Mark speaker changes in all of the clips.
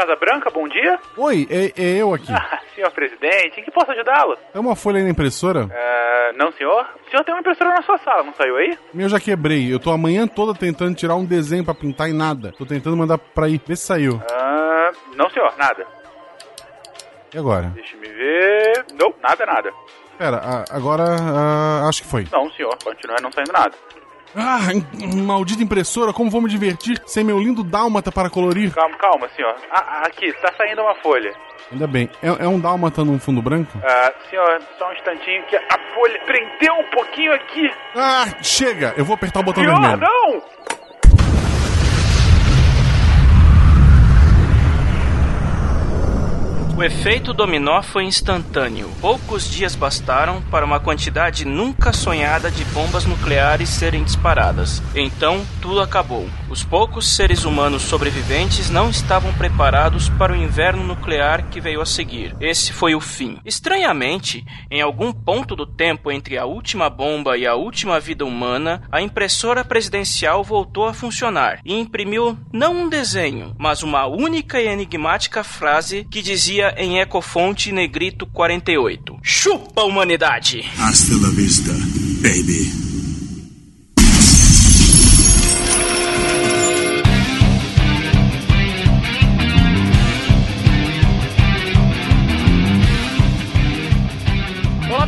Speaker 1: Casa Branca, bom dia.
Speaker 2: Oi, é, é eu aqui.
Speaker 1: Ah, senhor presidente, em que posso ajudá-lo?
Speaker 2: É uma folha aí na impressora?
Speaker 1: Uh, não, senhor. O senhor tem uma impressora na sua sala, não saiu aí?
Speaker 2: Meu já quebrei. Eu tô a manhã toda tentando tirar um desenho pra pintar e nada. Tô tentando mandar pra aí. Vê se saiu.
Speaker 1: Uh, não, senhor, nada.
Speaker 2: E agora?
Speaker 1: Deixa me ver. Não, nada, nada.
Speaker 2: Pera, agora uh, acho que foi.
Speaker 1: Não, senhor, continua não saindo nada.
Speaker 2: Ah, maldita impressora, como vou me divertir sem meu lindo dálmata para colorir?
Speaker 1: Calma, calma, senhor. Ah, aqui, tá saindo uma folha.
Speaker 2: Ainda bem. É, é um dálmata num fundo branco?
Speaker 1: Ah, senhor, só um instantinho que a folha prendeu um pouquinho aqui.
Speaker 2: Ah, chega! Eu vou apertar o botão
Speaker 1: senhor,
Speaker 2: vermelho.
Speaker 1: não!
Speaker 3: O efeito dominó foi instantâneo. Poucos dias bastaram para uma quantidade nunca sonhada de bombas nucleares serem disparadas. Então, tudo acabou. Os poucos seres humanos sobreviventes não estavam preparados para o inverno nuclear que veio a seguir. Esse foi o fim. Estranhamente, em algum ponto do tempo entre a última bomba e a última vida humana, a impressora presidencial voltou a funcionar e imprimiu não um desenho, mas uma única e enigmática frase que dizia em Ecofonte Negrito 48. Chupa humanidade!
Speaker 4: Hasta la vista, baby.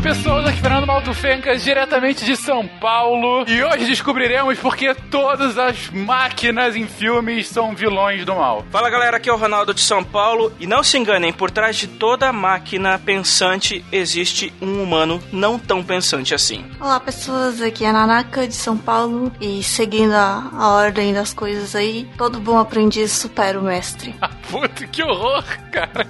Speaker 5: Pessoas, aqui Fernando Malto Fencas, diretamente de São Paulo. E hoje descobriremos porque todas as máquinas em filmes são vilões do mal.
Speaker 3: Fala galera, aqui é o Ronaldo de São Paulo. E não se enganem, por trás de toda máquina pensante existe um humano não tão pensante assim.
Speaker 6: Olá pessoas, aqui é a Nanaka de São Paulo. E seguindo a, a ordem das coisas aí, todo bom aprendiz supera o mestre.
Speaker 5: Puta, que horror, cara.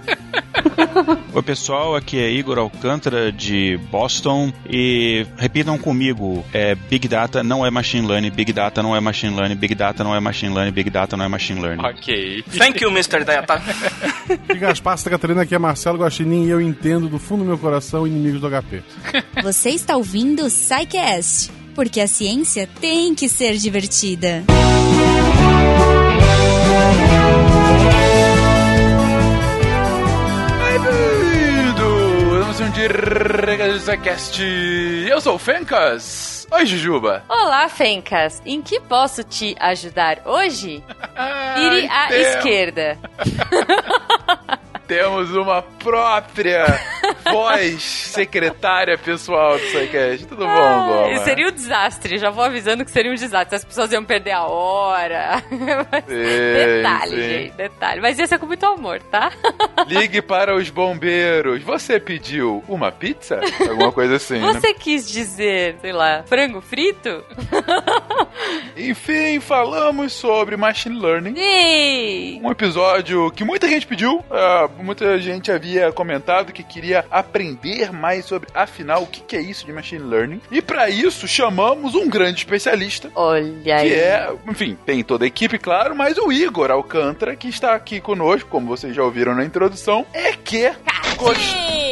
Speaker 7: Oi pessoal, aqui é Igor Alcântara de Boston e repitam comigo: é, Big Data não é Machine Learning, Big Data não é Machine Learning, Big Data não é Machine Learning, Big Data não é Machine Learning.
Speaker 5: Ok.
Speaker 3: Thank you, Mr. Data.
Speaker 2: E Gaspar, Santa Catarina, aqui é Marcelo Guaxinim e eu entendo do fundo do meu coração inimigos do HP.
Speaker 8: Você está ouvindo o Psycast, porque a ciência tem que ser divertida.
Speaker 5: Bem-vindo! De Zacast. Eu sou o Fencas. Oi, Jujuba.
Speaker 9: Olá, Fencas. Em que posso te ajudar hoje? Vire à esquerda.
Speaker 5: Temos uma própria voz secretária pessoal do Psycast. Tudo bom,
Speaker 9: Ah,
Speaker 5: Goma?
Speaker 9: seria um desastre. Já vou avisando que seria um desastre. As pessoas iam perder a hora. Mas- detalhe,
Speaker 5: sim.
Speaker 9: gente. Detalhe. Mas ia ser com muito amor, tá?
Speaker 5: Ligue para os bombeiros. Você pediu uma pizza? Alguma coisa assim, né?
Speaker 9: Você quis dizer, sei lá, frango frito?
Speaker 5: Enfim, falamos sobre Machine Learning.
Speaker 9: Ei!
Speaker 5: Um episódio que muita gente pediu, ah, muita gente havia comentado que queria aprender mais sobre, afinal, o que, que é isso de Machine Learning. E para isso, chamamos um grande especialista,
Speaker 9: Olha aí.
Speaker 5: que é, enfim, tem toda a equipe, claro, mas o Igor Alcântara, que está aqui conosco, como vocês já ouviram na introdução, é que gostou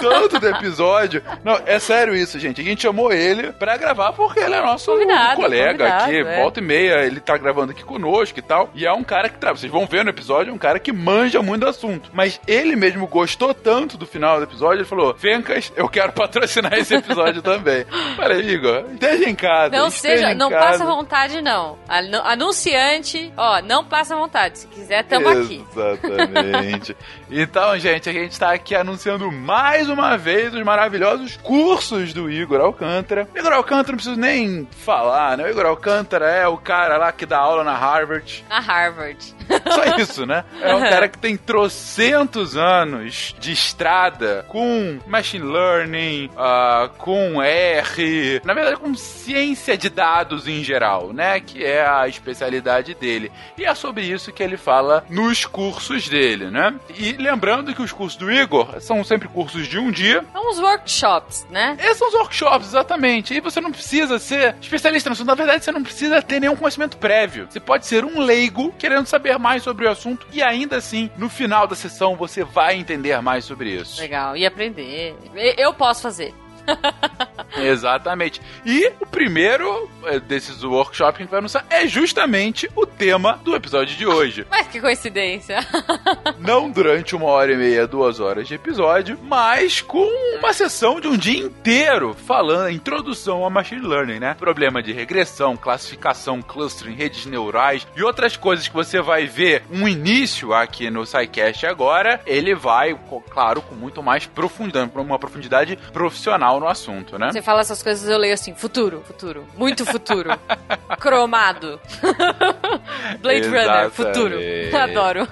Speaker 5: tanto do episódio. Não, é sério isso, gente. A gente chamou ele pra gravar porque ele é nosso
Speaker 9: Convidado,
Speaker 5: colega
Speaker 9: convidado,
Speaker 5: aqui,
Speaker 9: é.
Speaker 5: volta e meia, ele tá gravando aqui conosco e tal. E é um cara que, tá, vocês vão ver no episódio, é um cara que manja muito do assunto. Mas ele mesmo gostou tanto do final do episódio, ele falou: Fencas, eu quero patrocinar esse episódio também. Falei, Igor, esteja em casa.
Speaker 9: Não seja, não
Speaker 5: casa.
Speaker 9: passa vontade, não. Anu- Anunciante, ó, não passa vontade. Se quiser, tamo aqui.
Speaker 5: Exatamente. então, gente, a gente tá aqui anunciando mais uma vez os maravilhosos cursos do Igor Alcântara. Igor Alcântara não preciso nem falar, né? O Igor Alcântara é o cara lá que dá aula na Harvard.
Speaker 9: Na Harvard.
Speaker 5: Só isso, né? É um cara que tem trocentos anos de estrada com machine learning, ah, com R, na verdade com ciência de dados em geral, né? Que é a especialidade dele. E é sobre isso que ele fala nos cursos dele, né? E lembrando que os cursos do Igor são sempre cursos de um dia,
Speaker 9: São os workshops, né?
Speaker 5: esses são os workshops, exatamente. E você não precisa ser especialista no assunto. Na verdade, você não precisa ter nenhum conhecimento prévio. Você pode ser um leigo querendo saber mais sobre o assunto e ainda assim, no final da sessão, você vai entender mais sobre isso.
Speaker 9: Legal. E aprender. Eu posso fazer.
Speaker 5: Exatamente. E o primeiro eh, desses workshops que a gente vai anunciar é justamente o tema do episódio de hoje.
Speaker 9: Mas que coincidência.
Speaker 5: Não durante uma hora e meia, duas horas de episódio, mas com uma sessão de um dia inteiro falando, introdução ao machine learning, né? Problema de regressão, classificação, clustering, redes neurais e outras coisas que você vai ver um início aqui no SciCast agora, ele vai, claro, com muito mais profundidade, uma profundidade profissional no assunto, né?
Speaker 9: Você fala essas coisas, eu leio assim, futuro, futuro, muito futuro. Cromado. Blade Runner, futuro. Adoro.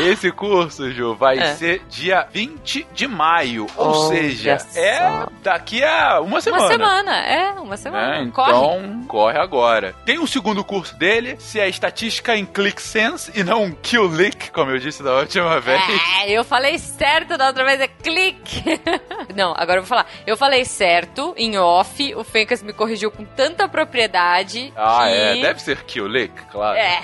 Speaker 5: Esse curso, Ju, vai
Speaker 9: É.
Speaker 5: ser dia 20 de maio. Ou
Speaker 9: Olha
Speaker 5: seja,
Speaker 9: só.
Speaker 5: é daqui a uma semana.
Speaker 9: Uma semana, é, uma semana. Corre.
Speaker 5: Então, corre agora. Tem um segundo curso dele, se é estatística em ClickSense e não QLick, como eu disse da última vez.
Speaker 9: É, eu falei certo da outra vez, é clique. Não, agora eu vou falar. Eu falei certo em off, o Fencas me corrigiu com tanta propriedade.
Speaker 5: Ah,
Speaker 9: que...
Speaker 5: é, deve ser QLick, claro.
Speaker 9: É.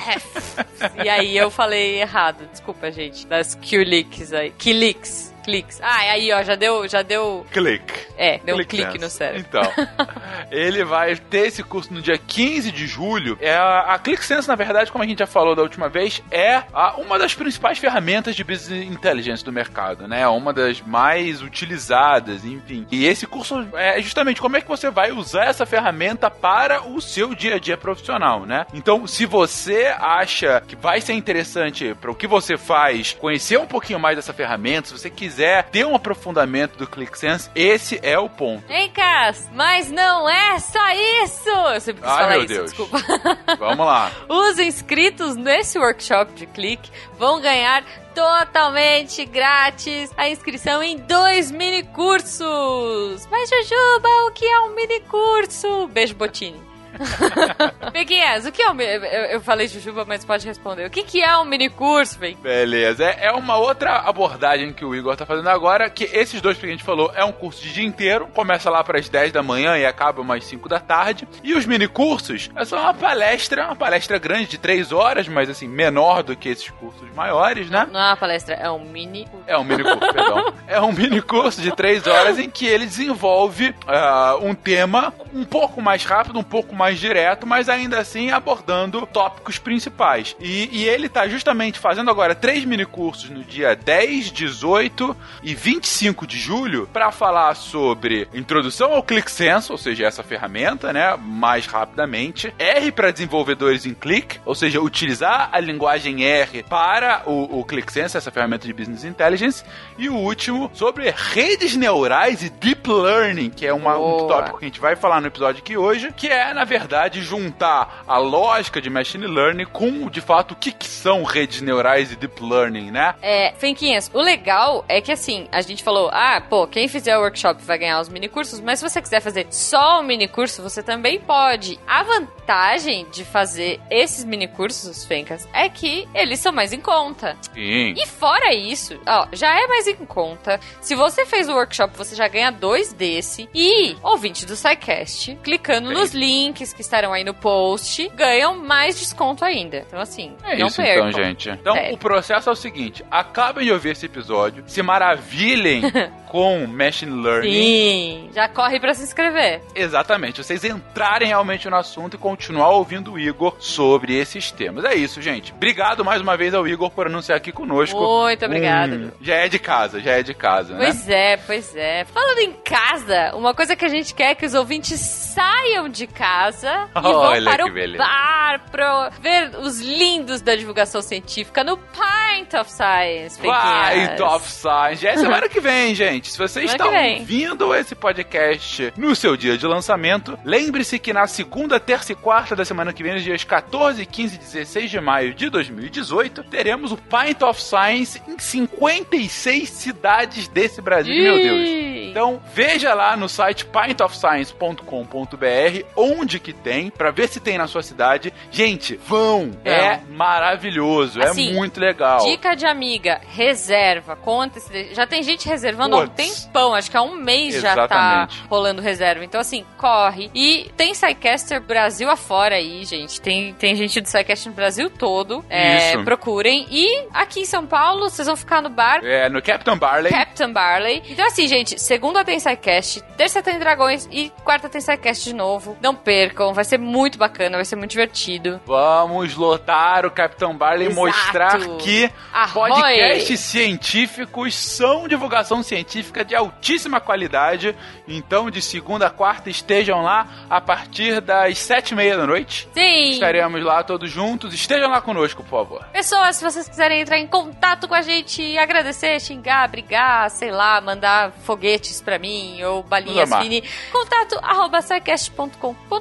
Speaker 9: E aí eu falei errado. Desculpa, gente. Das Q-Leaks aí. Q-Leaks. Cliques. Ah, aí, ó, já deu, já deu.
Speaker 5: Click.
Speaker 9: É, deu um
Speaker 5: ClickSense.
Speaker 9: clique no cérebro.
Speaker 5: Então, ele vai ter esse curso no dia 15 de julho. É a, a ClickSense, na verdade, como a gente já falou da última vez, é a- uma das principais ferramentas de business intelligence do mercado, né? Uma das mais utilizadas, enfim. E esse curso é justamente como é que você vai usar essa ferramenta para o seu dia a dia profissional, né? Então, se você acha que vai ser interessante para o que você faz, conhecer um pouquinho mais dessa ferramenta, se você quiser ter um aprofundamento do ClickSense, esse é o ponto.
Speaker 9: Hein, Cas? Mas não é só isso! Eu sempre quis
Speaker 5: Ai,
Speaker 9: falar
Speaker 5: meu
Speaker 9: isso,
Speaker 5: Deus.
Speaker 9: desculpa.
Speaker 5: Vamos lá.
Speaker 9: Os inscritos nesse workshop de clique vão ganhar totalmente grátis a inscrição em dois mini cursos. Mas Jujuba, o que é um mini curso? Beijo, Botini. Peguinhas, o que é um mi- eu, eu falei Jujuba, mas pode responder. O que, que é um mini curso, bem?
Speaker 5: Beleza. É, é uma outra abordagem que o Igor tá fazendo agora, que esses dois que a gente falou é um curso de dia inteiro, começa lá para as 10 da manhã e acaba umas 5 da tarde. E os mini cursos é só uma palestra, uma palestra grande de 3 horas, mas assim, menor do que esses cursos maiores, né?
Speaker 9: Não é uma palestra, é um mini curso.
Speaker 5: É um mini curso, perdão. É um mini curso de três horas em que ele desenvolve ah, um tema um pouco mais rápido, um pouco mais direto, mas ainda assim abordando tópicos principais. E, e ele tá justamente fazendo agora três mini cursos no dia 10, 18 e 25 de julho para falar sobre introdução ao ClickSense, ou seja, essa ferramenta, né, mais rapidamente. R para desenvolvedores em Click, ou seja, utilizar a linguagem R para o, o ClickSense, essa ferramenta de Business Intelligence. E o último sobre redes neurais e Deep Learning, que é uma, um tópico que a gente vai falar no episódio aqui hoje, que é, na verdade, juntar a lógica de Machine Learning com, de fato, o que, que são redes neurais e Deep Learning, né?
Speaker 9: É, Fenquinhas, o legal é que assim, a gente falou, ah, pô, quem fizer o workshop vai ganhar os mini cursos, mas se você quiser fazer só o mini curso, você também pode. A vantagem de fazer esses mini cursos, Fencas, é que eles são mais em conta.
Speaker 5: Sim.
Speaker 9: E fora isso, ó, já é mais em conta. Se você fez o workshop, você já ganha dois desse. E, ouvinte do SciCast, clicando
Speaker 5: Sim.
Speaker 9: nos links que estarão aí no post, ganham mais desconto ainda. Então, assim,
Speaker 5: É
Speaker 9: não
Speaker 5: isso
Speaker 9: percam.
Speaker 5: então, gente. Então,
Speaker 9: Sério.
Speaker 5: o processo é o seguinte: acabem de ouvir esse episódio, se maravilhem com Machine Learning.
Speaker 9: Sim, já corre pra se inscrever.
Speaker 5: Exatamente, vocês entrarem realmente no assunto e continuar ouvindo o Igor sobre esses temas. É isso, gente. Obrigado mais uma vez ao Igor por anunciar aqui conosco.
Speaker 9: Muito obrigada.
Speaker 5: Hum, já é de casa, já é de casa, né?
Speaker 9: Pois é, pois é. Falando em casa, uma coisa que a gente quer é que os ouvintes saiam de casa e vão
Speaker 5: Olha
Speaker 9: para
Speaker 5: que
Speaker 9: o
Speaker 5: beleza.
Speaker 9: bar pra ver os lindos da divulgação científica no Pint of Science. Pequinhas.
Speaker 5: Top Science. É semana que vem, gente. Se você
Speaker 9: Semana
Speaker 5: está ouvindo esse podcast no seu dia de lançamento, lembre-se que na segunda, terça e quarta da semana que vem, nos dias 14, 15 e 16 de maio de 2018, teremos o Pint of Science em 56 cidades desse Brasil. Meu Deus.
Speaker 9: Ih.
Speaker 5: Então veja lá no site pintofscience.com.br onde que tem, pra ver se tem na sua cidade. Gente, vão! É maravilhoso,
Speaker 9: Assim,
Speaker 5: é muito legal.
Speaker 9: Dica de amiga, reserva, com antecedência. Já tem gente reservando
Speaker 5: Pô,
Speaker 9: há tempão, acho que há um mês já tá
Speaker 5: Exatamente.
Speaker 9: rolando reserva. Então, assim, corre. E tem SciCaster Brasil afora aí, gente. Tem, tem gente do SciCast no Brasil todo. É, procurem. E aqui em São Paulo, vocês vão ficar no bar
Speaker 5: É, no Captain Barley.
Speaker 9: Captain Barley. Então, assim, gente, segunda tem SciCast, terça tem Dragões e quarta tem SciCast de novo. Não percam, vai ser muito bacana, vai ser muito divertido.
Speaker 5: Vamos lotar o Capitão Barley e mostrar que
Speaker 9: Arroi!
Speaker 5: podcasts científicos são divulgação científica de altíssima qualidade. Então, de segunda a quarta, estejam lá a partir das sete e meia da noite.
Speaker 9: Sim!
Speaker 5: Estaremos lá todos juntos. Estejam lá conosco, por favor.
Speaker 9: Pessoas, se vocês quiserem entrar em contato com a gente, agradecer, xingar, brigar, sei lá, mandar foguetes pra mim ou balinhas fini, contato arroba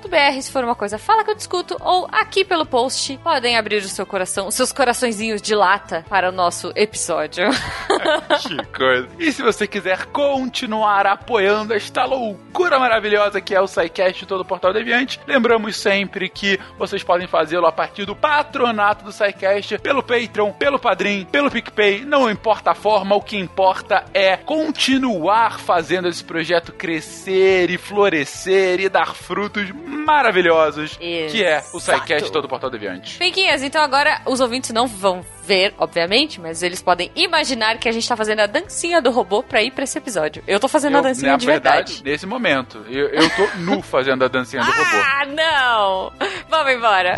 Speaker 9: sicast.com.br se for uma coisa, fala que eu discuto, ou aqui pelo post, podem abrir o seu coração, os seus coraçõezinhos de lata para o nosso episódio.
Speaker 5: Que coisa. E se você quiser continuar apoiando esta loucura maravilhosa que é o SciCast todo o Portal Deviante, lembramos sempre que vocês podem fazê-lo a partir do patronato do SciCast, pelo Patreon, pelo Padrim, pelo PicPay, não importa a forma, o que importa é continuar fazendo esse projeto crescer e florescer e dar frutos maravilhosos, que é o
Speaker 9: Exato.
Speaker 5: SciCast todo o Portal Deviante.
Speaker 9: Penquinhas, então agora os ouvintes não vão ver, obviamente, mas eles podem imaginar que a gente tá fazendo a dancinha do robô pra ir pra esse episódio. Eu tô fazendo a
Speaker 5: Eu,
Speaker 9: dancinha
Speaker 5: na
Speaker 9: de
Speaker 5: verdade,
Speaker 9: verdade.
Speaker 5: nesse momento, eu, eu tô nu fazendo a dancinha do robô.
Speaker 9: Ah, não! Vamos embora.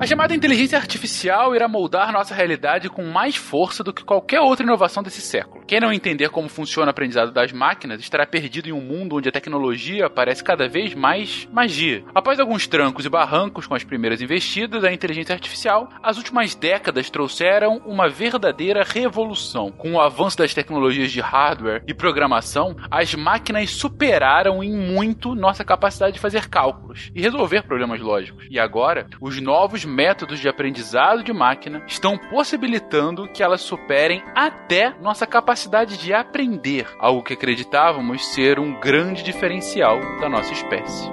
Speaker 5: A chamada inteligência artificial irá moldar nossa realidade com mais força do que qualquer outra inovação desse século. Quem não entender como funciona o aprendizado das máquinas estará perdido em um mundo onde a tecnologia parece cada vez mais magia. Após alguns trancos e barrancos com as primeiras investidas da inteligência artificial, as últimas décadas trouxeram uma verdadeira revolução. Com o avanço das tecnologias de hardware e programação, as máquinas superaram em muito nossa capacidade de fazer cálculos e resolver problemas lógicos. E agora, os novos métodos de aprendizado de máquina estão possibilitando que elas superem até nossa capacidade de aprender, algo que acreditávamos ser um grande diferencial da nossa espécie.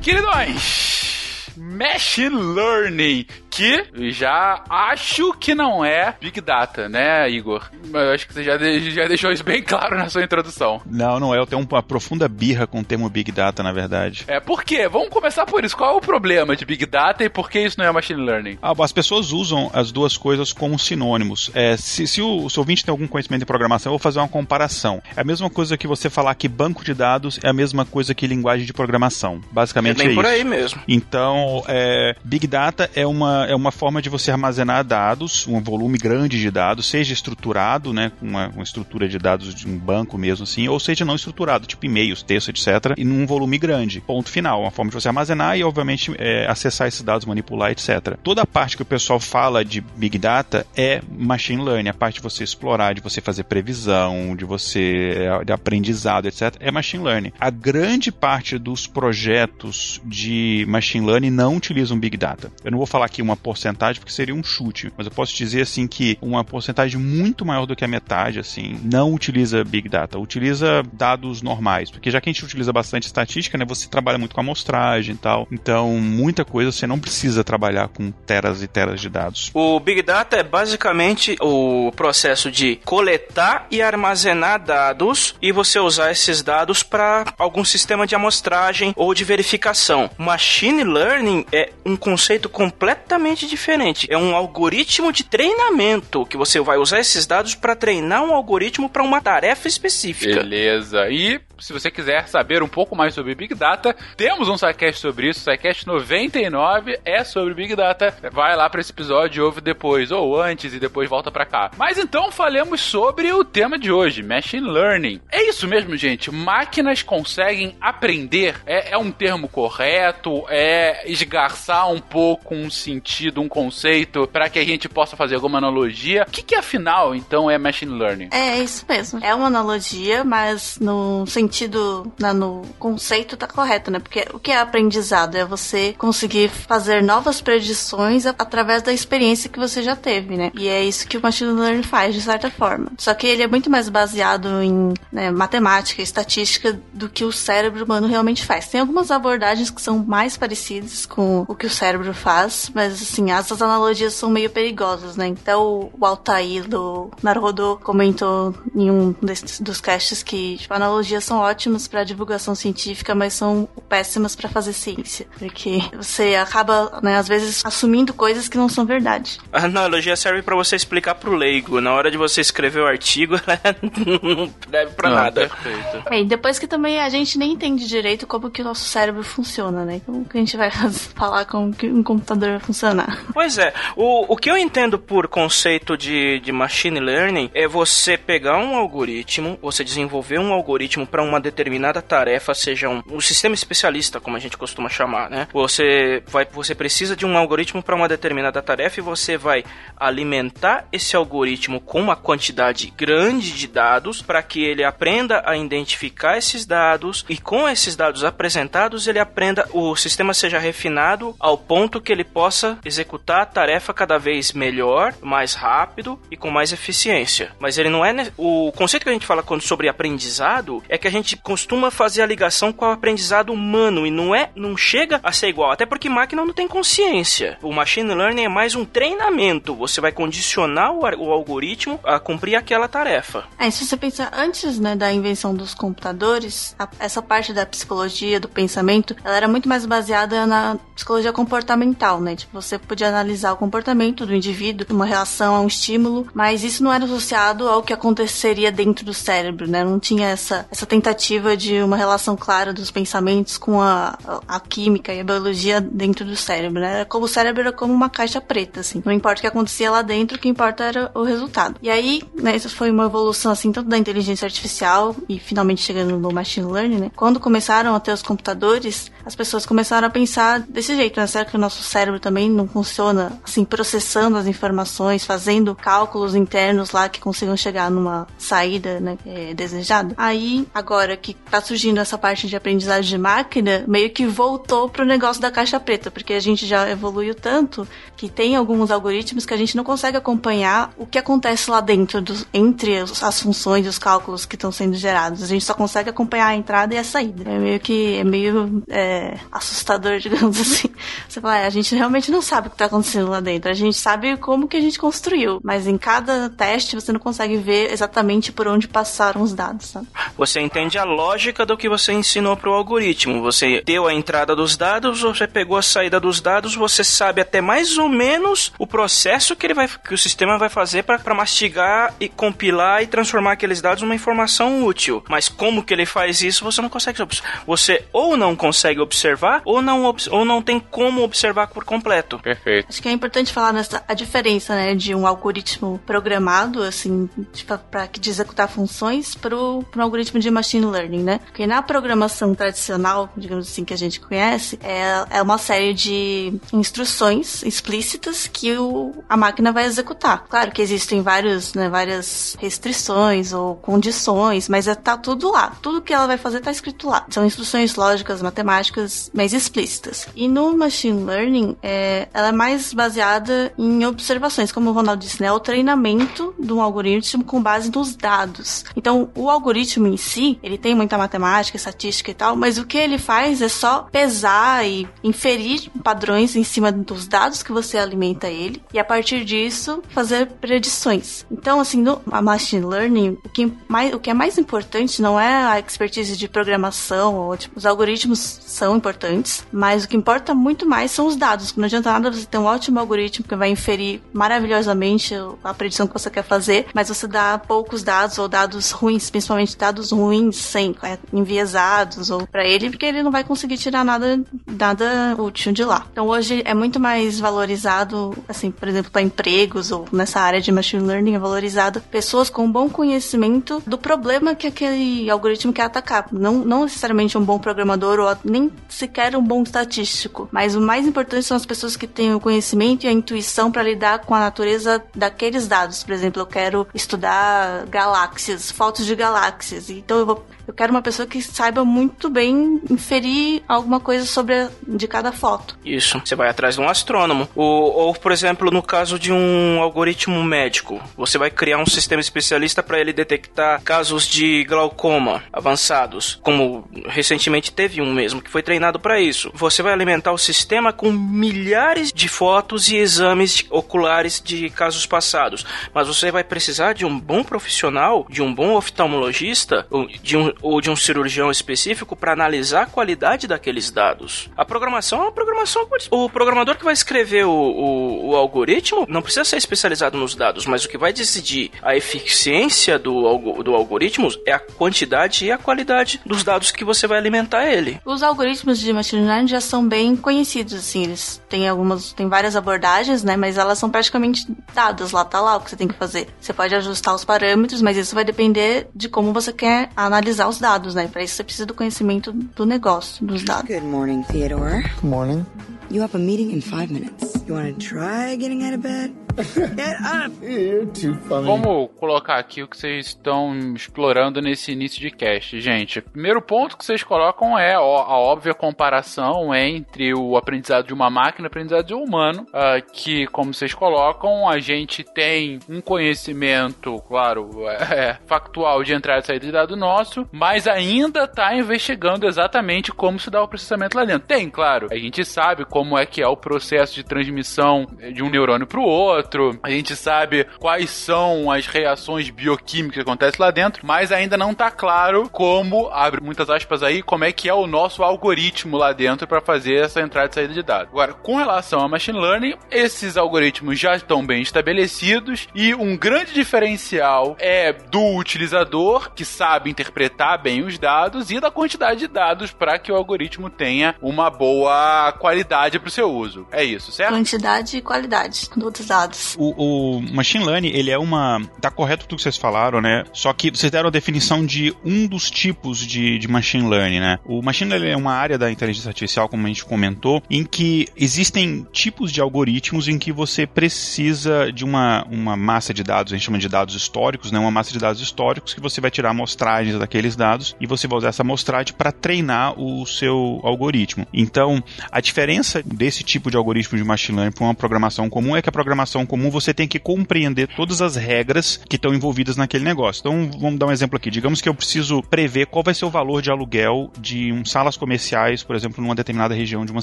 Speaker 5: Queridões, Machine Learning, que já acho que não é Big Data, né, Igor? Eu acho que você já, de- já deixou isso bem claro na sua introdução.
Speaker 7: Não, não é. Eu tenho uma profunda birra com o termo Big Data, na verdade.
Speaker 5: É, por quê? Vamos começar por isso. Qual é o problema de Big Data e por que isso não é Machine Learning?
Speaker 7: Ah, as pessoas usam as duas coisas como sinônimos. É, se, se o, se o ouvinte tem algum conhecimento de programação, eu vou fazer uma comparação. É a mesma coisa que você falar que banco de dados é a mesma coisa que linguagem de programação. Basicamente
Speaker 3: É
Speaker 7: é,
Speaker 3: bem por
Speaker 7: isso.
Speaker 3: aí mesmo.
Speaker 7: Então, é, Big Data é uma, é uma forma de você armazenar dados, um volume grande de dados, seja estruturado, né, com uma, uma estrutura de dados de um banco mesmo assim, ou seja não estruturado, tipo e-mails, texto, etc., e num volume grande. Ponto final. Uma forma de você armazenar e, obviamente, é, acessar esses dados, manipular, etc. Toda a parte que o pessoal fala de Big Data é Machine Learning, a parte de você explorar, de você fazer previsão, de você é, de aprendizado, etc., é Machine Learning. A grande parte dos projetos de Machine Learning não utilizam Big Data. Eu não vou falar aqui uma porcentagem porque seria um chute, mas eu posso dizer assim que uma porcentagem muito maior do que a metade, assim, não utiliza Big Data, utiliza dados normais, porque já que a gente utiliza bastante estatística, né, você trabalha muito com amostragem e tal, então muita coisa você não precisa trabalhar com teras e teras de dados.
Speaker 3: O Big Data é basicamente o processo de coletar e armazenar dados e você usar esses dados para algum sistema de amostragem ou de verificação. Machine Learning é um conceito completamente diferente. É um algoritmo de treinamento que você vai usar esses dados para treinar um algoritmo para uma tarefa específica.
Speaker 5: Beleza. E se você quiser saber um pouco mais sobre Big Data, temos um SciCast sobre isso. SciCast 99 é sobre Big Data. Vai lá para esse episódio ouve depois, ou antes e depois volta para cá. Mas então falemos sobre o tema de hoje, Machine Learning. É isso mesmo, gente. Máquinas conseguem aprender. É, é um termo correto? É esgarçar um pouco um sentido, um conceito, para que a gente possa fazer alguma analogia? O que, que afinal, então, é Machine Learning?
Speaker 6: É isso mesmo. É uma analogia, mas no sentido sentido, né, no conceito tá correto, né? Porque o que é aprendizado? É você conseguir fazer novas predições através da experiência que você já teve, né? E é isso que o machine learning faz, de certa forma. Só que ele é muito mais baseado em né, matemática, estatística, do que o cérebro humano realmente faz. Tem algumas abordagens que são mais parecidas com o que o cérebro faz, mas assim, essas analogias são meio perigosas, né? Então o Altair do Naruhodo comentou em um desses, dos casts que tipo, analogias são ótimas para divulgação científica, mas são péssimas para fazer ciência, porque você acaba, né, às vezes assumindo coisas que não são verdade.
Speaker 3: A analogia serve pra você explicar pro leigo. Na hora de você escrever o artigo, ela não serve pra
Speaker 5: Não,
Speaker 3: nada.
Speaker 5: Perfeito.
Speaker 6: É, e depois que também a gente nem entende direito como que o nosso cérebro funciona, né? Como que a gente vai falar como que um computador vai funcionar?
Speaker 3: Pois é, o, o que eu entendo por conceito de, de machine learning é você pegar um algoritmo, você desenvolver um algoritmo para uma determinada tarefa, seja um, um sistema especialista, como a gente costuma chamar, né? Você vai, você precisa de um algoritmo para uma determinada tarefa e você vai alimentar esse algoritmo com uma quantidade grande de dados para que ele aprenda a identificar esses dados e com esses dados apresentados ele aprenda o sistema seja refinado ao ponto que ele possa executar a tarefa cada vez melhor, mais rápido e com mais eficiência. Mas ele não é o conceito que a gente fala quando sobre aprendizado é que a gente costuma fazer a ligação com o aprendizado humano e não é não chega a ser igual, até porque máquina não tem consciência. O machine learning é mais um treinamento. Você vai condicionar o, o algoritmo a cumprir aquela tarefa.
Speaker 6: É, se você pensar antes né, da invenção dos computadores, a- essa parte da psicologia, do pensamento, ela era muito mais baseada na psicologia comportamental, né? Tipo, você podia analisar o comportamento do indivíduo, uma relação a um estímulo, mas isso não era associado ao que aconteceria dentro do cérebro, né? Não tinha essa, essa tentativa de uma relação clara dos pensamentos com a, a química e a biologia dentro do cérebro, né? Como o cérebro era como uma caixa preta, assim. Não importa o que acontecia lá dentro, o que importa era o resultado. E aí, né, isso foi uma evolução, assim, tanto da inteligência artificial e finalmente chegando no machine learning, né? Quando começaram a ter os computadores, as pessoas começaram a pensar desse jeito, né? Será que o nosso cérebro também não funciona, assim, processando as informações, fazendo cálculos internos lá que consigam chegar numa saída, né, é, desejada? Aí, agora que tá surgindo essa parte de aprendizagem de máquina, meio que voltou pro negócio da caixa preta, porque a gente já evoluiu tanto que tem alguns algoritmos que a gente não consegue acompanhar o que acontece lá dentro, entre as funções e os cálculos que estão sendo gerados. A gente só consegue acompanhar a entrada e a saída. É meio que é meio é, assustador, digamos assim. Você fala, é, a gente realmente não sabe o que está acontecendo lá dentro. A gente sabe como que a gente construiu, mas em cada teste você não consegue ver exatamente por onde passaram os dados, sabe?
Speaker 3: Você entende a lógica do que você ensinou para o algoritmo. Você deu a entrada dos dados, você pegou a saída dos dados, você sabe até mais ou menos o processo que ele vai, que o sistema vai fazer para mastigar e compilar e transformar aqueles dados numa informação útil. Mas como que ele faz isso, você não consegue. Você ou não consegue observar ou não ou não tem como observar por completo.
Speaker 5: Perfeito.
Speaker 6: Acho que é importante falar nessa a diferença, né, de um algoritmo programado, assim, para de executar funções para um algoritmo de machine learning, né? Porque na programação tradicional, digamos assim, que a gente conhece, é, é uma série de instruções explícitas que o, a máquina vai executar. Claro que existem vários, né, várias restrições ou condições, mas é, tá tudo lá. Tudo que ela vai fazer tá escrito lá. São instruções lógicas, matemáticas, mas explícitas. E no machine learning, é, ela é mais baseada em observações, como o Ronaldo disse, né? O treinamento de um algoritmo com base nos dados. Então, o algoritmo em si, ele tem muita matemática, estatística e tal, mas o que ele faz é só pesar e inferir padrões em cima dos dados que você alimenta ele e a partir disso fazer predições. Então, assim, no machine learning, o que, mais, o que é mais importante não é a expertise de programação, ou, tipo, os algoritmos são importantes, mas o que importa muito mais são os dados. Não adianta nada você ter um ótimo algoritmo que vai inferir maravilhosamente a predição que você quer fazer, mas você dá poucos dados ou dados ruins, principalmente dados ruins, sem é, enviesados ou para ele, porque ele não vai conseguir tirar nada, nada útil de lá. Então hoje é muito mais valorizado, assim, por exemplo, para empregos ou nessa área de machine learning é valorizado pessoas com bom conhecimento do problema que aquele algoritmo quer atacar. Não, não necessariamente um bom programador ou nem sequer um bom estatístico, mas o mais importante são as pessoas que têm o conhecimento e a intuição para lidar com a natureza daqueles dados. Por exemplo, eu quero estudar galáxias, fotos de galáxias, então eu vou 컷! Eu quero uma pessoa que saiba muito bem inferir alguma coisa sobre a, de cada foto.
Speaker 3: Isso. Você vai atrás de um astrônomo. Ou, ou, por exemplo, no caso de um algoritmo médico, você vai criar um sistema especialista para ele detectar casos de glaucoma avançados, como recentemente teve um mesmo que foi treinado para isso. Você vai alimentar o sistema com milhares de fotos e exames oculares de casos passados, mas você vai precisar de um bom profissional, de um bom oftalmologista, de um ou de um cirurgião específico para analisar a qualidade daqueles dados. A programação é uma programação. O programador que vai escrever o, o, o algoritmo não precisa ser especializado nos dados, mas o que vai decidir a eficiência do, do algoritmo é a quantidade e a qualidade dos dados que você vai alimentar ele.
Speaker 6: Os algoritmos de machine learning já são bem conhecidos, assim, eles têm algumas, tem várias abordagens, né, mas elas são praticamente dadas lá, tá lá o que você tem que fazer. Você pode ajustar os parâmetros, mas isso vai depender de como você quer analisar os dados, né? Para isso você precisa do conhecimento do negócio, dos dados.
Speaker 10: Good morning, Theodore.
Speaker 11: Good morning.
Speaker 10: You have a meeting in five minutes. You want to try getting out of bed? Get up!
Speaker 11: You're too funny.
Speaker 5: Vamos colocar aqui o que vocês estão explorando nesse início de cast, gente. Primeiro ponto que vocês colocam é a óbvia comparação entre o aprendizado de uma máquina e o aprendizado de um humano, uh, que, como vocês colocam, a gente tem um conhecimento, claro, é, factual de entrada e saída de dado nosso, mas ainda está investigando exatamente como se dá o processamento lá dentro. Tem, claro, a gente sabe como é que é o processo de transmissão de um neurônio para o outro, a gente sabe quais são as reações bioquímicas que acontecem lá dentro, mas ainda não está claro como, abre muitas aspas aí, como é que é o nosso algoritmo lá dentro para fazer essa entrada e saída de dados. Agora, com relação a machine learning, esses algoritmos já estão bem estabelecidos e um grande diferencial é do utilizador que sabe interpretar bem os dados e da quantidade de dados para que o algoritmo tenha uma boa qualidade para o seu uso. É isso, certo?
Speaker 6: Quantidade e qualidade dos dados.
Speaker 7: O, o machine learning, ele é uma. Tá correto tudo que vocês falaram, né? Só que vocês deram a definição de um dos tipos de, de machine learning, né? O machine learning é uma área da inteligência artificial, como a gente comentou, em que existem tipos de algoritmos em que você precisa de uma, uma massa de dados, a gente chama de dados históricos, né? Uma massa de dados históricos que você vai tirar amostragens daqueles dados e você vai usar essa amostragem para treinar o seu algoritmo. Então, a diferença desse tipo de algoritmo de machine learning para uma programação comum é que a programação comum você tem que compreender todas as regras que estão envolvidas naquele negócio. Então, vamos dar um exemplo aqui. Digamos que eu preciso prever qual vai ser o valor de aluguel de um salas comerciais, por exemplo, numa determinada região de uma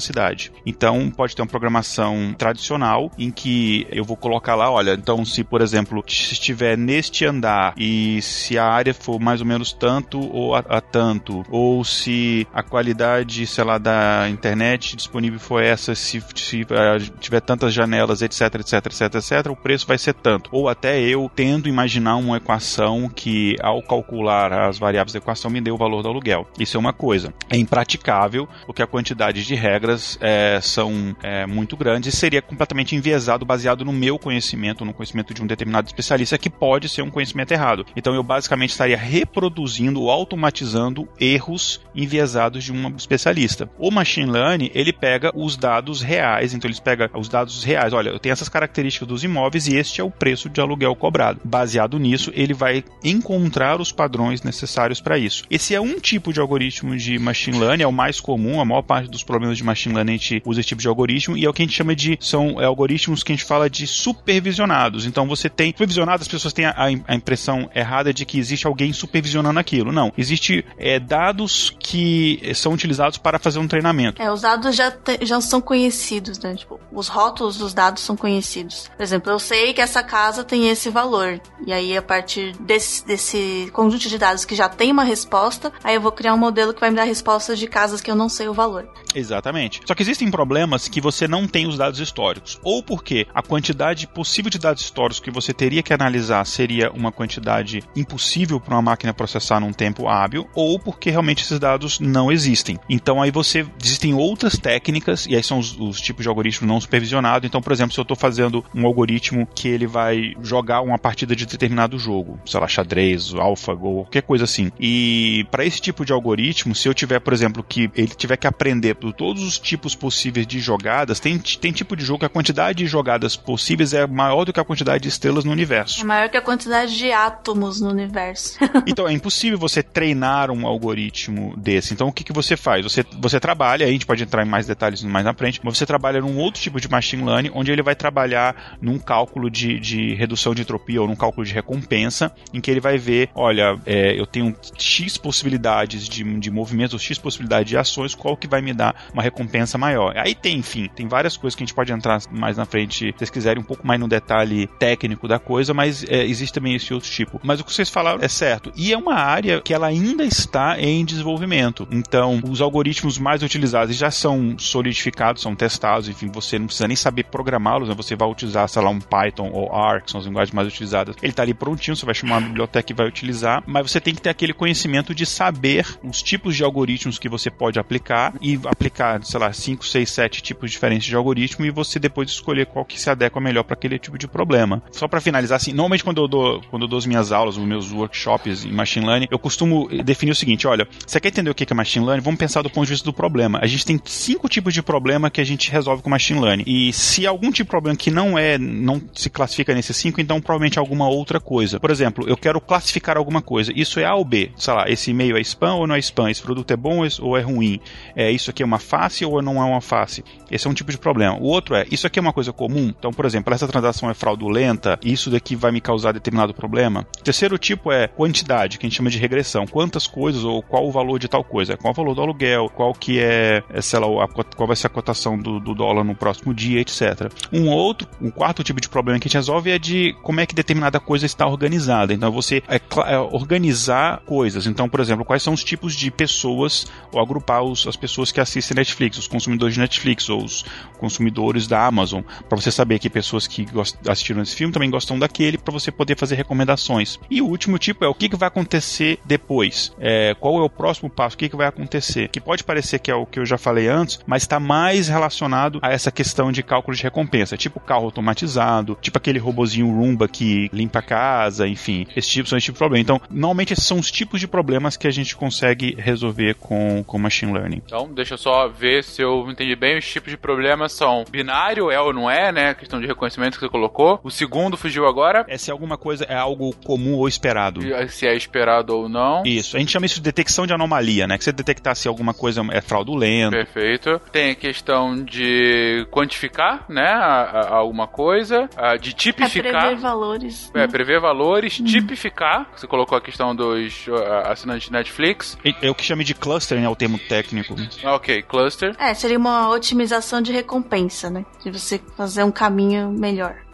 Speaker 7: cidade. Então, pode ter uma programação tradicional em que eu vou colocar lá, olha, então se, por exemplo, se estiver neste andar e se a área for mais ou menos tanto ou a, a tanto, ou se a qualidade, sei lá, da internet disponível for essa, se, se uh, tiver tantas janelas, etc, etc, etc, etc, o preço vai ser tanto. Ou até eu tendo imaginar uma equação que, ao calcular as variáveis da equação, me dê o valor do aluguel. Isso é uma coisa. É impraticável, porque a quantidade de regras é, são é, muito grandes e seria completamente enviesado baseado no meu conhecimento, no conhecimento de um determinado especialista, que pode ser um conhecimento errado. Então eu basicamente estaria reproduzindo automatizando erros enviesados de um especialista. O machine learning, ele pega os dados reais, então eles pegam os dados reais. Olha, eu tenho essas características dos imóveis e este é o preço de aluguel cobrado. Baseado nisso, ele vai encontrar os padrões necessários para isso. Esse é um tipo de algoritmo de machine learning, é o mais comum, a maior parte dos problemas de machine learning a gente usa esse tipo de algoritmo e é o que a gente chama de são é, algoritmos que a gente fala de supervisionados. Então você tem supervisionado, as pessoas têm a, a impressão errada de que existe alguém supervisionando aquilo. Não, existe é, dados que são utilizados para fazer um treinamento.
Speaker 6: É, os dados já, te, já são conhecidos, né? Tipo, os rótulos dos dados são conhecidos. Por exemplo, eu sei que essa casa tem esse valor. E aí, a partir desse, desse conjunto de dados que já tem uma resposta, aí eu vou criar um modelo que vai me dar respostas de casas que eu não sei o valor.
Speaker 7: Exatamente. Só que existem problemas que você não tem os dados históricos. Ou porque a quantidade possível de dados históricos que você teria que analisar seria uma quantidade impossível para uma máquina processar num tempo hábil, ou porque realmente esses dados não existem. Então aí você existem outras técnicas, e aí são os, os tipos de algoritmo não supervisionado. Então, por exemplo, se eu estou fazendo um algoritmo que ele vai jogar uma partida de determinado jogo, sei lá, xadrez, AlphaGo, qualquer coisa assim. E para esse tipo de algoritmo, se eu tiver, por exemplo, que ele tiver que aprender por todos os tipos possíveis de jogadas, tem, tem tipo de jogo que a quantidade de jogadas possíveis é maior do que a quantidade de estrelas no universo.
Speaker 6: É maior que a quantidade de átomos no universo.
Speaker 7: então é impossível você treinar um algoritmo desse. Então o que, que você faz? Você, você trabalha, a gente pode entrar em mais detalhes mais na frente, mas você trabalha num outro tipo de machine learning, onde ele vai trabalhar num cálculo de, de redução de entropia ou num cálculo de recompensa, em que ele vai ver, olha, é, eu tenho X possibilidades de, de movimentos, X possibilidades de ações, qual que vai me dar uma recompensa maior. Aí tem, enfim, tem várias coisas que a gente pode entrar mais na frente, se vocês quiserem, um pouco mais no detalhe técnico da coisa, mas é, existe também esse outro tipo. Mas o que vocês falaram é certo. E é uma área que ela ainda está em desenvolvimento. Então, os algoritmos mais utilizados já são solidificados, são testados, enfim, você não precisa nem saber programá-los, né? Você vai utilizar, sei lá, um Python ou R, que são as linguagens mais utilizadas. Ele está ali prontinho, você vai chamar uma biblioteca e vai utilizar, mas você tem que ter aquele conhecimento de saber os tipos de algoritmos que você pode aplicar e aplicar, sei lá, 5, 6, 7 tipos diferentes de algoritmo e você depois escolher qual que se adequa melhor para aquele tipo de problema. Só para finalizar, assim, normalmente quando eu dou, quando eu dou as minhas aulas, os meus workshops em machine learning, eu costumo definir o seguinte: olha, você quer entender o que é machine learning? Vamos pensar do ponto de vista do problema. A gente tem cinco tipos de problema que a gente resolve com machine learning. E se algum tipo de problema que não é, não se classifica nesses cinco, então provavelmente alguma outra coisa. Por exemplo, eu quero classificar alguma coisa. Isso é A ou B? Sei lá, esse e-mail é spam ou não é spam? Esse produto é bom ou é ruim? É, isso aqui é uma face ou não é uma face? Esse é um tipo de problema. O outro é, isso aqui é uma coisa comum? Então, por exemplo, essa transação é fraudulenta, isso daqui vai me causar determinado problema. O terceiro tipo é quantidade, que a gente chama de regressão. Quantas coisas ou qual o valor de tal coisa? Qual o valor do aluguel? Qual que é, é sei lá, a, qual vai ser a cotação do, do dólar no próximo dia, etc. Um outro, um quarto tipo de problema que a gente resolve é de como é que determinada coisa está organizada. Então, você é, é organizar coisas. Então, por exemplo, quais são os tipos de pessoas ou agrupar os, as pessoas que assistem Netflix, os consumidores de Netflix ou os consumidores da Amazon, para você saber que pessoas que assistiram esse filme também gostam daquele, para você poder fazer recomendações. E o último tipo é o que, que vai acontecer depois. É, qual é o próximo passo? O que, que vai acontecer? Que pode parecer que é o que eu já falei antes, mas está mais relacionado a essa questão de cálculo de recompensa, tipo carro automatizado, tipo aquele robozinho Roomba que limpa a casa, enfim, esse tipo são esse tipo de problema. Então, normalmente esses são os tipos de problemas que a gente consegue resolver com, com machine learning.
Speaker 5: Então, deixa eu só ver se eu entendi bem. Os tipos de problemas são binário, é ou não é, né? A questão de reconhecimento que você colocou. O segundo fugiu agora.
Speaker 7: É se alguma coisa é algo comum ou esperado.
Speaker 5: Se é esperado ou não.
Speaker 7: Isso. A gente chama isso de detecção de anomalia, né? Que você detectar se alguma coisa é fraudulenta.
Speaker 5: Perfeito. Tem a questão de quantificar, né? A, a, alguma coisa. A, de tipificar. É
Speaker 6: prever valores.
Speaker 5: É, prever valores. Hum. Tipificar. Você colocou a questão dos assinantes de Netflix.
Speaker 7: É o que chama de clustering, é o termo técnico.
Speaker 5: Ok, cluster.
Speaker 6: É, seria uma otimização de recompensa, né? De você fazer um caminho melhor.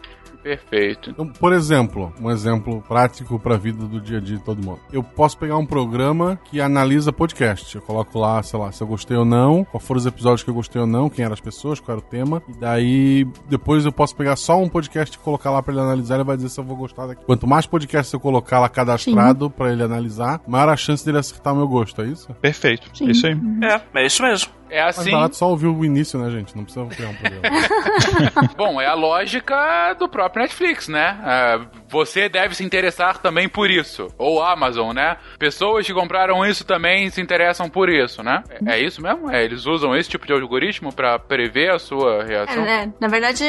Speaker 5: Perfeito.
Speaker 2: Então, por exemplo, um exemplo prático para a vida do dia a dia de todo mundo. Eu posso pegar um programa que analisa podcast. Eu coloco lá, sei lá, se eu gostei ou não, qual foram os episódios que eu gostei ou não, quem eram as pessoas, qual era o tema. E daí, depois eu posso pegar só um podcast e colocar lá para ele analisar. Ele vai dizer se eu vou gostar daqui. Quanto mais podcasts eu colocar lá cadastrado para ele analisar, maior a chance dele acertar o meu gosto, é isso?
Speaker 7: Perfeito. Sim. É isso aí.
Speaker 3: É, é isso mesmo.
Speaker 5: É assim.
Speaker 2: Barato só ouvir o início, né, gente? Não precisa criar um programa.
Speaker 5: Bom, é a lógica do próprio Netflix, né? É, você deve se interessar também por isso. Ou Amazon, né? Pessoas que compraram isso também se interessam por isso, né? É, é isso mesmo? É, eles usam esse tipo de algoritmo para prever a sua reação?
Speaker 6: É, né? Na verdade,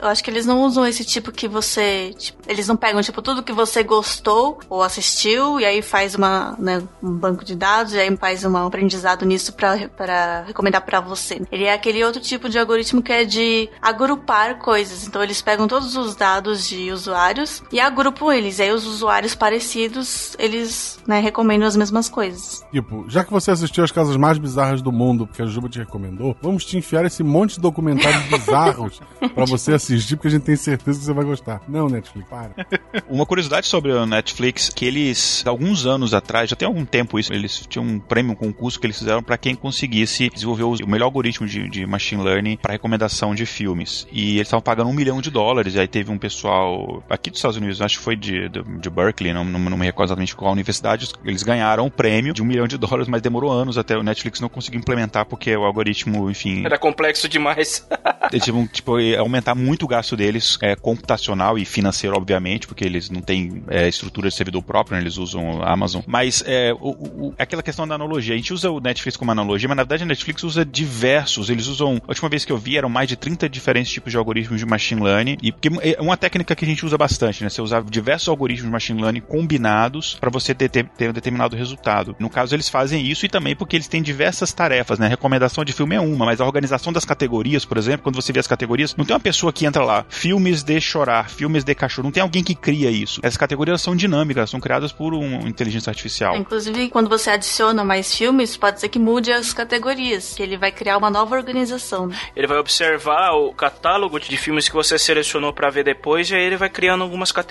Speaker 6: eu acho que eles não usam esse tipo que você. Tipo, eles não pegam, tipo, tudo que você gostou ou assistiu e aí faz uma, né, um banco de dados e aí faz um aprendizado nisso para recomendar para você. Ele é aquele outro tipo de algoritmo que é de agrupar coisas. Então eles pegam todos os dados de usuários e agrupam eles. E aí os usuários parecidos, eles né, recomendam as mesmas coisas.
Speaker 2: Tipo, já que você assistiu as casas mais bizarras do mundo, porque a Juba te recomendou, vamos te enfiar esse monte de documentários bizarros para você assistir, porque a gente tem certeza que você vai gostar. Não, Netflix, para.
Speaker 7: Uma curiosidade sobre o Netflix, que eles, alguns anos atrás, já tem algum tempo isso, eles tinham um prêmio, um concurso que eles fizeram para quem conseguisse desenvolver o melhor algoritmo de, de machine learning para recomendação de filmes. E eles estavam pagando um milhão de dólares. E aí teve um pessoal aqui dos Estados Unidos, Acho que foi de, de, de Berkeley, não, não, não, me recordo exatamente qual universidade, eles ganharam o prêmio de um milhão de dólares, mas demorou anos até o Netflix não conseguiu implementar porque o algoritmo, enfim.
Speaker 3: Era complexo demais.
Speaker 7: eles iam, tipo, aumentar muito o gasto deles, é, computacional e financeiro, obviamente, porque eles não têm é, estrutura de servidor próprio, né, eles usam a Amazon. Mas é, o, o, aquela questão da analogia, a gente usa o Netflix como analogia, mas na verdade a Netflix usa diversos, eles usam, a última vez que eu vi eram mais de 30 diferentes tipos de algoritmos de machine learning, e porque é uma técnica que a gente usa bastante, né? Você usar diversos algoritmos de machine learning combinados para você ter, ter, um determinado resultado. No caso, eles fazem isso e também porque eles têm diversas tarefas, né? A recomendação de filme é uma, mas a organização das categorias, por exemplo, quando você vê as categorias, não tem uma pessoa que entra lá, filmes de chorar, filmes de cachorro, não tem alguém que cria isso. Essas categorias são dinâmicas, são criadas por uma inteligência artificial.
Speaker 6: Inclusive, quando você adiciona mais filmes, pode ser que mude as categorias, que ele vai criar uma nova organização. Né?
Speaker 3: Ele vai observar o catálogo de filmes que você selecionou para ver depois e aí ele vai criando algumas categorias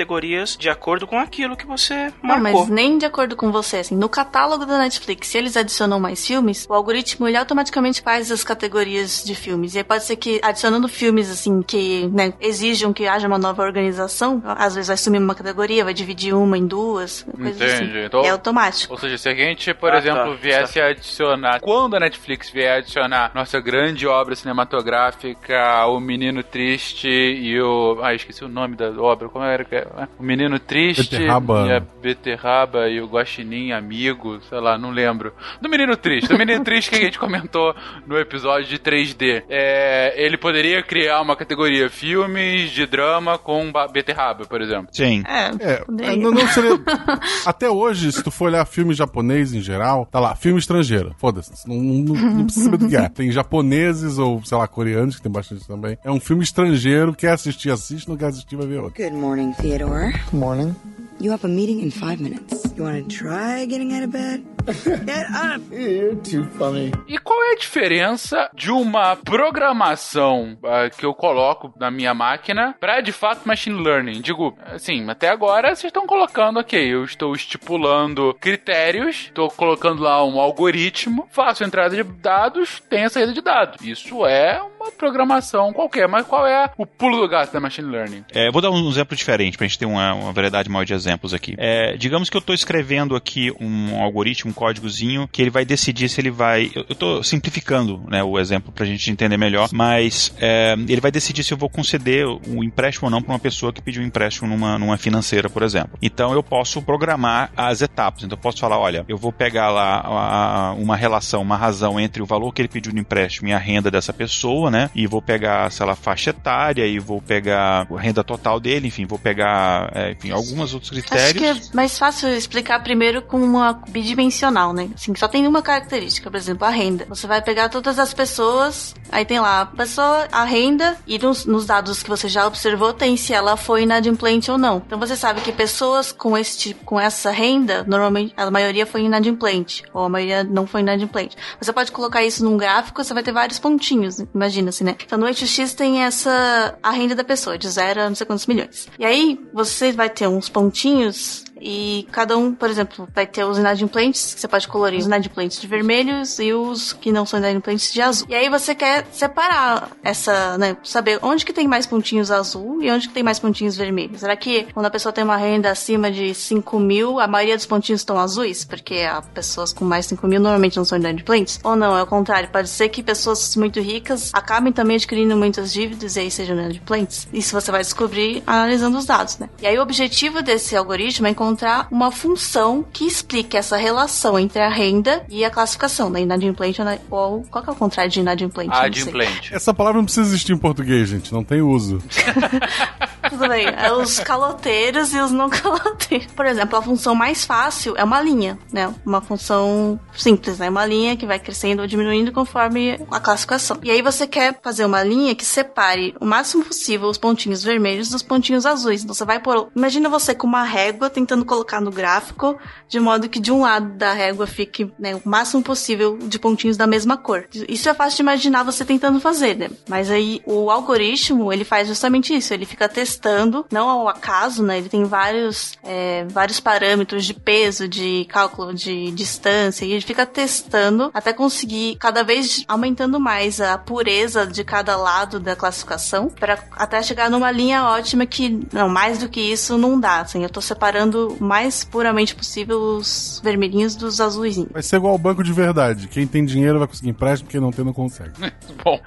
Speaker 3: de acordo com aquilo que você marcou.
Speaker 6: Não, mas nem de acordo com você, assim, no catálogo da Netflix, se eles adicionam mais filmes, o algoritmo ele automaticamente faz as categorias de filmes. E aí pode ser que adicionando filmes assim que, né, exijam que haja uma nova organização, às vezes vai sumir uma categoria, vai dividir uma em duas, coisas assim.
Speaker 5: Entendi. Então,
Speaker 6: É automático.
Speaker 5: Ou seja, se a gente, por
Speaker 3: Ah,
Speaker 5: exemplo,
Speaker 3: tá.
Speaker 5: viesse a adicionar, quando a Netflix vier adicionar nossa grande obra cinematográfica, O Menino Triste e o. Ah, esqueci o nome da obra, como era que é? O Menino Triste
Speaker 2: Beterraba.
Speaker 5: e a Beterraba e o Guaxinim Amigo, sei lá, não lembro. Do Menino Triste, do Menino Triste que a gente comentou no episódio de 3D. É, ele poderia criar uma categoria filmes de drama com ba- beterraba, por exemplo.
Speaker 7: Sim.
Speaker 6: É,
Speaker 2: É, é, não, não seria. Até hoje, se tu for olhar filme japonês em geral, tá lá, filme estrangeiro. Foda-se. Não, não, não precisa saber do que é. Tem japoneses ou, sei lá, coreanos, que tem bastante também. É um filme estrangeiro, quer assistir, assiste, não quer assistir, vai ver outro.
Speaker 10: Good morning, Theodore.
Speaker 11: Morning.
Speaker 10: You have a meeting in five minutes. You want to try getting out of bed? Get up!
Speaker 11: You're too funny.
Speaker 5: E qual é a diferença de uma programação ah, que eu coloco na minha máquina para de fato machine learning? Digo, assim, até agora vocês estão colocando, ok, eu estou estipulando critérios, estou colocando lá um algoritmo, faço entrada de dados, tem a saída de dados. Isso é uma programação qualquer, mas qual é o pulo do gato da machine learning?
Speaker 7: É, eu vou dar um exemplo diferente pra gente ter uma, uma variedade maior de exemplos aqui. É, digamos que eu estou escrevendo aqui um algoritmo, um códigozinho, que ele vai decidir se ele vai. Eu estou simplificando né, o exemplo pra gente entender melhor, mas é, ele vai decidir se eu vou conceder um empréstimo ou não para uma pessoa que pediu um empréstimo numa, numa financeira, por exemplo. Então eu posso programar as etapas. Então eu posso falar: olha, eu vou pegar lá a- uma relação, uma razão entre o valor que ele pediu no empréstimo e a renda dessa pessoa, né? E vou pegar, sei lá, faixa etária, e vou pegar a renda total dele, enfim, vou pegar, é, enfim, alguns outros
Speaker 6: Acho
Speaker 7: critérios.
Speaker 6: que é mais fácil explicar primeiro com uma bidimensional, né? Assim, só tem uma característica, por exemplo, a renda. Você vai pegar todas as pessoas, aí tem lá a pessoa, a renda, e nos, nos dados que você já observou tem se ela foi inadimplente ou não. Então você sabe que pessoas com esse tipo, com essa renda, normalmente a maioria foi inadimplente, ou a maioria não foi inadimplente. Você pode colocar isso num gráfico, você vai ter vários pontinhos, imagina assim, né? Então no eixo X tem essa a renda da pessoa, de zero a não sei quantos milhões. E aí você vai ter uns pontinhos e cada um, por exemplo, vai ter os inadimplentes, que você pode colorir os inadimplentes de vermelhos e os que não são inadimplentes de azul. E aí você quer separar essa, né, saber onde que tem mais pontinhos azul e onde que tem mais pontinhos vermelhos. Será que quando a pessoa tem uma renda acima de 5 mil, a maioria dos pontinhos estão azuis? Porque as pessoas com mais de 5 mil normalmente não são inadimplentes? Ou não, é o contrário, pode ser que pessoas muito ricas acabem também adquirindo muitas dívidas e aí sejam inadimplentes. Isso você vai descobrir analisando os dados, né? E aí o objetivo desse algoritmo é encontrar uma função que explique essa relação entre a renda e a classificação, né? Inadimplente ou, qual que é o contrário de inadimplente?
Speaker 5: Adimplente.
Speaker 2: Essa palavra não precisa existir em português, gente. Não tem uso.
Speaker 6: Tudo bem. É os caloteiros e os não caloteiros. Por exemplo, a função mais fácil é uma linha, né? Uma função simples, né? Uma linha que vai crescendo ou diminuindo conforme a classificação. E aí você quer fazer uma linha que separe o máximo possível os pontinhos vermelhos dos pontinhos azuis. Então você vai por. Imagina você com uma régua tentando colocar no gráfico, de modo que de um lado da régua fique né, o máximo possível de pontinhos da mesma cor. Isso é fácil de imaginar você tentando fazer, né? Mas aí o algoritmo, ele faz justamente isso. Ele fica testando testando, não ao acaso, né? Ele tem vários, é, vários parâmetros de peso, de cálculo de distância, e ele fica testando até conseguir cada vez aumentando mais a pureza de cada lado da classificação, para até chegar numa linha ótima que, não, mais do que isso não dá. Assim, eu tô separando o mais puramente possível os vermelhinhos dos azuizinhos.
Speaker 2: Vai ser igual ao banco de verdade. Quem tem dinheiro vai conseguir empréstimo, quem não tem não consegue.
Speaker 5: Bom,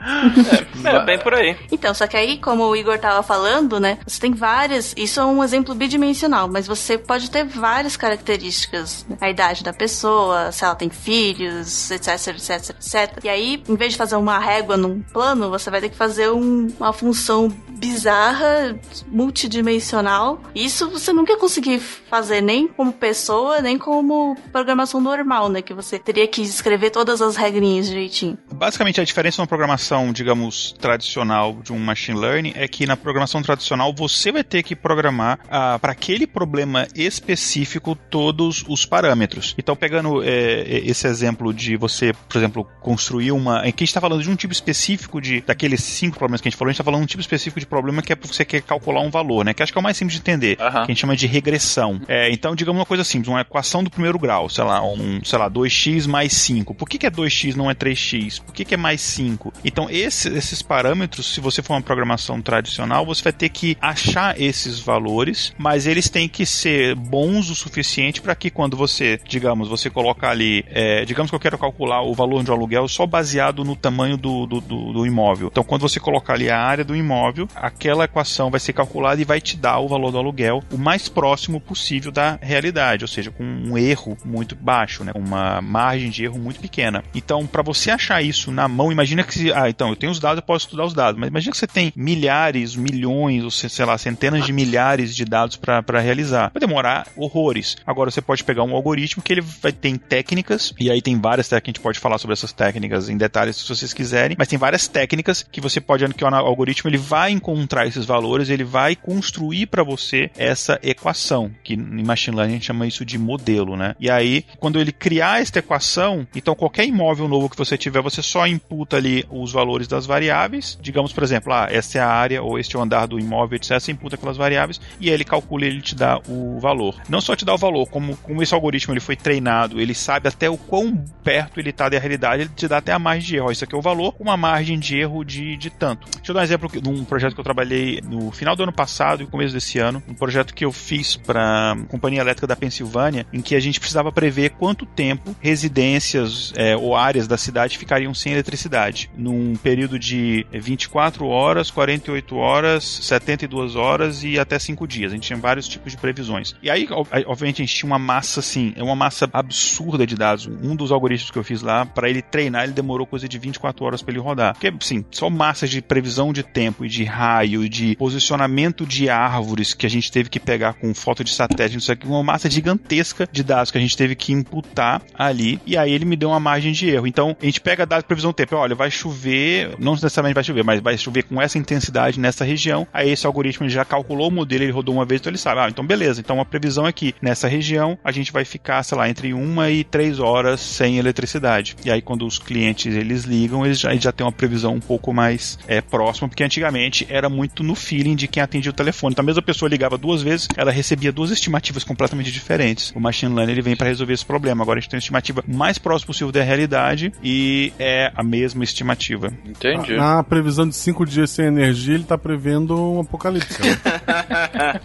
Speaker 3: É bem por aí.
Speaker 6: Então, só que aí, como o Igor tava falando, né? Você tem várias. Isso é um exemplo bidimensional, mas você pode ter várias características. né? A idade da pessoa, se ela tem filhos, etc, etc, etc. E aí, em vez de fazer uma régua num plano, você vai ter que fazer um- uma função bizarra, multidimensional. Isso você nunca conseguir fazer nem como pessoa, nem como programação normal, né? Que você teria que escrever todas as regrinhas direitinho.
Speaker 7: Basicamente, a diferença na programação, digamos, tradicional de um machine learning é que na programação tradicional você vai ter que programar ah, para aquele problema específico todos os parâmetros. Então, pegando é, esse exemplo de você, por exemplo, construir uma. Aqui a gente está falando de um tipo específico de. daqueles cinco problemas que a gente falou, a gente está falando de um tipo específico de problema que é você quer calcular um valor, né? Que acho que é o mais simples de entender. Que a gente chama de regressão. É, então, digamos uma coisa simples, uma equação do primeiro grau, sei lá, um, sei lá, 2x mais 5. Por que, que é 2x não é 3x? Por que, que é mais 5? Então, esse- esses parâmetros, se você for uma programação tradicional, você vai ter que achar esses valores, mas eles têm que ser bons o suficiente para que quando você, digamos, você colocar ali, é, digamos que eu quero calcular o valor de um aluguel só baseado no tamanho do, do, do- do imóvel. Então, quando você colocar ali a área do imóvel, aquela equação vai ser calculada e vai te dar o valor do aluguel o mais próximo possível da realidade, ou seja, com um erro muito baixo, né? uma margem de erro muito pequena. Então, para você achar isso na mão, imagina que se, ah, então eu tenho os dados, eu posso estudar os dados, mas imagina que você tem milhares, milhões, ou sei lá, centenas de milhares de dados para realizar. Vai demorar horrores. Agora você pode pegar um algoritmo que ele vai ter técnicas, e aí tem várias técnicas, a gente pode falar sobre essas técnicas em detalhes se vocês quiserem, mas tem várias técnicas que você pode que o algoritmo ele vai encontrar esses valores, ele vai construir para você essa equação, que em machine learning a gente chama isso de modelo, né? E aí, quando ele criar esta equação, então qualquer imóvel novo que você tiver, você só imputa ali os valores das variáveis. Digamos, por exemplo, ah, essa é a área ou este é o andar do imóvel, etc. Você imputa aquelas variáveis e aí ele calcula e ele te dá o valor. Não só te dá o valor, como, como esse algoritmo ele foi treinado, ele sabe até o quão perto ele está da realidade, ele te dá até a margem de erro. Isso aqui é o valor uma margem de erro de, de tanto. Deixa eu dar um exemplo de um projeto que eu trabalhei no final do ano passado e começo desse ano. Um projeto que eu fiz para a Companhia Elétrica da Pensilvânia, em que a gente precisava prever quanto tempo residências é, ou áreas da cidade ficariam sem eletricidade. Num período de 24 horas, 48 horas, 72 horas e até 5 dias. A gente tinha vários tipos de previsões. E aí, ob- aí, obviamente, a gente tinha uma massa assim, é uma massa absurda de dados. Um dos algoritmos que eu fiz lá, para ele treinar, ele demorou coisa de 24 horas para ele rodar. Porque, assim, só massas de previsão de tempo e de raio e de posicionamento de árvores que a gente teve que pegar com foto de satélite, isso aqui, uma massa gigantesca de dados que a gente teve que imputar ali. E aí ele me deu uma margem de erro. Então, a gente pega dados de previsão do tempo. Olha, vai chover, não necessariamente vai chover, mas vai chover com essa intensidade nessa região. Aí esse algoritmo ele já calculou o modelo, ele rodou uma vez, então ele sabe. Ah, então beleza. Então a previsão é que nessa região a gente vai ficar, sei lá, entre uma e três horas sem eletricidade. E aí quando os clientes eles ligam, eles já, eles já têm uma previsão um pouco mais é, próxima, porque antigamente era muito no feeling de quem atendia o telefone. Então a mesma pessoa ligava duas vezes, ela recebia duas estimativas completamente diferentes. O machine learning ele vem para resolver esse problema. Agora a gente tem uma estimativa mais próxima possível da realidade e é a mesma estimativa.
Speaker 5: Entendi.
Speaker 2: Na previsão de cinco dias sem energia, ele tá prevendo apocalipse.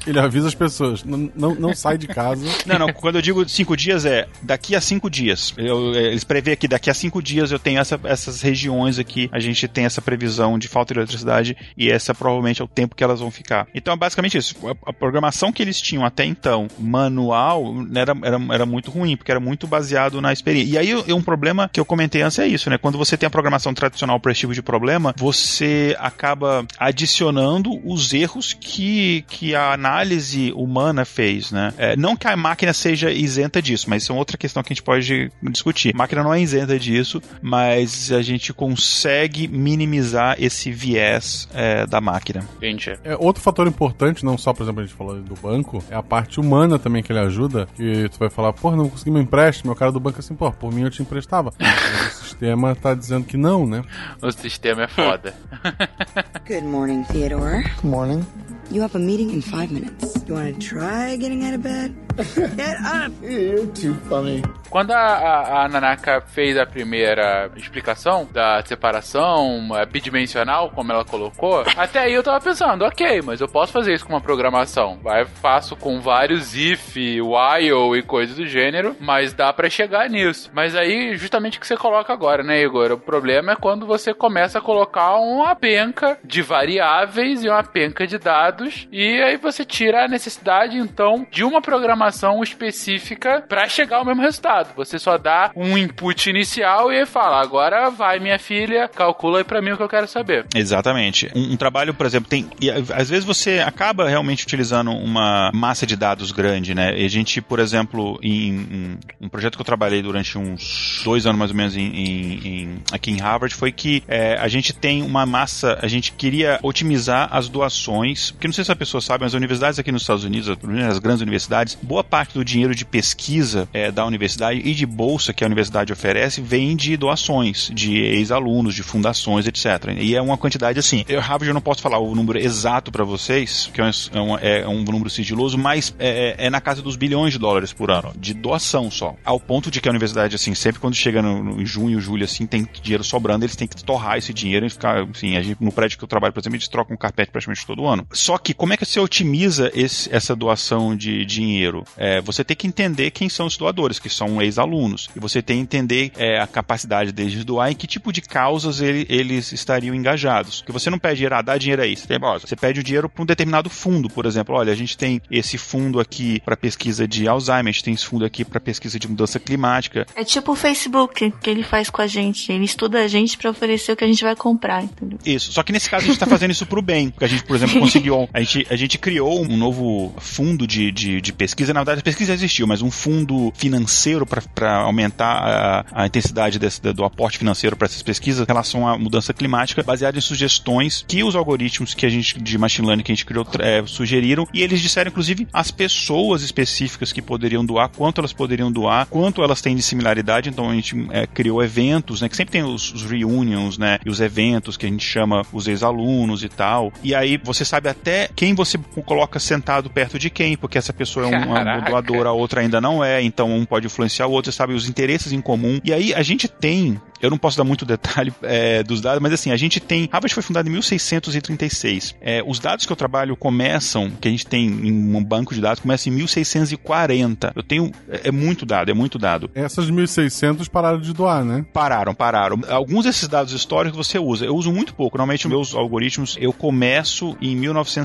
Speaker 2: ele avisa as pessoas: não, não, não sai de casa.
Speaker 7: Não, não, quando eu digo cinco dias é daqui a cinco dias. Eu- é, eles prevê que daqui a cinco dias eu tenho essa- essas regiões aqui, a gente tem essa previsão de falta de eletricidade e essa provavelmente é o tempo que elas vão ficar. Então é basicamente isso. A, a programação que eles tinham até então, manual, era, era, era muito ruim, porque era muito baseado na experiência. E aí um problema que eu comentei antes é isso, né? Quando você tem a programação tradicional para esse tipo de problema, você acaba adicionando os erros que, que a análise humana fez, né? É, não que a máquina seja isenta disso, mas isso é outra questão que a gente pode discutir. A máquina não é isenta disso, mas a gente consegue minimizar esse viés é, da máquina.
Speaker 5: Entendi.
Speaker 2: É, outro fator importante, não só, por exemplo, a gente falou do banco, é a parte humana também que ele ajuda. Que tu vai falar, porra, não consegui meu empréstimo. O cara do banco é assim, pô, por mim eu te emprestava. O sistema tá dizendo que não, né?
Speaker 5: O sistema é foda.
Speaker 10: Good morning, Theodore.
Speaker 11: Morning. morning.
Speaker 10: You have a meeting in five minutes. You want to try getting out of bed? Get up!
Speaker 11: You're too funny.
Speaker 5: Quando a, a, a, Nanaka fez a primeira explicação da separação é, bidimensional, como ela colocou, até aí eu tava pensando, ok, mas eu posso fazer isso com uma programação. Vai, faço com vários if, while e coisas do gênero, mas dá para chegar nisso. Mas aí, justamente o que você coloca agora, né, Igor? O problema é quando você começa a colocar uma penca de variáveis e uma penca de dados, e aí você tira a necessidade, então, de uma programação específica para chegar ao mesmo resultado. Você só dá um input inicial e fala: agora vai, minha filha, calcula aí pra mim o que eu quero saber.
Speaker 7: Exatamente. Um, um trabalho, por exemplo, tem. E, às vezes você acaba realmente utilizando uma massa de dados grande, né? E a gente, por exemplo, em, em um projeto que eu trabalhei durante uns dois anos mais ou menos em, em, aqui em Harvard foi que é, a gente tem uma massa, a gente queria otimizar as doações, porque não sei se a pessoa sabe, mas as universidades aqui nos Estados Unidos, as grandes universidades, boa parte do dinheiro de pesquisa é, da universidade e de bolsa que a universidade oferece vem de doações de ex-alunos, de fundações, etc. E é uma quantidade assim. Eu, Harvard, eu não posso falar o número exato para vocês, que é um, é um, número sigiloso, mas é, é, é, na casa dos bilhões de dólares por ano, de doação só. Ao ponto de que a universidade, assim, sempre quando chega no, no, em junho, julho, assim, tem dinheiro sobrando, eles têm que torrar esse dinheiro e ficar, assim, gente, no prédio que eu trabalho, por exemplo, eles trocam um carpete praticamente todo ano. Só que como é que você otimiza esse, essa doação de dinheiro? É, você tem que entender quem são os doadores, que são ex-alunos. E você tem que entender é, a capacidade deles de doar e que tipo de causas ele, eles estariam engajados. Que você não pede dinheiro, ah, dá dinheiro aí. Você, tem, ó, você pede o dinheiro para um determinado fundo, por exemplo. Olha, a gente tem esse fundo aqui para pesquisa de Alzheimer, a gente tem esse fundo aqui para pesquisa de mudança climática.
Speaker 6: É tipo o Facebook que ele faz com a gente. Ele estuda a gente para oferecer o que a gente vai comprar, entendeu?
Speaker 7: Isso. Só que nesse caso a gente está fazendo isso pro bem. Porque a gente, por exemplo, conseguiu. A gente, a gente criou um novo fundo de, de, de pesquisa. Na verdade, a pesquisa existiu, mas um fundo financeiro para aumentar a, a intensidade desse, do aporte financeiro para essas pesquisas em relação à mudança climática, baseado em sugestões que os algoritmos que a gente de machine learning que a gente criou é, sugeriram e eles disseram inclusive as pessoas específicas que poderiam doar, quanto elas poderiam doar, quanto elas têm de similaridade. Então a gente é, criou eventos, né, que sempre tem os, os reunions, né, e os eventos que a gente chama os ex-alunos e tal. E aí você sabe até quem você coloca sentado perto de quem, porque essa pessoa é um, uma doadora, a outra ainda não é, então um pode influenciar o outro, sabe os interesses em comum. E aí a gente tem eu não posso dar muito detalhe é, dos dados, mas assim, a gente tem. Harvard foi fundada em 1636. É, os dados que eu trabalho começam, que a gente tem em um banco de dados, começam em 1640. Eu tenho. É, é muito dado, é muito dado.
Speaker 2: Essas de 1600 pararam de doar, né?
Speaker 7: Pararam, pararam. Alguns desses dados históricos você usa. Eu uso muito pouco. Normalmente, os meus algoritmos eu começo em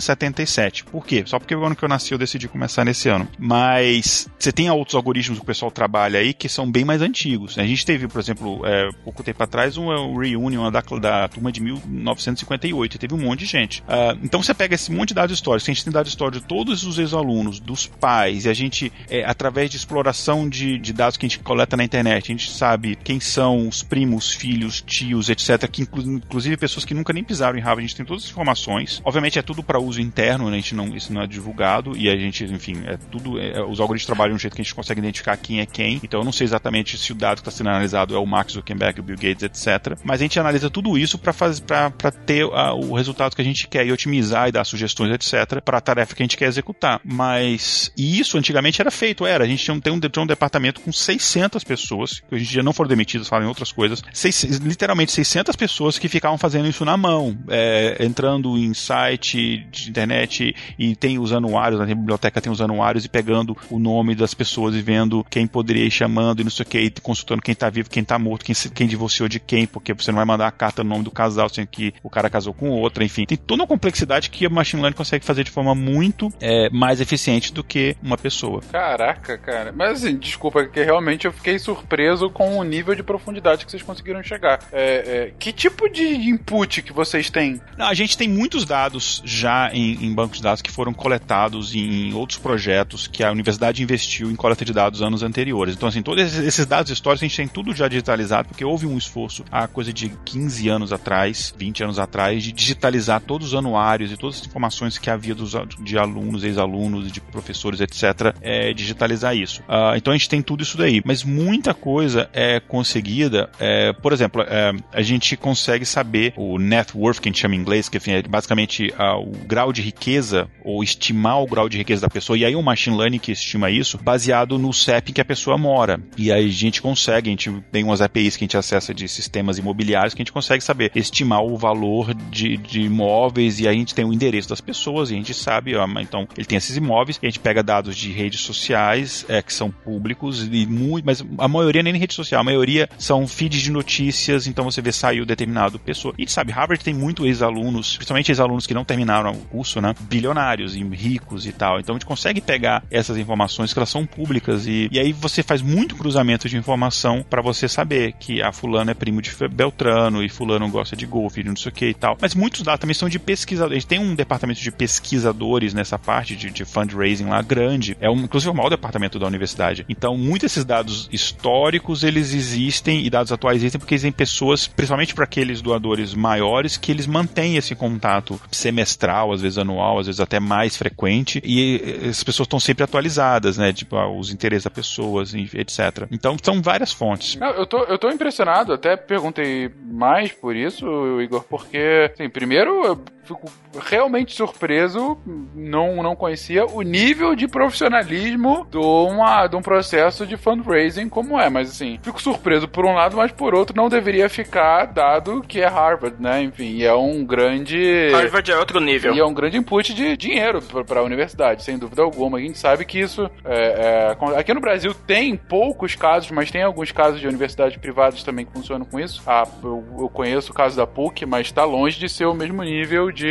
Speaker 7: 1977. Por quê? Só porque o ano que eu nasci eu decidi começar nesse ano. Mas você tem outros algoritmos que o pessoal trabalha aí que são bem mais antigos. A gente teve, por exemplo, é, pouco tempo atrás um, um reunion da, da turma de 1958 e teve um monte de gente. Uh, então você pega esse monte de dados históricos, a gente tem dados históricos de todos os ex-alunos, dos pais, e a gente, é, através de exploração de, de, dados que a gente coleta na internet, a gente sabe quem são os primos, filhos, tios, etc., que inclu inclusive pessoas que nunca nem pisaram em Harvard, a gente tem todas as informações. Obviamente é tudo para uso interno, né? a gente não, isso não é divulgado, e a gente, enfim, é tudo, é, os algoritmos trabalham de um jeito que a gente consegue identificar quem é quem, então eu não sei exatamente se o dado que está sendo analisado é o Max Zuckerberg, o Bill Gates, etc. Mas a gente analisa tudo isso para ter uh, o resultado que a gente quer e otimizar e dar sugestões, etc., para a tarefa que a gente quer executar. Mas e isso antigamente era feito, era. A gente tinha um, tem um, tinha um departamento com 600 pessoas, que hoje em dia não foram demitidas, falam em outras coisas, seis, literalmente 600 pessoas que ficavam fazendo isso na mão, é, entrando em site de internet e tem os anuários, na biblioteca tem os anuários e pegando o nome das pessoas e vendo quem poderia ir chamando e não sei o que, e consultando quem está vivo, quem está morto, quem, quem divorciou de quem, porque você não vai mandar a carta no nome do casal sendo que o cara casou com outra, enfim. Tem toda uma complexidade que a machine learning consegue fazer de forma muito é, mais eficiente do que uma pessoa.
Speaker 5: Caraca, cara. Mas assim, desculpa, que realmente eu fiquei surpreso com o nível de profundidade que vocês conseguiram chegar. É, é, que tipo de input que vocês têm?
Speaker 7: Não, a gente tem muitos dados já em, em bancos de dados que foram coletados em outros projetos que a universidade investiu em coleta de dados anos anteriores. Então, assim, todos esses dados históricos a gente tem tudo já digitalizado, porque houve um esforço há coisa de 15 anos atrás, 20 anos atrás, de digitalizar todos os anuários e todas as informações que havia dos, de alunos, ex-alunos, de professores, etc., é, digitalizar isso. Uh, então a gente tem tudo isso daí, mas muita coisa é conseguida. É, por exemplo, é, a gente consegue saber o net worth, que a gente chama em inglês, que enfim, é basicamente uh, o grau de riqueza ou estimar o grau de riqueza da pessoa, e aí o machine learning que estima isso, baseado no CEP que a pessoa mora. E aí a gente consegue, a gente tem umas APIs que a gente acessa de sistemas imobiliários que a gente consegue saber estimar o valor de, de imóveis e aí a gente tem o endereço das pessoas e a gente sabe, ó, então ele tem esses imóveis, e a gente pega dados de redes sociais é, que são públicos e muito, mas a maioria nem rede social, a maioria são feeds de notícias, então você vê saiu determinado pessoa. E sabe, Harvard tem muito ex-alunos, principalmente ex-alunos que não terminaram curso, né? Bilionários e ricos e tal. Então a gente consegue pegar essas informações que elas são públicas e, e aí você faz muito cruzamento de informação para você saber que a fulano é primo de Beltrano e fulano gosta de golfe e não sei o que e tal. Mas muitos dados também são de pesquisadores. Tem um departamento de pesquisadores nessa parte de, de fundraising lá grande. É um, inclusive o maior departamento da universidade. Então, muitos desses dados históricos, eles existem e dados atuais existem porque existem pessoas, principalmente para aqueles doadores maiores, que eles mantêm esse contato semestral, às vezes anual, às vezes até mais frequente, e as pessoas estão sempre atualizadas, né? Tipo, ah, os interesses das pessoas, etc. Então, são várias fontes.
Speaker 5: Não, eu tô, eu tô impressionado, até perguntei mais por isso, Igor, porque, assim, primeiro, fico realmente surpreso, não, não conhecia o nível de profissionalismo de, uma, de um processo de fundraising como é, mas assim, fico surpreso por um lado, mas por outro não deveria ficar, dado que é Harvard, né? Enfim, é um grande.
Speaker 3: Harvard é outro nível.
Speaker 5: E é um grande input de dinheiro para a universidade, sem dúvida alguma. A gente sabe que isso. É, é, aqui no Brasil tem poucos casos, mas tem alguns casos de universidades privadas também que funcionam com isso. Ah, eu, eu conheço o caso da PUC, mas está longe de ser o mesmo nível de,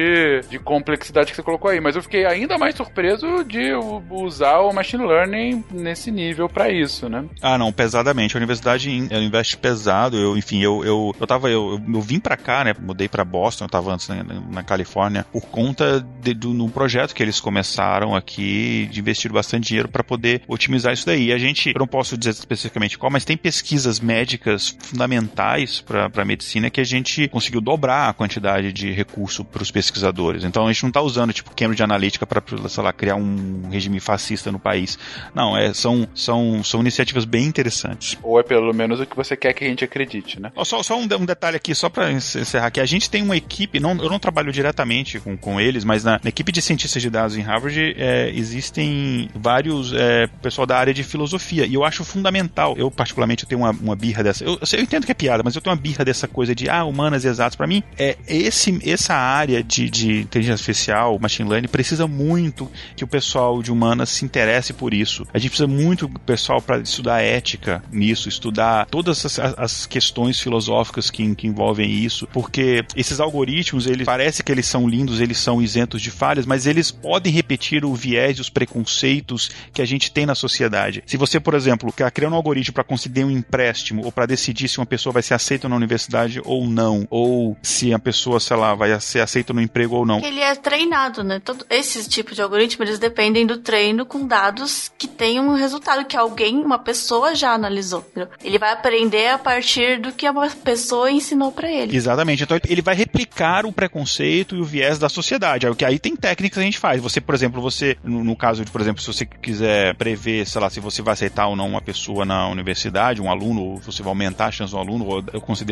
Speaker 5: de complexidade que você colocou aí. Mas eu fiquei ainda mais surpreso de usar o machine learning nesse nível para isso, né?
Speaker 7: Ah, não, pesadamente. A universidade investe pesado. Eu, enfim, eu, eu, eu tava. Eu, eu vim para cá, né? Mudei para Boston, eu tava antes na, na Califórnia, por conta de, do, no projeto que eles começaram aqui de investir bastante dinheiro para poder otimizar isso daí. E a gente, eu não posso dizer especificamente qual, mas tem pesquisas médicas fundamentais para medicina que a gente conseguiu dobrar a quantidade de recurso para os pesquisadores. Então a gente não está usando tipo Cambridge Analytica para, sei lá, criar um regime fascista no país. Não, é, são, são, são iniciativas bem interessantes.
Speaker 5: Ou é pelo menos o que você quer que a gente acredite, né?
Speaker 7: Só, só um, um detalhe aqui, só para encerrar aqui. A gente tem uma equipe, não, eu não trabalho diretamente com, com eles, mas na, na equipe de cientistas de dados em Harvard é, existem vários é, pessoal da área de filosofia. E eu acho fundamental. Eu, particularmente, eu tenho uma, uma birra dessa. Eu, eu, entendo que é piada, mas eu tenho uma birra dessa coisa de ah, humanas e exatas. Para mim, é esse, essa área de, de inteligência artificial, machine learning, precisa muito que o pessoal de humanas se interesse por isso. A gente precisa muito do pessoal para estudar ética nisso, estudar todas as, as questões filosóficas que, que, envolvem isso, porque esses algoritmos, eles parece que eles são lindos, eles são isentos de falhas, mas eles podem repetir o viés e os preconceitos que a gente tem na sociedade. Se você, por exemplo, quer criar um algoritmo para conceder um empréstimo ou para decidir se uma pessoa vai ser aceita na universidade ou não, ou se a pessoa, sei lá, vai ser aceita no emprego ou não.
Speaker 6: Ele é treinado, né? Todo, esses tipos de algoritmo, eles dependem do treino com dados que tenham um resultado que alguém, uma pessoa já analisou. Ele vai aprender a partir do que uma pessoa ensinou para ele.
Speaker 7: Exatamente. Então ele vai replicar o preconceito e o viés da sociedade. Aí, que aí tem técnicas que a gente faz. Você, por exemplo, você, no, no caso de, por exemplo, se você quiser prever, sei lá, se você vai aceitar ou não uma pessoa na universidade, um aluno, ou você vai aumentar a chance do aluno, ou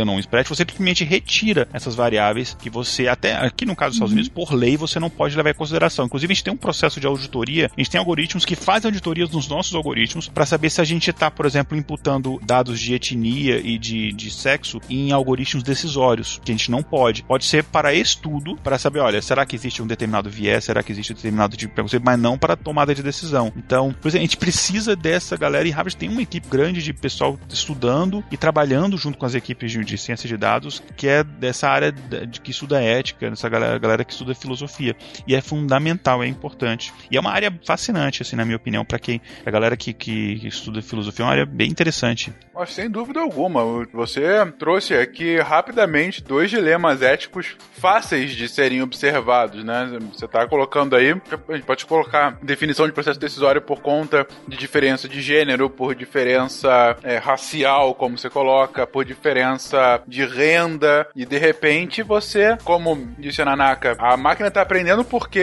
Speaker 7: não um spread, você simplesmente retira essas variáveis que você, até aqui no caso dos Estados uhum. Unidos, por lei, você não pode levar em consideração. Inclusive, a gente tem um processo de auditoria, a gente tem algoritmos que fazem auditorias nos nossos algoritmos para saber se a gente está, por exemplo, imputando dados de etnia e de, de sexo em algoritmos decisórios, que a gente não pode. Pode ser para estudo, para saber, olha, será que existe um determinado viés, será que existe um determinado tipo de preconceito, mas não para tomada de decisão. Então, por exemplo, a gente precisa dessa galera e Harvard tem uma equipe grande de pessoal estudando e trabalhando junto com as equipes de, de ciência de dados, que é dessa área de que estuda ética, dessa galera, galera que estuda filosofia. E é fundamental, é importante. E é uma área fascinante, assim, na minha opinião, para quem, a galera que, que, estuda filosofia, é uma área bem interessante.
Speaker 5: Mas sem dúvida alguma, você trouxe aqui rapidamente dois dilemas éticos fáceis de serem observados, né? Você está colocando aí, a gente pode colocar definição de processo decisório por conta de diferença de gênero, por diferença é, racial, como você coloca, por diferença de renda, e de repente você, como disse Nanaka, a máquina está aprendendo porque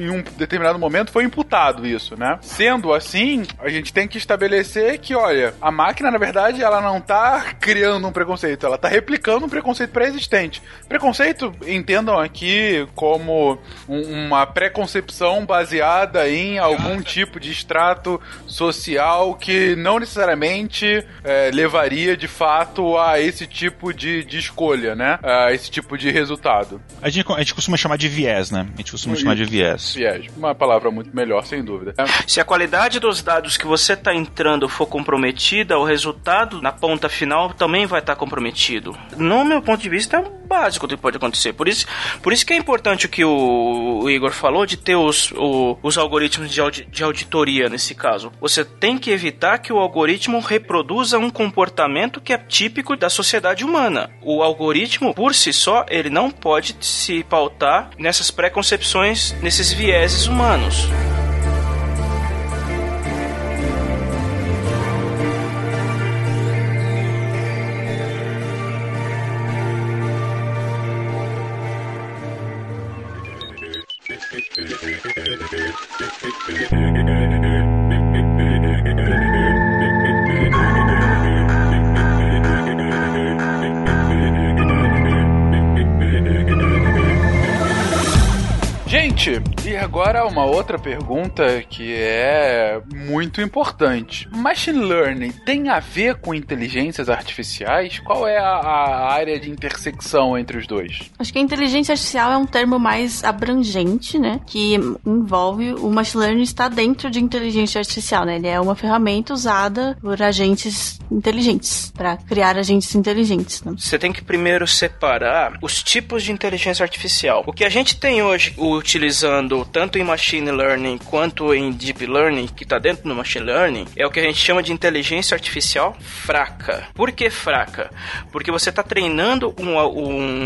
Speaker 5: em um determinado momento foi imputado isso, né? Sendo assim, a gente tem que estabelecer que, olha, a máquina, na verdade, ela não está criando um preconceito, ela está replicando um preconceito pré-existente. Preconceito, entendam aqui como como um- uma preconcepção baseada em algum tipo de extrato social que não necessariamente é, levaria de fato a esse tipo de, de escolha, né? A esse tipo de resultado.
Speaker 7: A gente, a gente costuma chamar de viés, né? A gente costuma chamar de viés.
Speaker 5: Viés, uma palavra muito melhor, sem dúvida. É,
Speaker 3: Se a qualidade dos dados que você está entrando for comprometida, o resultado na ponta final também vai estar comprometido. No meu ponto de vista, é o básico do que pode acontecer. Por isso, por isso que é importante o que o, o Igor falou de ter os, o- os algoritmos de, audi- de auditoria nesse caso. Você tem que evitar que o algoritmo reproduza um comportamento que é típico da sociedade humana. O algoritmo, por si só, ele não pode se pautar nessas preconcepções, nesses vieses humanos.
Speaker 5: Outra pergunta que é muito importante. Machine Learning tem a ver com inteligências artificiais? Qual é a, a área de intersecção entre os dois?
Speaker 6: Acho que a inteligência artificial é um termo mais abrangente, né? Que envolve o machine learning está dentro de inteligência artificial, né? Ele é uma ferramenta usada por agentes inteligentes para criar agentes inteligentes. Né?
Speaker 3: Você tem que primeiro separar os tipos de inteligência artificial. O que a gente tem hoje utilizando tanto em machine learning quanto em deep learning, que está dentro do machine learning, é o que a gente chama de inteligência artificial fraca. Por que fraca? Porque você está treinando um,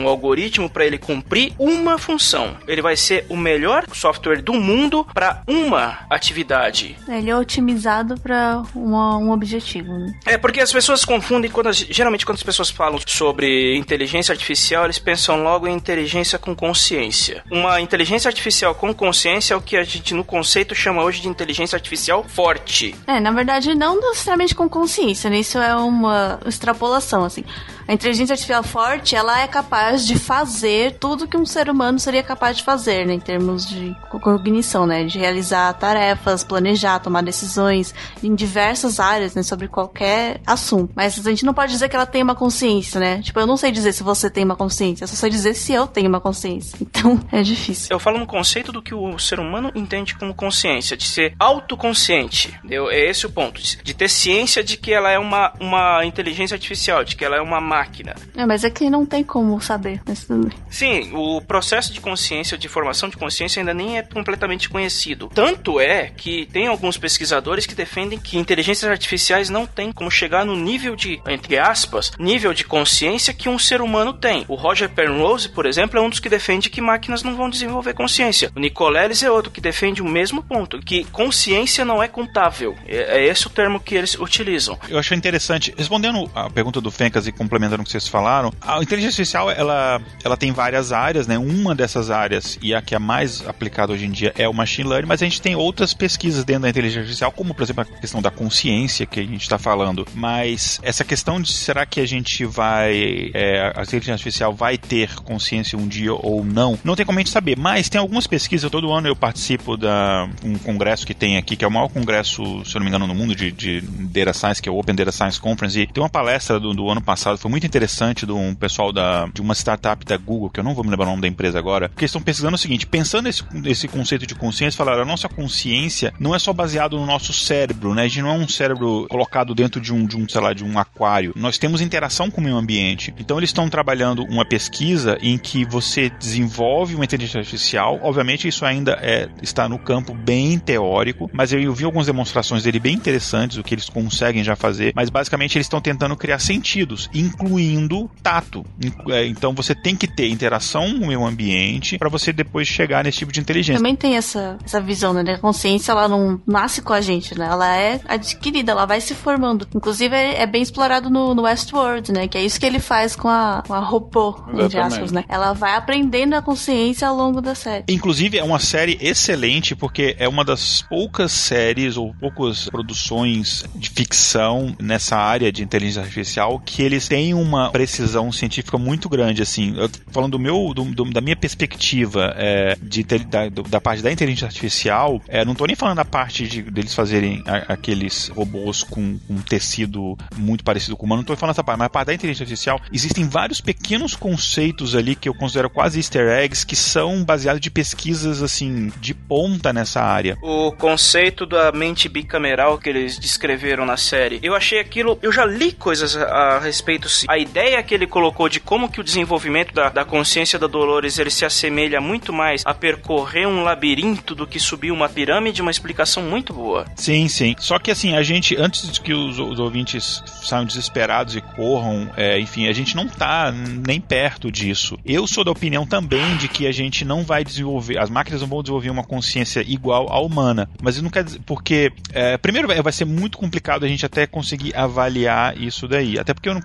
Speaker 3: um algoritmo para ele cumprir uma função. Ele vai ser o melhor software do mundo para uma atividade.
Speaker 6: Ele é otimizado para um objetivo. Né?
Speaker 3: É porque as pessoas confundem quando as- geralmente quando as pessoas falam sobre inteligência artificial, eles pensam logo em inteligência com consciência. Uma inteligência artificial com consciência é o que a gente no conceito chama hoje de inteligência artificial forte.
Speaker 6: É, na verdade, não necessariamente com consciência, né? Isso é uma extrapolação, assim. A inteligência artificial forte, ela é capaz de fazer tudo que um ser humano seria capaz de fazer, né? Em termos de co- cognição, né? De realizar tarefas, planejar, tomar decisões em diversas áreas, né? Sobre qualquer assunto. Mas a gente não pode dizer que ela tem uma consciência, né? Tipo, eu não sei dizer se você tem uma consciência, eu só sei dizer se eu tenho uma consciência. Então, é difícil.
Speaker 3: Eu falo no conceito do que o ser humano entende como consciência, de ser autoconsciente. É esse o ponto. De ter ciência de que ela é uma, uma inteligência artificial, de que ela é uma máquina.
Speaker 6: É, mas é que não tem como saber. Mas bem.
Speaker 3: Sim, o processo de consciência, de formação de consciência ainda nem é completamente conhecido. Tanto é que tem alguns pesquisadores que defendem que inteligências artificiais não têm como chegar no nível de, entre aspas, nível de consciência que um ser humano tem. O Roger Penrose, por exemplo, é um dos que defende que máquinas não vão desenvolver consciência. O Nicoleles é outro que defende o mesmo ponto, que consciência não é contável. É, é esse o termo que eles utilizam.
Speaker 7: Eu achei interessante, respondendo a pergunta do Fencas e complementando o que vocês falaram, a inteligência artificial ela, ela tem várias áreas, né? Uma dessas áreas, e a que é mais aplicada hoje em dia, é o machine learning, mas a gente tem outras pesquisas dentro da inteligência artificial, como por exemplo a questão da consciência que a gente está falando. Mas essa questão de será que a gente vai. é, a inteligência artificial vai ter consciência um dia ou não, não tem como a gente saber. Mas tem algumas pesquisas, todo ano eu participo da um congresso que tem aqui, que é o maior congresso, se eu não me engano, no mundo de, de Data Science, que é o Open Data Science Conference, e tem uma palestra do, do ano passado, foi muito interessante, de um pessoal da, de uma startup da Google, que eu não vou me lembrar o nome da empresa agora, porque eles estão pesquisando o seguinte, pensando nesse, nesse conceito de consciência, falaram, a nossa consciência não é só baseado no nosso cérebro, né? A gente não é um cérebro colocado dentro de um, de um sei lá, de um aquário. Nós temos interação com o meio ambiente. Então eles estão trabalhando uma pesquisa em que você desenvolve uma inteligência artificial. Obviamente isso ainda é, está no campo bem teórico, mas eu vi algumas demonstrações dele bem interessantes, o que eles conseguem já fazer. Mas basicamente eles estão tentando criar sentidos, incluindo tato. É, Então você tem que ter interação com o meio ambiente para você depois chegar nesse tipo de inteligência.
Speaker 6: Também tem essa, essa visão, né? A consciência, ela não nasce com a gente, né? Ela é adquirida, ela vai se formando. Inclusive, é, é bem explorado no, no Westworld, né? Que é isso que ele faz com a, com a robô, entre aspas, né? Ela vai aprendendo a consciência ao longo da série.
Speaker 7: Inclusive, é um uma série excelente porque é uma das poucas séries ou poucas produções de ficção nessa área de inteligência artificial que eles têm uma precisão científica muito grande. Assim, eu, falando do meu, do, do, da minha perspectiva é, de da, da, parte da inteligência artificial, é, não estou nem falando da parte de deles fazerem a, aqueles robôs com um tecido muito parecido com o humano, não estou falando essa parte, mas a parte da inteligência artificial existem vários pequenos conceitos ali que eu considero quase easter eggs que são baseados de pesquisas assim de ponta nessa área.
Speaker 3: O conceito da mente bicameral que eles descreveram na série, eu achei aquilo, eu já li coisas a, a respeito, a ideia que ele colocou de como que o desenvolvimento da, da consciência da Dolores ele se assemelha muito mais a percorrer um labirinto do que subir uma pirâmide, uma explicação muito boa.
Speaker 7: Sim, sim. Só que assim, a gente, antes de que os, os ouvintes saiam desesperados e corram, é, enfim, a gente não tá nem perto disso. Eu sou da opinião também de que a gente não vai desenvolver, as máquinas não vão desenvolver uma consciência igual à humana. Mas isso não quer dizer, porque, é, primeiro, vai ser muito complicado a gente até conseguir avaliar isso daí. Até porque não,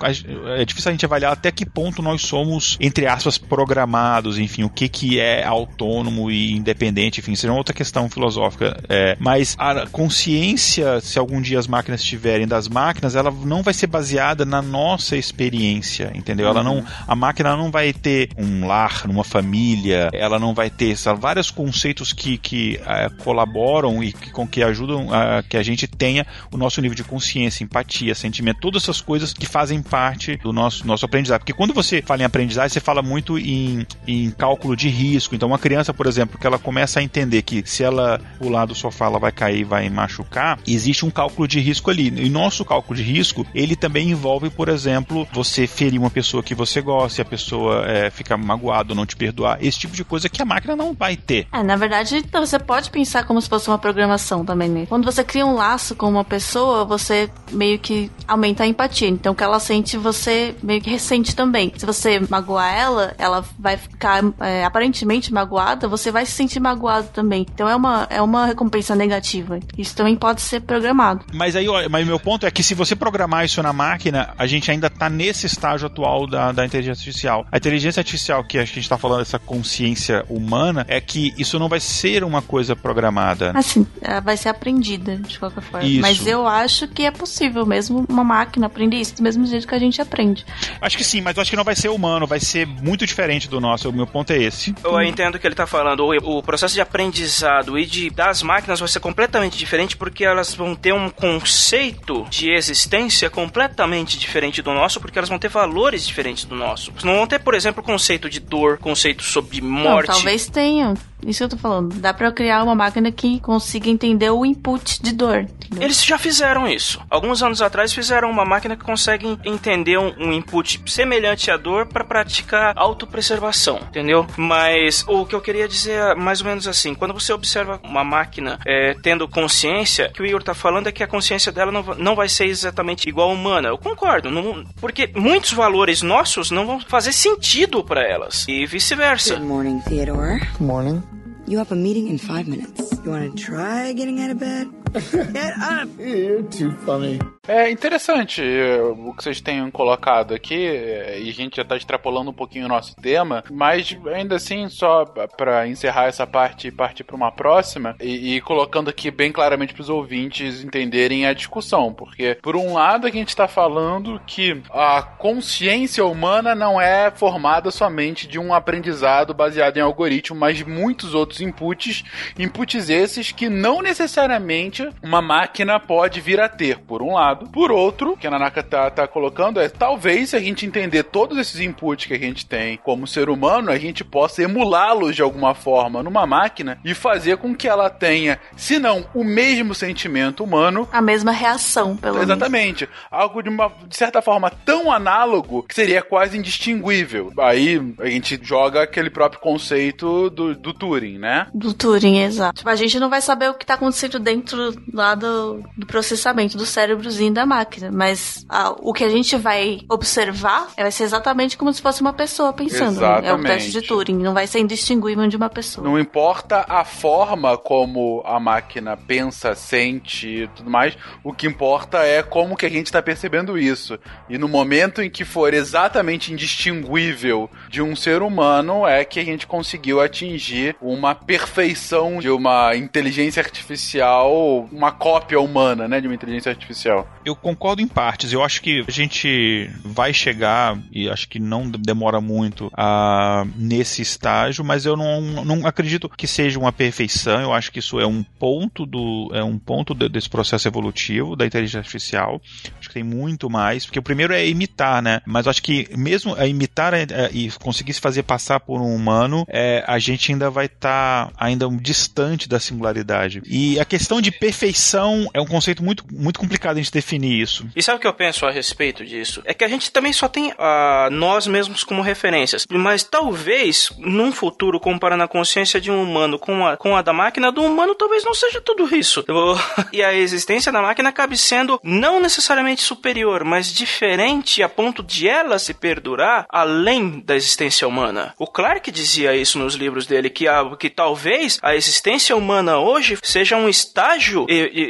Speaker 7: é difícil a gente avaliar até que ponto nós somos, entre aspas, programados, enfim, o que, que é autônomo e independente, enfim, seja uma outra questão filosófica. É, mas a consciência, se algum dia as máquinas tiverem das máquinas, ela não vai ser baseada na nossa experiência, entendeu? Ela não, a máquina não vai ter um lar, uma família, ela não vai ter sabe, vários conceitos que, que é, colaboram e que, com que ajudam a que a gente tenha o nosso nível de consciência, empatia, sentimento, todas essas coisas que fazem parte do nosso, nosso aprendizado. Porque quando você fala em aprendizagem, você fala muito em, em cálculo de risco. Então, uma criança, por exemplo, que ela começa a entender que se ela pular do sofá, ela vai cair, vai machucar, existe um cálculo de risco ali. E nosso cálculo de risco, ele também envolve, por exemplo, você ferir uma pessoa que você gosta, e a pessoa é, ficar magoada ou não te perdoar, esse tipo de coisa que a máquina não vai ter.
Speaker 6: É, na verdade, você pode pensar como se fosse uma programação também, né? Quando você cria um laço com uma pessoa, você meio que aumenta a empatia. Então, o que ela sente, você meio que ressente também. Se você magoar ela, ela vai ficar é, aparentemente magoada, você vai se sentir magoado também. Então, é uma, é uma recompensa negativa. Isso também pode ser programado.
Speaker 7: Mas aí, mas meu ponto é que se você programar isso na máquina, a gente ainda está nesse estágio atual da, da inteligência artificial. A inteligência artificial que a gente está falando, essa consciência humana, é que isso não vai ser uma coisa programada.
Speaker 6: Assim, vai ser aprendida, de qualquer forma. Isso. Mas eu acho que é possível mesmo uma máquina aprender isso do mesmo jeito que a gente aprende.
Speaker 7: Acho que sim, mas eu acho que não vai ser humano, vai ser muito diferente do nosso. O meu ponto é esse.
Speaker 3: Eu entendo que ele está falando. O, o processo de aprendizado e de das máquinas vai ser completamente diferente porque elas vão ter um conceito de existência completamente diferente do nosso, porque elas vão ter valores diferentes do nosso. Não vão ter, por exemplo, conceito de dor, conceito sobre morte.
Speaker 6: Não, talvez tenham. Isso que eu tô falando. Dá pra criar uma máquina que consiga entender o input de dor.
Speaker 3: Entendeu? Eles já fizeram isso. Alguns anos atrás fizeram uma máquina que consegue entender um, um input semelhante à dor para praticar autopreservação, entendeu? Mas o que eu queria dizer é mais ou menos assim: quando você observa uma máquina é, tendo consciência, o que o Igor tá falando é que a consciência dela não, não vai ser exatamente igual à humana. Eu concordo, não, porque muitos valores nossos não vão fazer sentido para elas e vice-versa.
Speaker 10: Good morning, Theodore.
Speaker 11: Good morning.
Speaker 10: You have a meeting in five minutes. You want to try getting out of bed?
Speaker 11: You're too funny.
Speaker 5: É interessante o que vocês tenham colocado aqui, e a gente já está extrapolando um pouquinho o nosso tema, mas ainda assim, só para encerrar essa parte e partir para uma próxima, e, e, colocando aqui bem claramente para os ouvintes entenderem a discussão, porque por um lado a gente está falando que a consciência humana não é formada somente de um aprendizado baseado em algoritmo, mas de muitos outros inputs, inputs esses que não necessariamente uma máquina pode vir a ter, por um lado. Por outro, que a Nanaka tá, tá colocando é talvez se a gente entender todos esses inputs que a gente tem como ser humano, a gente possa emulá-los de alguma forma numa máquina e fazer com que ela tenha, se não o mesmo sentimento humano,
Speaker 6: a mesma reação, pelo
Speaker 5: Exatamente. Menos. Algo de uma de certa forma tão análogo que seria quase indistinguível. Aí a gente joga aquele próprio conceito do, do Turing, né?
Speaker 6: Do Turing, exato. Tipo, a gente não vai saber o que tá acontecendo dentro lá do, do processamento do cérebrozinho da máquina. Mas a, o que a gente vai observar é, vai ser exatamente como se fosse uma pessoa pensando. Né? É o teste de Turing, não vai ser indistinguível de uma pessoa.
Speaker 5: Não importa a forma como a máquina pensa, sente e tudo mais, o que importa é como que a gente está percebendo isso. E no momento em que for exatamente indistinguível de um ser humano, é que a gente conseguiu atingir uma perfeição de uma inteligência artificial, uma cópia humana, né, de uma inteligência artificial.
Speaker 7: Eu concordo em partes. Eu acho que a gente vai chegar, e acho que não demora muito, a, nesse estágio, mas eu não, não acredito que seja uma perfeição. Eu acho que isso é um ponto do é um ponto desse processo evolutivo da inteligência artificial. Acho que tem muito mais, porque o primeiro é imitar, né? Mas acho que mesmo a imitar é, é, e conseguir se fazer passar por um humano, é, a gente ainda vai estar tá ainda distante da singularidade. E a questão de perfeição é um conceito muito, muito complicado a gente definir isso.
Speaker 3: E sabe o que eu penso a respeito disso? É que a gente também só tem uh, nós mesmos como referências. Mas talvez, num futuro, comparando a consciência de um humano com a, com a da máquina, do humano talvez não seja tudo isso. e a existência da máquina acabe sendo não necessariamente superior, mas diferente a ponto de ela se perdurar além da existência humana. O Clark dizia isso nos livros dele, que, a, que talvez a existência humana hoje seja um estágio,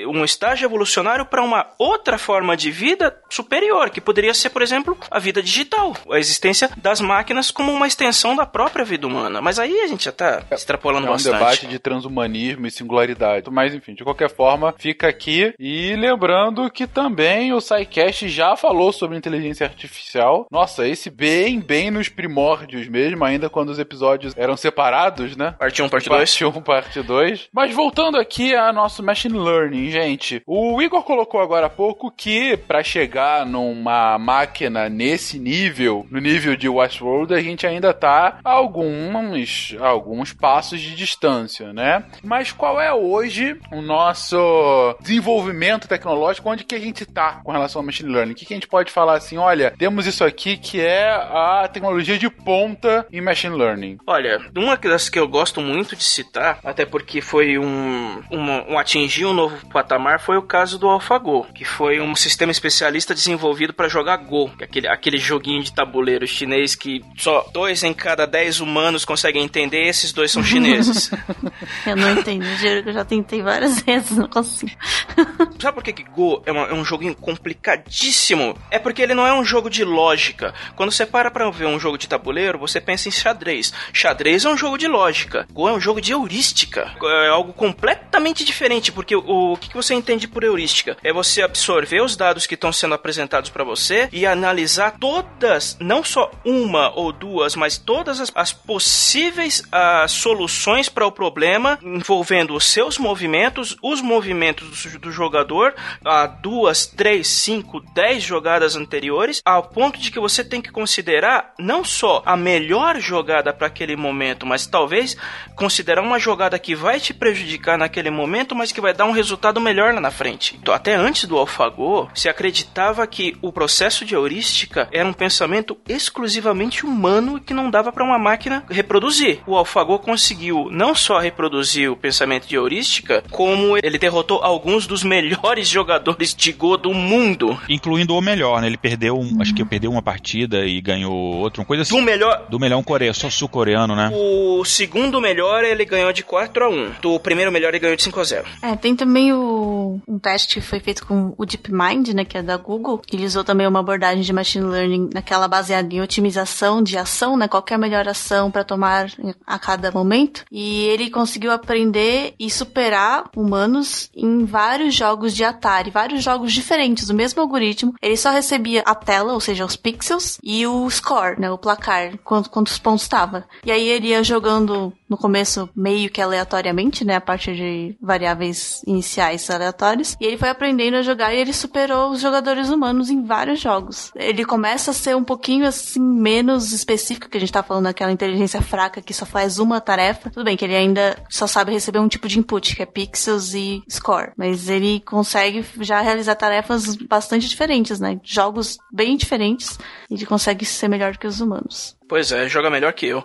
Speaker 3: um estágio evolucionário para uma outra forma de vida superior, que poderia ser, por exemplo, a vida digital, a existência das máquinas como uma extensão da própria vida humana. Mas aí a gente já está extrapolando
Speaker 5: é um
Speaker 3: bastante.
Speaker 5: debate de transhumanismo e singularidade. Mas enfim, de qualquer forma, fica aqui e lembrando que também o SciCast já falou sobre inteligência artificial. Nossa, esse bem, bem nos primórdios mesmo, ainda quando os episódios eram separados, né?
Speaker 3: Parte 1, parte 2.
Speaker 5: Parte 1, parte 2. Mas voltando aqui a nosso machine learning, gente. O Igor colocou agora há pouco que para chegar numa máquina nesse nível, no nível de Westworld, a gente ainda tá a alguns, alguns passos de distância, né? Mas qual é hoje o nosso desenvolvimento tecnológico? Onde que a gente tá com relação ao machine learning? O que, que a gente pode falar assim? Olha, temos isso aqui que é a tecnologia de ponta em machine learning.
Speaker 3: Olha, uma das que eu gosto muito de citar, até porque foi um, um, um atingir um novo patamar, foi o caso do AlphaGo, que foi um sistema especialista desenvolvido para jogar Go, é aquele, aquele joguinho de tabuleiro chinês que só dois em cada dez humanos conseguem entender, esses dois são chineses.
Speaker 6: eu não entendo, juro que eu já tentei várias vezes, não consigo.
Speaker 3: Sabe por que, que Go é, uma, é um joguinho complicadíssimo? É porque ele não é um jogo de lógica. Quando você para pra ver um jogo de tabuleiro, você pensa em xadrez. Xadrez é um jogo de lógica. Go é um jogo de heurística. É algo completamente diferente, porque o, o que você entende por heurística? É você absorver os dados que estão sendo apresentados para você e analisar todas, não só uma ou duas, mas todas as, as possíveis uh, soluções para o problema envolvendo os seus movimentos, os movimentos do, do jogador, a duas, três, cinco, dez jogadas anteriores, ao ponto de que você tem que considerar não só a melhor jogada para aquele momento, mas talvez considerar uma jogada que vai te prejudicar naquele momento, mas que vai dar um resultado melhor lá na frente. Então, até antes do AlphaGo, se acreditava que o processo de heurística era um pensamento exclusivamente humano e que não dava para uma máquina reproduzir. O AlphaGo conseguiu não só reproduzir o pensamento de heurística, como ele derrotou alguns dos melhores jogadores de Go do mundo.
Speaker 7: Incluindo o melhor, né? Ele perdeu, um, acho que perdeu uma partida e ganhou outra, uma coisa assim.
Speaker 3: Do melhor...
Speaker 7: Do melhor um coreano, só sul-coreano, né?
Speaker 3: O segundo melhor ele ganhou de 4 a 1 Do primeiro melhor ele ganhou de 5 a 0
Speaker 6: É, tem também o, um teste que foi feito com o DeepMind, né? Que é da Google. Ele usou também uma abordagem de machine learning naquela baseada em otimização de ação, né? Qualquer melhor ação para tomar a cada momento. E ele conseguiu aprender e superar humanos em vários jogos de Atari, vários jogos diferentes, o mesmo algoritmo. Ele só recebia a tela, ou seja, os pixels, e o score, né? O placar, quantos pontos estava. E aí ele ia jogando no começo meio que aleatoriamente, né? A partir de variáveis iniciais aleatórios. E ele foi aprendendo a jogar e ele superou os jogadores humanos em vários jogos. Ele começa a ser um pouquinho assim menos específico, que a gente tá falando daquela inteligência fraca que só faz uma tarefa. Tudo bem que ele ainda só sabe receber um tipo de input, que é pixels e score. Mas ele consegue já realizar tarefas bastante diferentes, né? Jogos bem diferentes. E ele consegue ser melhor que os humanos.
Speaker 3: Pois é, joga melhor que eu.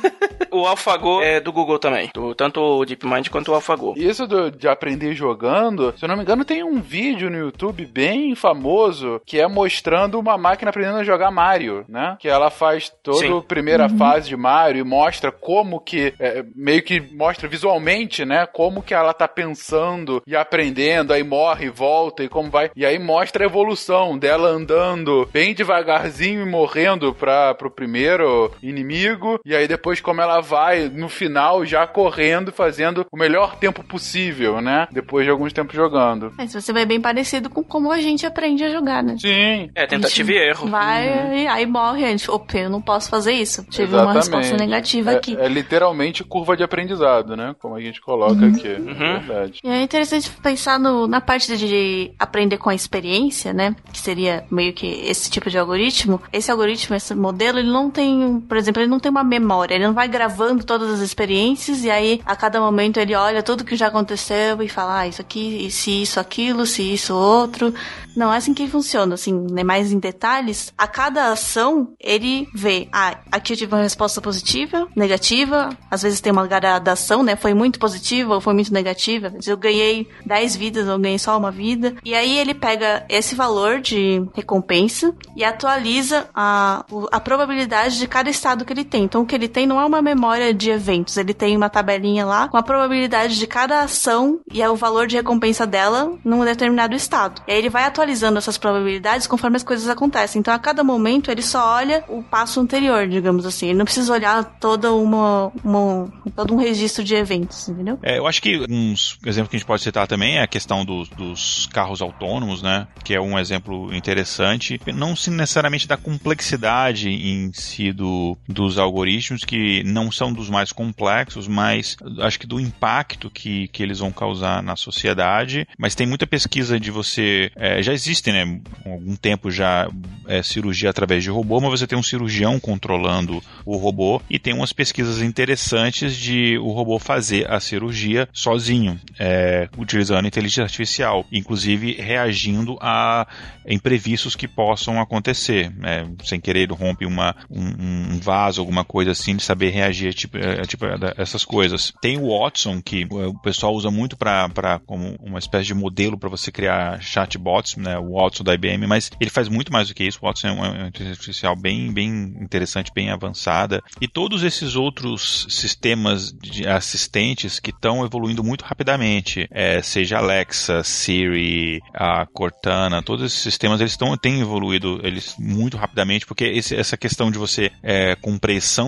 Speaker 3: o AlphaGo é do Google também. Do, tanto o DeepMind quanto o AlphaGo.
Speaker 5: Isso do, de aprender jogando, se eu não me engano, tem um vídeo no YouTube bem famoso que é mostrando uma máquina aprendendo a jogar Mario, né? Que ela faz toda a primeira
Speaker 3: Uhum.
Speaker 5: fase de Mario e mostra como que, é, meio que mostra visualmente, né? Como que ela tá pensando e aprendendo, aí morre, volta e como vai. E aí mostra a evolução dela andando bem devagarzinho e morrendo pra, pro primeiro inimigo. E aí depois como ela vai no final já correndo e fazendo o melhor tempo possível, né? Depois de alguns tempos jogando.
Speaker 6: Mas você vai bem parecido com como a gente aprende a jogar, né?
Speaker 5: Sim.
Speaker 3: É, tentativa e erro.
Speaker 6: Vai e aí morre, a gente, opa, eu não posso fazer isso. Tive uma resposta negativa
Speaker 5: é,
Speaker 6: aqui.
Speaker 5: É literalmente curva de aprendizado, né? Como a gente coloca
Speaker 6: Uhum.
Speaker 5: aqui. É verdade.
Speaker 6: E é interessante pensar no- na parte de aprender com a experiência, né? Que seria meio que esse tipo de algoritmo. Esse algoritmo, esse modelo, ele não tem, por exemplo, ele não tem uma memória. Ele não vai gravando todas as experiências e aí a cada momento ele olha tudo que já aconteceu e fala, ah, isso aqui, se isso, aquilo, se isso, outro. Não é assim que funciona, assim, né? Mais em detalhes. A cada ação, ele vê, ah, aqui eu tive uma resposta positiva, negativa, às vezes tem uma gradação, né? Foi muito positiva ou foi muito negativa. Às vezes eu ganhei 10 vidas ou ganhei só uma vida. E aí ele pega esse valor de recompensa e atualiza a, a probabilidade de cada estado que ele tem. Então o que ele tem não é uma memória de eventos, ele tem uma tabelinha lá com a probabilidade de cada ação e é o valor de recompensa dela num determinado estado. E aí ele vai atualizando essas probabilidades conforme as coisas acontecem. Então a cada momento ele só olha o passo anterior, digamos assim. Ele não precisa olhar toda uma, uma todo um registro de eventos, entendeu?
Speaker 7: É, eu acho que uns exemplos que a gente pode citar também é a questão dos, dos carros autônomos, né? Que é um exemplo interessante. Não se necessariamente da complexidade em si do, dos algoritmos, que não são dos mais complexos, mas acho que do impacto que, que eles vão causar na sociedade. Mas tem muita pesquisa de você. é, já existe, né? Há algum tempo já é, cirurgia através de robô, mas você tem um cirurgião controlando o robô e tem umas pesquisas interessantes de o robô fazer a cirurgia sozinho, é, utilizando inteligência artificial, inclusive reagindo a imprevistos que possam acontecer. É, sem querer, rompe uma, um, um vaso, alguma coisa assim, de saber reagir tipo, a tipo a essas coisas. Tem o Watson, que o pessoal usa muito para como uma espécie de modelo para você criar chatbots, né, o Watson da IBM, mas ele faz muito mais do que isso. O Watson é uma uma inteligência artificial bem, bem interessante, bem avançada. E todos esses outros sistemas de assistentes que estão evoluindo muito rapidamente, é, seja Alexa, Siri, a Cortana, todos esses sistemas eles estão têm evoluído eles muito rapidamente porque esse- essa questão de você é,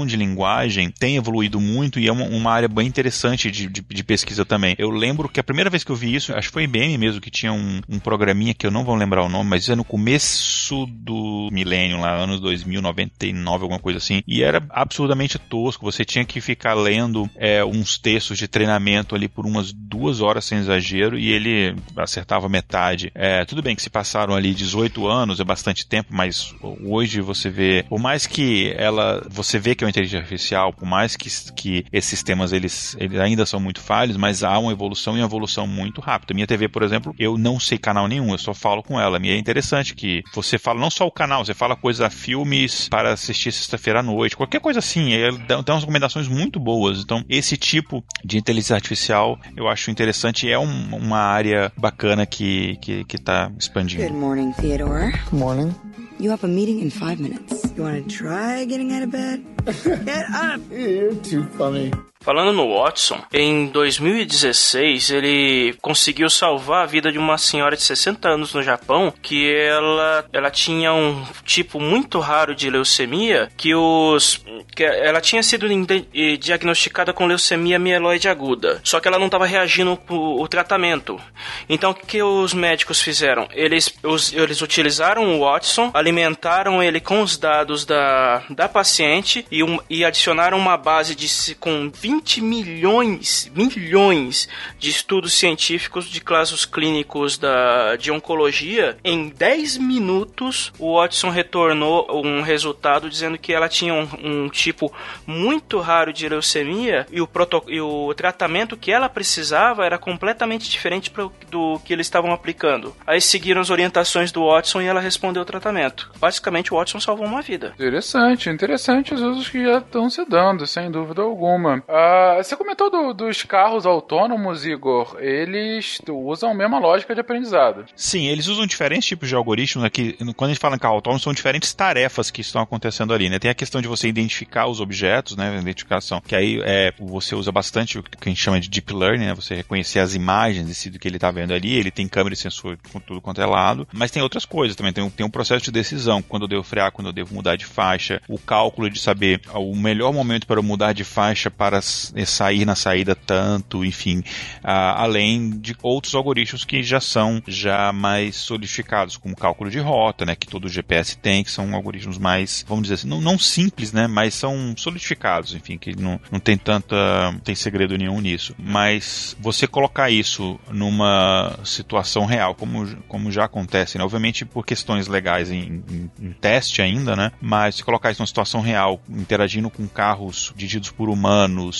Speaker 7: de linguagem tem evoluído muito e é uma, uma área bem interessante de, de- de pesquisa também. Eu lembro que a primeira vez que eu vi isso, acho que foi IBM mesmo que tinha um, um programinha que eu não vou lembrar o nome, mas é no começo do milênio lá, anos 2000, 99, alguma coisa assim, e era absurdamente tosco. Você tinha que ficar lendo é, uns textos de treinamento ali por umas duas horas sem exagero e ele acertava metade. É, tudo bem que se passaram ali 18 anos, é bastante tempo, mas hoje você vê, por mais que ela, você vê que é uma inteligência artificial, por mais que, que esses sistemas eles, eles ainda são muito falhos, mas há uma evolução e uma evolução muito rápida. Minha TV, por exemplo, eu não sei canal nenhum, eu só falo com ela. E é interessante que você fala não só o canal, você fala coisa filmes para assistir sexta-feira à noite, qualquer coisa assim. Ela dá, dá umas recomendações muito boas. Então, esse tipo de inteligência artificial eu acho interessante e é um- uma área bacana que, que, que tá expandindo.
Speaker 10: Good morning, Theodore.
Speaker 11: Good Morning.
Speaker 10: You have a meeting in five minutes. You want to try getting out of bed? Get up!
Speaker 11: You're too funny.
Speaker 3: Falando no Watson, em 2016 ele conseguiu salvar a vida de uma senhora de 60 anos no Japão que ela, ela tinha um tipo muito raro de leucemia que os que ela tinha sido eh, diagnosticada com leucemia mieloide aguda, só que ela não estava reagindo o, o tratamento. Então o que, os médicos fizeram? Eles, os- eles utilizaram o Watson, alimentaram ele com os dados da, da paciente e, um- e adicionaram uma base de com 20 milhões, milhões de estudos científicos de casos clínicos da, de oncologia. Em 10 minutos, o Watson retornou um resultado dizendo que ela tinha um, um tipo muito raro de leucemia e o, proto, e o tratamento que ela precisava era completamente diferente pro- do que eles estavam aplicando. Aí seguiram as orientações do Watson e ela respondeu o tratamento. Basicamente, o Watson salvou uma vida. vida.
Speaker 5: Interessante, interessante os usos que já estão se dando, sem dúvida alguma. Ah, você comentou do- dos carros autônomos, Igor. Eles usam a mesma lógica de aprendizado.
Speaker 7: Sim, eles usam diferentes tipos de algoritmos aqui. Quando a gente fala em carro autônomo, são diferentes tarefas que estão acontecendo ali, né? Tem a questão de você identificar os objetos, né? Identificação, que aí é, você usa bastante o que a gente chama de deep learning, né? Você reconhecer as imagens si do que ele está vendo ali. Ele tem câmera e sensor com tudo quanto é lado. Mas tem outras coisas também. Tem um, tem um processo de decisão. Quando eu devo frear, quando eu devo mudar de faixa. O cálculo de saber o melhor momento para eu mudar de faixa para sair na saída tanto, enfim. Além de outros algoritmos que já são já mais solidificados, como cálculo de rota, né? Que todo GPS tem, que são algoritmos mais, vamos dizer assim, não, não simples, né? Mas são solidificados, enfim, que não, não tem tanta, não tem segredo nenhum nisso. Mas você colocar isso numa situação real, como, como já acontece, né? Obviamente por questões legais em, em- em teste ainda, né? Mas se colocar isso numa situação real, interagindo com carros dirigidos por humanos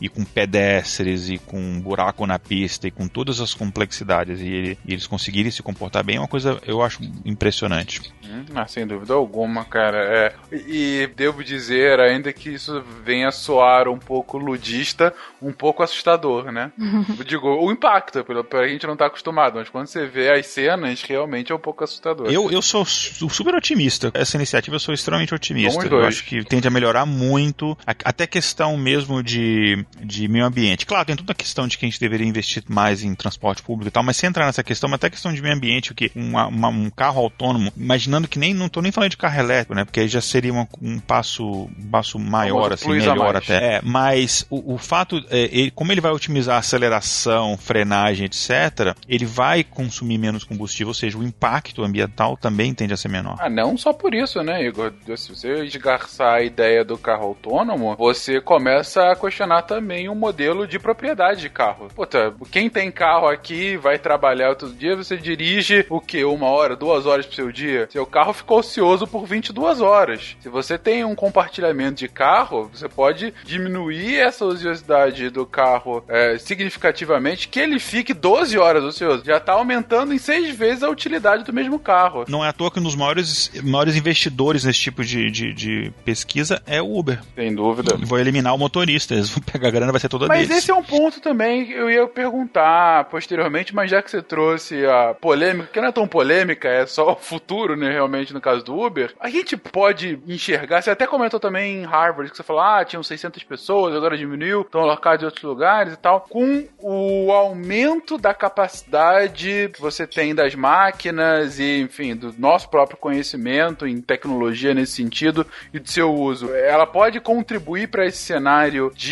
Speaker 7: e com pedestres e com buraco na pista e com todas as complexidades e, ele- e eles conseguirem se comportar bem é uma coisa eu acho impressionante.
Speaker 5: Hum, ah, sem dúvida alguma, cara. É. E, e devo dizer ainda que isso venha soar um pouco ludista, um pouco assustador, né? Digo, o impacto, pelo, pelo a gente não tá acostumado, mas quando você vê as cenas, realmente é um pouco assustador.
Speaker 7: Eu, eu sou su- super otimista. Essa iniciativa eu sou extremamente otimista. Eu acho que tende a melhorar muito, a- até questão mesmo de, de meio ambiente. Claro, tem toda a questão de que a gente deveria investir mais em transporte público e tal, mas sem entrar nessa questão, até a questão de meio ambiente, o que uma- uma- um carro autônomo, imaginando que nem não tô nem falando de carro elétrico, né? Porque aí já seria uma- um passo, um passo maior, assim, melhor até. É, mas o, o fato, é, ele- como ele vai otimizar a aceleração, frenagem, etc., ele vai consumir menos combustível, ou seja, o impacto ambiental também tende a ser menor.
Speaker 5: Ah, não só por isso, né, Igor? Se você esgarçar a ideia do carro autônomo, você começa a questionar também o modelo de propriedade de carro. Puta, quem tem carro aqui, vai trabalhar todo dia, você dirige o quê? Uma hora, duas horas pro seu dia? Seu carro ficou ocioso por 22 horas. Se você tem um compartilhamento de carro, você pode diminuir essa ociosidade do carro é, significativamente, que ele fique 12 horas ocioso. Já tá aumentando em seis vezes a utilidade do mesmo carro.
Speaker 7: Não é à toa que um dos maiores, maiores investidores nesse tipo de, de, de pesquisa é o Uber.
Speaker 5: Sem dúvida.
Speaker 7: Vão eliminar o motorista, eles vão pegar a grana, vai ser toda
Speaker 5: Mas
Speaker 7: deles.
Speaker 5: esse é um ponto também que eu ia perguntar posteriormente, mas já que você trouxe a polêmica, que não é tão polêmica, é só o futuro, né, realmente, no caso do Uber, a gente pode enxergar, você até comentou também em Harvard, que você falou, ah, tinham 600 pessoas, agora diminuiu, estão alocados em outros lugares e tal, com o aumento da capacidade que você tem das máquinas e, enfim, do nosso próprio conhecimento em tecnologia nesse sentido e do seu uso, ela pode contribuir para esse cenário de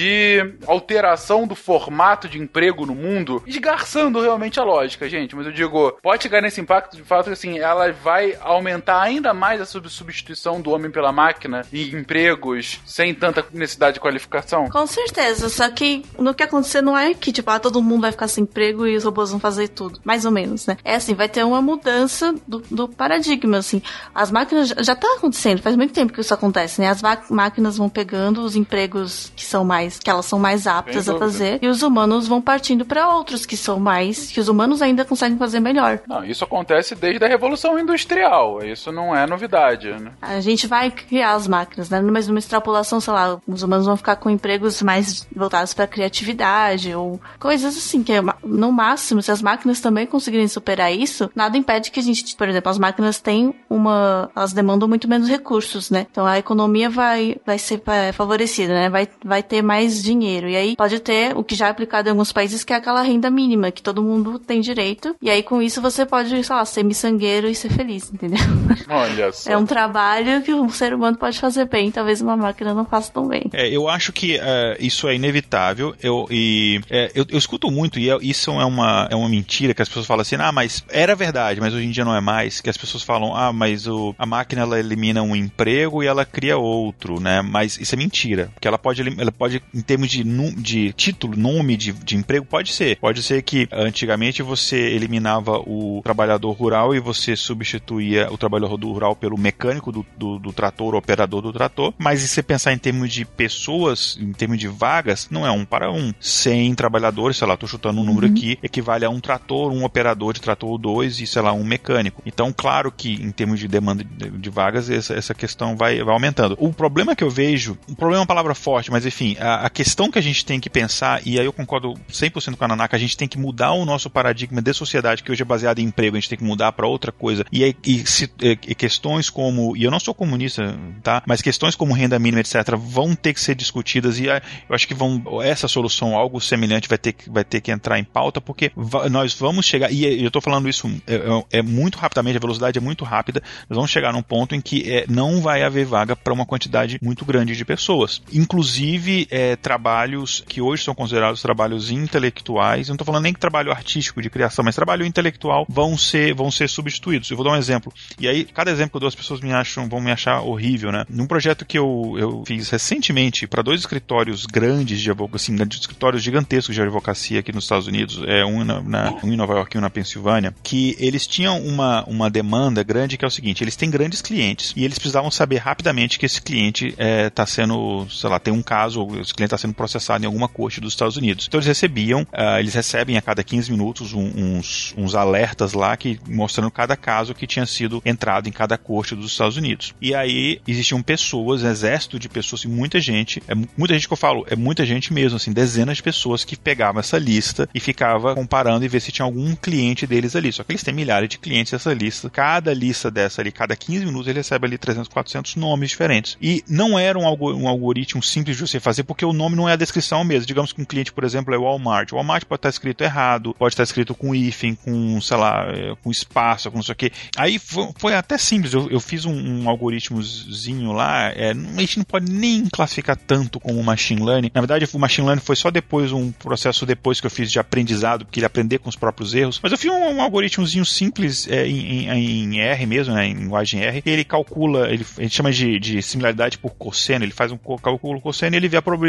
Speaker 5: alteração do formato de emprego no mundo, esgarçando realmente a lógica, gente. Mas eu digo, pode chegar nesse impacto de fato que assim, ela vai aumentar ainda mais a sub- substituição do homem pela máquina em empregos sem tanta necessidade de qualificação?
Speaker 6: Com certeza, só que no que acontecer não é que, tipo, ah, todo mundo vai ficar sem emprego e os robôs vão fazer tudo. Mais ou menos, né? É assim, vai ter uma mudança do, do paradigma, assim. As máquinas já, já tá acontecendo, faz muito tempo que isso acontece, né? As máquinas vão pegando os empregos que são mais, que elas são mais aptas a
Speaker 5: dúvida.
Speaker 6: fazer, e os humanos vão partindo para outros que são mais, que os humanos ainda conseguem fazer melhor.
Speaker 5: Não, isso acontece desde a Revolução Industrial. Isso não é novidade, né?
Speaker 6: A gente vai criar as máquinas, né? Mas numa extrapolação, sei lá, os humanos vão ficar com empregos mais voltados para criatividade ou coisas assim, que é no máximo, se as máquinas também conseguirem superar isso, nada impede que a gente, por exemplo, as máquinas têm uma, elas demandam muito menos recursos, né? Então a economia vai, vai ser é, favorecida, né? Vai, vai ter mais dinheiro. E aí pode ter o que já é aplicado em alguns países, que é aquela renda mínima, que todo mundo tem direito. E aí com isso você pode, sei lá, ser miçangueiro e ser feliz, entendeu?
Speaker 5: Olha só.
Speaker 6: É um trabalho que um ser humano pode fazer bem, talvez uma máquina não faça tão bem.
Speaker 7: É, eu acho que é, isso é inevitável. Eu, e, é, eu, eu escuto muito, e é- isso é uma, é uma mentira que as pessoas falam assim, ah, mas era verdade, mas hoje em dia não é mais. Que as pessoas falam, ah, mas o, a máquina ela elimina um emprego e ela cria outro, né? Mas isso é mentira. Porque ela pode, ela pode em termos de, de título, nome de, de emprego, pode ser. Pode ser que antigamente você eliminava o trabalhador rural e você substituía o trabalhador rural pelo mecânico do, do, do trator, operador do trator. Mas se você pensar em termos de pessoas, em termos de vagas, não é um para um. 100 trabalhadores, sei lá, tô chutando um número aqui, equivale a um trator, um operador de trator ou dois e, sei lá, um mecânico. Então, claro que em termos de demanda de, de vagas, essa, essa questão vai, vai aumentando. O problema que eu vejo, o problema é uma palavra forte, mas enfim, a, a questão que a gente tem que pensar, e aí eu concordo 100% com a Nanaka, a gente tem que mudar o nosso paradigma de sociedade, que hoje é baseado em emprego, a gente tem que mudar para outra coisa. E, e, e, e, questões como, e eu não sou comunista, tá? Mas questões como renda mínima, etc., vão ter que ser discutidas e eu acho que vão, essa solução, algo semelhante, vai ter vai ter que entrar em pauta, porque nós vamos chegar, e eu estou falando isso é, é, é, muito rapidamente, a velocidade é muito rápida, nós vamos chegar num ponto em que é, não vai haver vaga para uma quantidade muito grande de pessoas. Inclusive, é, trabalhos que hoje são considerados trabalhos intelectuais, não estou falando nem que trabalho artístico de criação, mas trabalho intelectual vão ser, vão ser substituídos. Eu vou dar um exemplo. E aí, cada exemplo duas pessoas me acham, vão me achar horrível, né? Num projeto que eu, eu fiz recentemente para dois escritórios grandes de advocacia, assim, escritórios gigantescos de advocacia aqui nos Estados Unidos, é um, na, na, um em Nova York e um na Pensilvânia, que eles tinham uma, uma demanda grande que é o seguinte: eles têm grandes clientes e eles precisavam saber rapidamente que esse cliente está é, tá sendo, sei lá, tem um caso, esse cliente está sendo processado em alguma corte dos Estados Unidos. Então eles recebiam, uh, eles recebem a cada 15 minutos um, uns, uns alertas lá que mostrando cada caso que tinha sido entrado em cada corte dos Estados Unidos. E aí existiam pessoas, um exército de pessoas, e muita gente, é muita gente que eu falo, é muita gente mesmo, assim, dezenas de pessoas que pegavam essa lista e ficava comparando e ver se tinha algum cliente deles ali. Só que eles têm milhares de clientes nessa lista. Cada lista dessa ali, cada 15 minutos, ele recebe ali 300, 400 nomes diferentes. E não era um algoritmo simples de você fazer, porque o nome não é a descrição mesmo. Digamos que um cliente, por exemplo, é Walmart. O Walmart pode estar escrito errado, pode estar escrito com hífen, com, sei lá, é, com espaço, com não sei o. Aí foi, foi até simples. Eu, eu fiz um, um algoritmozinho lá. É, a gente não pode nem classificar tanto como machine learning. Na verdade, o machine learning foi só depois, um processo depois que eu fiz de aprendizado, porque ele aprender com os próprios erros. Mas eu fiz um, um algoritmozinho simples é, em, em, em, R mesmo, né, em linguagem R. Ele calcula, ele, a gente chama de, de similaridade por cosseno. Ele faz um cálculo cosseno e ele vê a probabilidade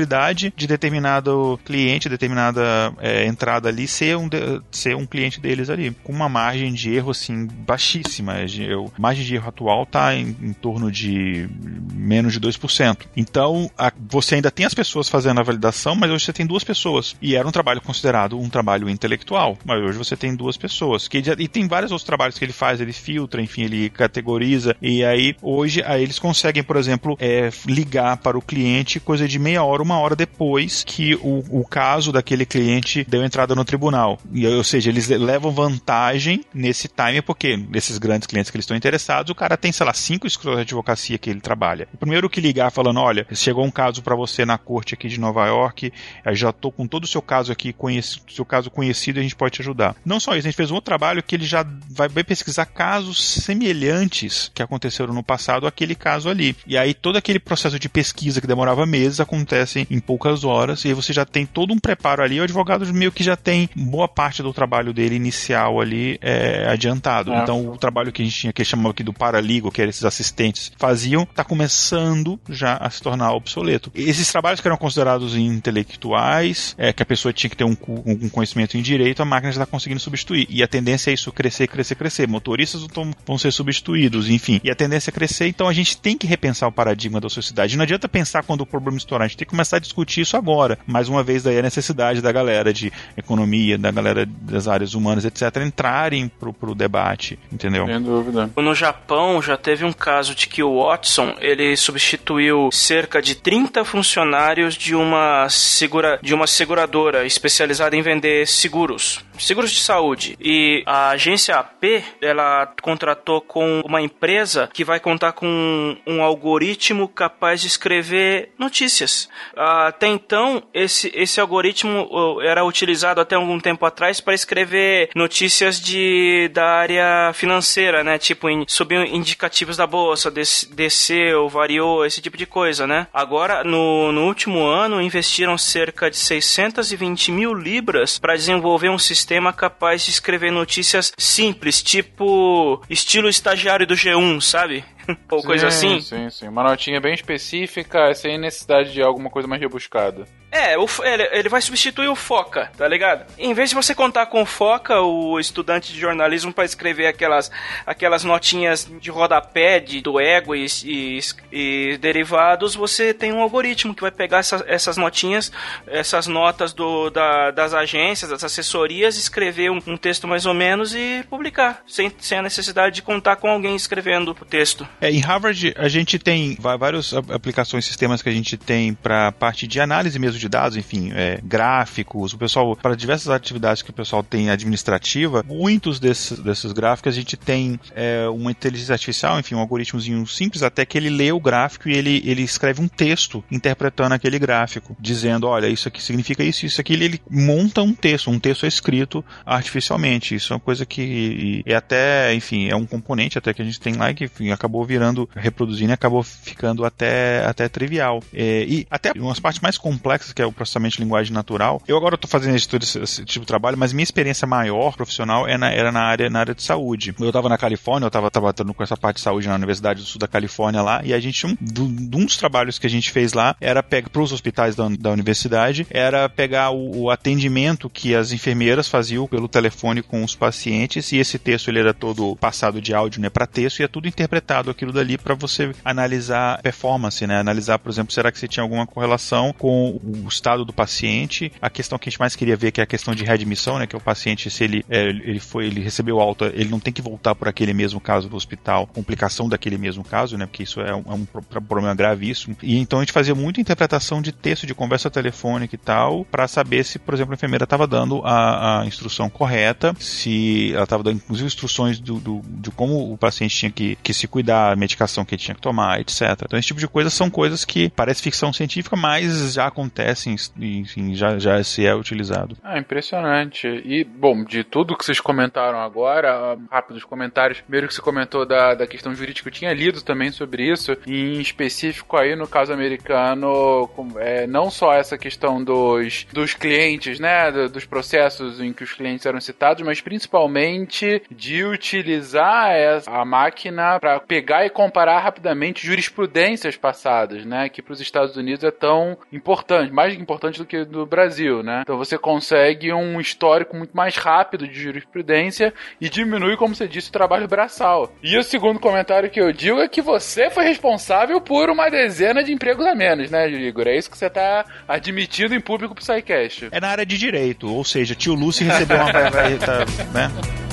Speaker 7: de determinado cliente, determinada é, entrada ali ser um, de, ser um cliente deles ali, com uma margem de erro assim baixíssima. Eu, a margem de erro atual está em, em, torno de menos de 2%. Então, a, você ainda tem as pessoas fazendo a validação, mas hoje você tem duas pessoas. E era um trabalho considerado um trabalho intelectual, mas hoje você tem duas pessoas. Que, e tem vários outros trabalhos que ele faz, ele filtra, enfim, ele categoriza. E aí, hoje, aí eles conseguem, por exemplo, é, ligar para o cliente coisa de meia hora, uma hora depois que o, o caso daquele cliente deu entrada no tribunal. E, ou seja, eles levam vantagem nesse time, porque nesses grandes clientes que eles estão interessados, o cara tem, sei lá, cinco escritórios de advocacia que ele trabalha. O primeiro que ligar falando, olha, chegou um caso para você na corte aqui de Nova York, já tô com todo o seu caso aqui, conheci, seu caso conhecido, a gente pode te ajudar. Não só isso, a gente fez um outro trabalho que ele já vai, pesquisar casos semelhantes que aconteceram no passado àquele caso ali. E aí todo aquele processo de pesquisa que demorava meses acontece em poucas horas, e aí você já tem todo um preparo ali, o advogado meio que já tem boa parte do trabalho dele inicial ali é, adiantado. É. Então o trabalho que a gente tinha, que chamava aqui do paraligo, que eram esses assistentes, faziam, está começando já a se tornar obsoleto. Esses trabalhos que eram considerados intelectuais, é, que a pessoa tinha que ter um, um conhecimento em direito, a máquina já está conseguindo substituir. E a tendência é isso crescer, crescer, crescer. Motoristas vão, vão ser substituídos, enfim. E a tendência é crescer, então a gente tem que repensar o paradigma da sociedade. Não adianta pensar quando o problema estourar, a gente tem que começar a discutir isso agora. Mais uma vez, daí a necessidade da galera de economia, da galera das áreas humanas, etc., entrarem pro, pro debate, entendeu?
Speaker 5: Sem dúvida.
Speaker 3: No Japão já teve um caso de que o Watson ele substituiu cerca de 30 funcionários de uma, segura, de uma seguradora especializada em vender seguros seguros de saúde. E a agência AP, ela contratou com uma empresa que vai contar com um algoritmo capaz de escrever notícias. Até então, esse, esse algoritmo era utilizado até algum tempo atrás para escrever notícias de, da área financeira, né? Tipo, em, subiu indicativos da bolsa, des, desceu, variou, esse tipo de coisa, né? Agora, no, no último ano, investiram cerca de 620 mil libras para desenvolver um sistema sistema capaz de escrever notícias simples, tipo estilo estagiário do G1, sabe? Ou
Speaker 5: sim,
Speaker 3: coisa assim.
Speaker 5: Sim, sim. Uma notinha bem específica, sem necessidade de alguma coisa mais rebuscada.
Speaker 3: É, ele, ele, vai substituir o Foca, tá ligado? Em vez de você contar com o Foca, o estudante de jornalismo, para escrever aquelas, aquelas notinhas de rodapé de, do ego e, e, e, derivados, você tem um algoritmo que vai pegar essa, essas notinhas, essas notas do, da, das agências, das assessorias, escrever um, um texto mais ou menos e publicar, sem, sem a necessidade de contar com alguém escrevendo o texto.
Speaker 7: É, em Harvard, a gente tem várias aplicações, sistemas que a gente tem para parte de análise mesmo de dados, enfim, é, gráficos, o pessoal, para diversas atividades que o pessoal tem administrativa, muitos desses, desses gráficos a gente tem é, uma inteligência artificial, enfim, um algoritmozinho simples, até que ele lê o gráfico e ele, ele escreve um texto interpretando aquele gráfico, dizendo, olha, isso aqui significa isso, isso aqui, ele monta um texto, um texto escrito artificialmente. Isso é uma coisa que é até, enfim, é um componente até que a gente tem lá que enfim, acabou virando, reproduzindo e acabou ficando até, até trivial. É, e até umas partes mais complexas, que é o processamento de linguagem natural. Eu agora estou fazendo esse, esse, tipo de trabalho, mas minha experiência maior profissional é na, era na área, na área de saúde. Eu estava na Califórnia, eu estava tratando com essa parte de saúde na Universidade do Sul da Califórnia lá, e a gente, um, um dos trabalhos que a gente fez lá era para os hospitais da, da universidade, era pegar o, o atendimento que as enfermeiras faziam pelo telefone com os pacientes, e esse texto ele era todo passado de áudio né, para texto, e é tudo interpretado aquilo dali para você analisar performance, né? Analisar, por exemplo, será que você tinha alguma correlação com o estado do paciente. A questão que a gente mais queria ver que é a questão de readmissão, né? Que é o paciente, se ele, é, ele foi, ele recebeu alta, ele não tem que voltar por aquele mesmo caso do hospital, complicação daquele mesmo caso, né? Porque isso é um, é um problema gravíssimo. E então a gente fazia muita interpretação de texto, de conversa telefônica e tal, para saber se, por exemplo, a enfermeira estava dando a, a, instrução correta, se ela estava dando, inclusive, instruções do, do, de como o paciente tinha que, que se cuidar, a medicação que ele tinha que tomar, etc. Então, esse tipo de coisas são coisas que parece ficção científica, mas já acontecem, enfim, já, já se é utilizado.
Speaker 5: Ah, impressionante. E, bom, de tudo que vocês comentaram agora, rápidos comentários. Primeiro que você comentou da, da questão jurídica, eu tinha lido também sobre isso, em específico aí no caso americano, é, não só essa questão dos, dos clientes, né, dos processos em que os clientes eram citados, mas principalmente de utilizar a máquina para pegar e comparar rapidamente jurisprudências passadas, né, que para os Estados Unidos é tão importante, mais importante do que no Brasil, né? Então você consegue um histórico muito mais rápido de jurisprudência e diminui, como você disse, o trabalho braçal. E o segundo comentário que eu digo é que você foi responsável por uma dezena de empregos a menos, né, Igor? É isso que você está admitindo em público pro SciCast.
Speaker 7: É na área de direito, ou seja, tio Lúcio recebeu uma... né?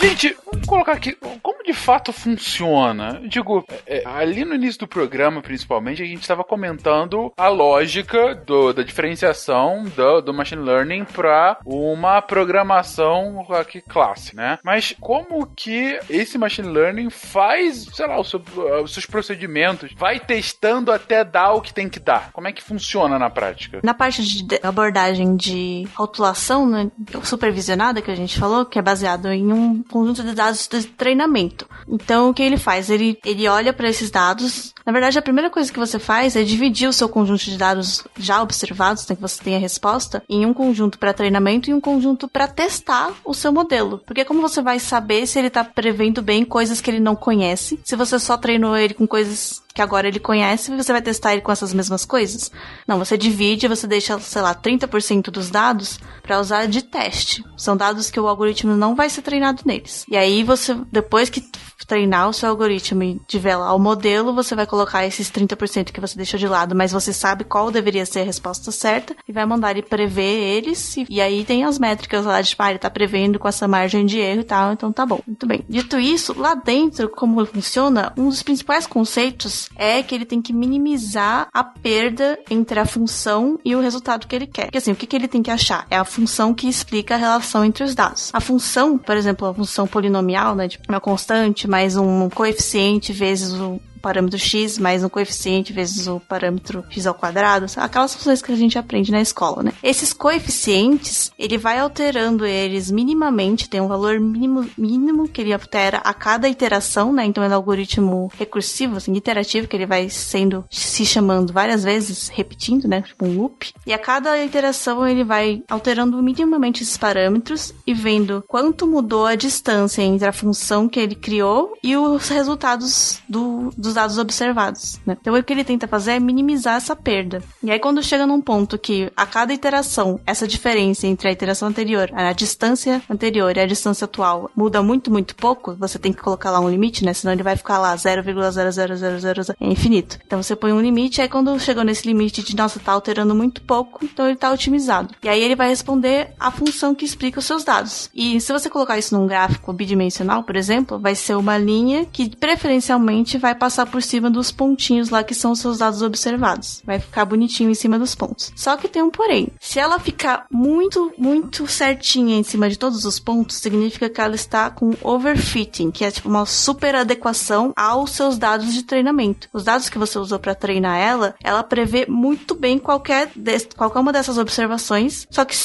Speaker 5: Gente, vamos colocar aqui como de fato funciona. Digo, é, ali no início do programa, principalmente, a gente estava comentando a lógica do, da diferenciação do, do machine learning para uma programação aqui classe, né? Mas como que esse machine learning faz, sei lá, os, os seus procedimentos, vai testando até dar o que tem que dar? Como é que funciona na prática?
Speaker 6: Na parte de abordagem de rotulação né, supervisionada que a gente falou, que é baseado em um conjunto de dados de treinamento. Então, o que ele faz? Ele, ele olha para esses dados. Na verdade, a primeira coisa que você faz é dividir o seu conjunto de dados já observados, né, que você tem a resposta, em um conjunto para treinamento e um conjunto para testar o seu modelo. Porque como você vai saber se ele está prevendo bem coisas que ele não conhece, se você só treinou ele com coisas que agora ele conhece, você vai testar ele com essas mesmas coisas? Não, você divide, você deixa, sei lá, 30% dos dados para usar de teste. São dados que o algoritmo não vai ser treinado neles. E aí você, depois que treinar o seu algoritmo e lá o modelo, você vai colocar esses 30% que você deixou de lado, mas você sabe qual deveria ser a resposta certa e vai mandar ele prever eles. E, e aí tem as métricas lá de, tipo, ah, ele tá prevendo com essa margem de erro e tal, então tá bom. Muito bem. Dito isso, lá dentro, como funciona, um dos principais conceitos é que ele tem que minimizar a perda entre a função e o resultado que ele quer. Porque assim, o que, que ele tem que achar? É a função que explica a relação entre os dados. A função, por exemplo, a função polinomial, né, de uma constante mais um coeficiente vezes o parâmetro x mais um coeficiente vezes o parâmetro x ao quadrado, aquelas funções que a gente aprende na escola, né? Esses coeficientes, ele vai alterando eles minimamente, tem um valor mínimo, mínimo que ele altera a cada iteração, né? Então é um algoritmo recursivo, assim, iterativo, que ele vai sendo, se chamando várias vezes, repetindo, né? Tipo um loop. E a cada iteração ele vai alterando minimamente esses parâmetros e vendo quanto mudou a distância entre a função que ele criou e os resultados do, dos dados observados. Né? Então o que ele tenta fazer é minimizar essa perda. E aí quando chega num ponto que a cada iteração, essa diferença entre a iteração anterior, a distância anterior e a distância atual muda muito, muito pouco, você tem que colocar lá um limite, né? Senão ele vai ficar lá 0,00000 é infinito. Então você põe um limite, aí quando chegou nesse limite de, nossa, tá alterando muito pouco, então ele tá otimizado. E aí ele vai responder a função que explica os seus dados. E se você colocar isso num gráfico bidimensional, por exemplo, vai ser uma linha que preferencialmente vai passar por cima dos pontinhos lá que são os seus dados observados. Vai ficar bonitinho em cima dos pontos. Só que tem um porém. Se ela ficar muito, muito certinha em cima de todos os pontos, significa que ela está com overfitting, que é tipo uma super adequação aos seus dados de treinamento. Os dados que você usou para treinar ela, ela prevê muito bem qualquer, qualquer uma dessas observações, só que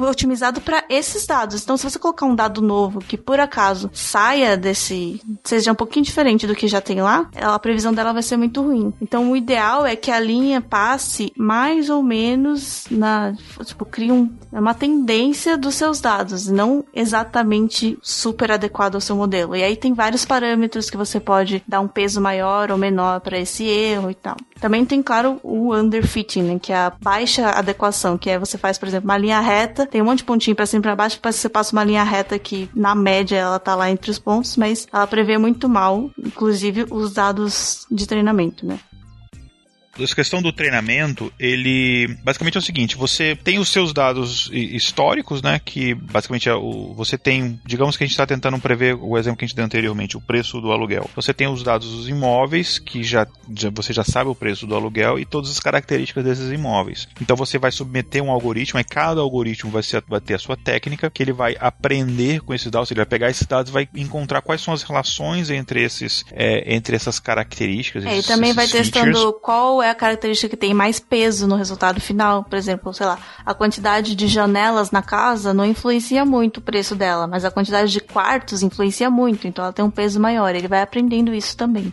Speaker 6: otimizado para esses dados. Então, se você colocar um dado novo que por acaso saia desse, seja um pouquinho diferente do que já tem lá, a previsão dela vai ser muito ruim. Então, o ideal é que a linha passe mais ou menos na, tipo, crie um, uma tendência dos seus dados, não exatamente super adequado ao seu modelo. E aí tem vários parâmetros que você pode dar um peso maior ou menor para esse erro e tal. Também tem, claro, o underfitting, né, que é a baixa adequação, que é você faz, por exemplo, uma linha reta, tem um monte de pontinho para cima e para baixo, você passa uma linha reta que, na média, ela tá lá entre os pontos, mas ela prevê muito mal, inclusive, os dados de treinamento, né?
Speaker 7: Essa questão do treinamento, ele basicamente é o seguinte: você tem os seus dados históricos, né? Que basicamente é o, você tem, digamos que a gente está tentando prever o exemplo que a gente deu anteriormente, o preço do aluguel. Você tem os dados dos imóveis, que já, já você já sabe o preço do aluguel e todas as características desses imóveis. Então você vai submeter um algoritmo, e cada algoritmo vai, ser, vai ter a sua técnica, que ele vai aprender com esses dados, ele vai pegar esses dados e vai encontrar quais são as relações entre esses, é, entre essas características.
Speaker 6: É, e também vai features. testando qual é é a característica que tem mais peso no resultado final. Por exemplo, sei lá, a quantidade de janelas na casa não influencia muito o preço dela, mas a quantidade de quartos influencia muito, então ela tem um peso maior. Ele vai aprendendo isso também.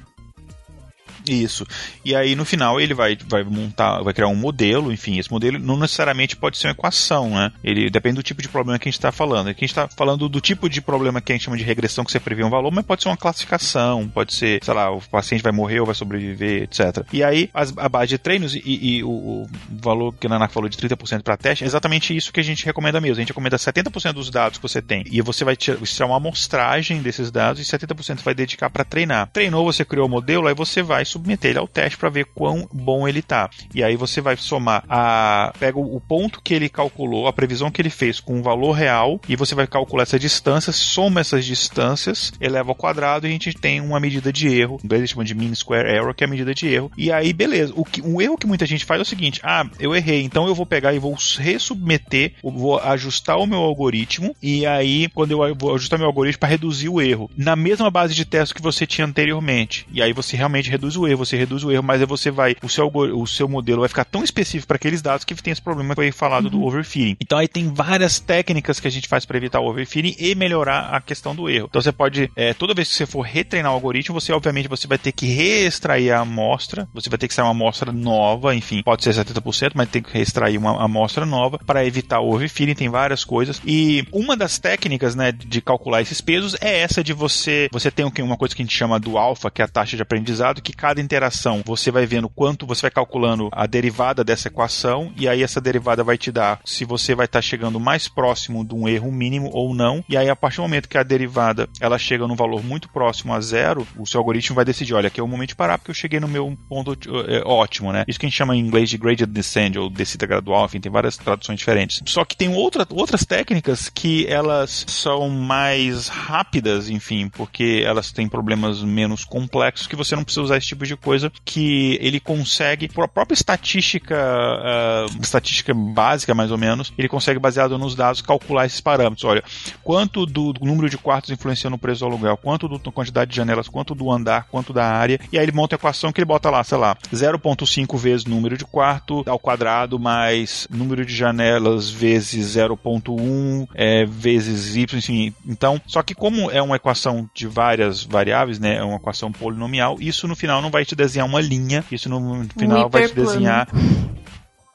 Speaker 7: Isso. E aí no final ele vai, vai montar, vai criar um modelo, enfim, esse modelo não necessariamente pode ser uma equação, né? Ele depende do tipo de problema que a gente está falando. Aqui a gente está falando do tipo de problema que a gente chama de regressão, que você prevê um valor, mas pode ser uma classificação, pode ser, sei lá, o paciente vai morrer ou vai sobreviver, etc. E aí as, a base de treinos e, e o, o, valor que a Nana falou de 30% para teste é exatamente isso que a gente recomenda mesmo. A gente recomenda 70% dos dados que você tem e você vai tirar uma amostragem desses dados e 70% vai dedicar para treinar. Treinou, você criou o modelo, aí você vai submeter ele ao teste para ver quão bom ele tá. E aí você vai somar a pega o ponto que ele calculou, a previsão que ele fez com o valor real e você vai calcular essa distância, soma essas distâncias, eleva ao quadrado e a gente tem uma medida de erro. Eles chamam de mean square error, que é a medida de erro. E aí beleza, o que um erro que muita gente faz é o seguinte: "Ah, eu errei, então eu vou pegar e vou resubmeter, vou ajustar o meu algoritmo e aí quando eu vou ajustar meu algoritmo para reduzir o erro na mesma base de teste que você tinha anteriormente. E aí você realmente reduz o erro, você reduz o erro, mas aí você vai, o seu, o seu modelo vai ficar tão específico para aqueles dados que tem esse problema que foi falado uhum. do overfitting. Então aí tem várias técnicas que a gente faz para evitar o overfitting e melhorar a questão do erro. Então você pode, é, toda vez que você for retreinar o algoritmo, você obviamente você vai ter que reextrair a amostra, você vai ter que extrair uma amostra nova, enfim, pode ser 70%, mas tem que reextrair uma amostra nova para evitar o overfitting, tem várias coisas. E uma das técnicas, né, de calcular esses pesos é essa de você, você tem uma coisa que a gente chama do alfa, que é a taxa de aprendizado, que cada interação você vai vendo quanto você vai calculando a derivada dessa equação e aí essa derivada vai te dar se você vai estar tá chegando mais próximo de um erro mínimo ou não. E aí a partir do momento que a derivada ela chega num valor muito próximo a zero, o seu algoritmo vai decidir, olha, aqui é o momento de parar porque eu cheguei no meu ponto é, ótimo, né? Isso que a gente chama em inglês de gradient descent ou descida gradual, enfim, tem várias traduções diferentes. Só que tem outra, outras técnicas que elas são mais rápidas, enfim, porque elas têm problemas menos complexos que você não precisa usar esse tipo de coisa que ele consegue, por a própria estatística, uh, estatística básica mais ou menos, ele consegue, baseado nos dados, calcular esses parâmetros. Olha, quanto do, do número de quartos influencia no preço do aluguel, quanto da quantidade de janelas, quanto do andar, quanto da área, e aí ele monta a equação que ele bota lá, sei lá, 0.5 vezes número de quarto ao quadrado mais número de janelas vezes 0.1 é, vezes y, enfim. Então, só que como é uma equação de várias variáveis, né, é uma equação polinomial, isso no final não vai te desenhar uma linha, isso no final um vai te desenhar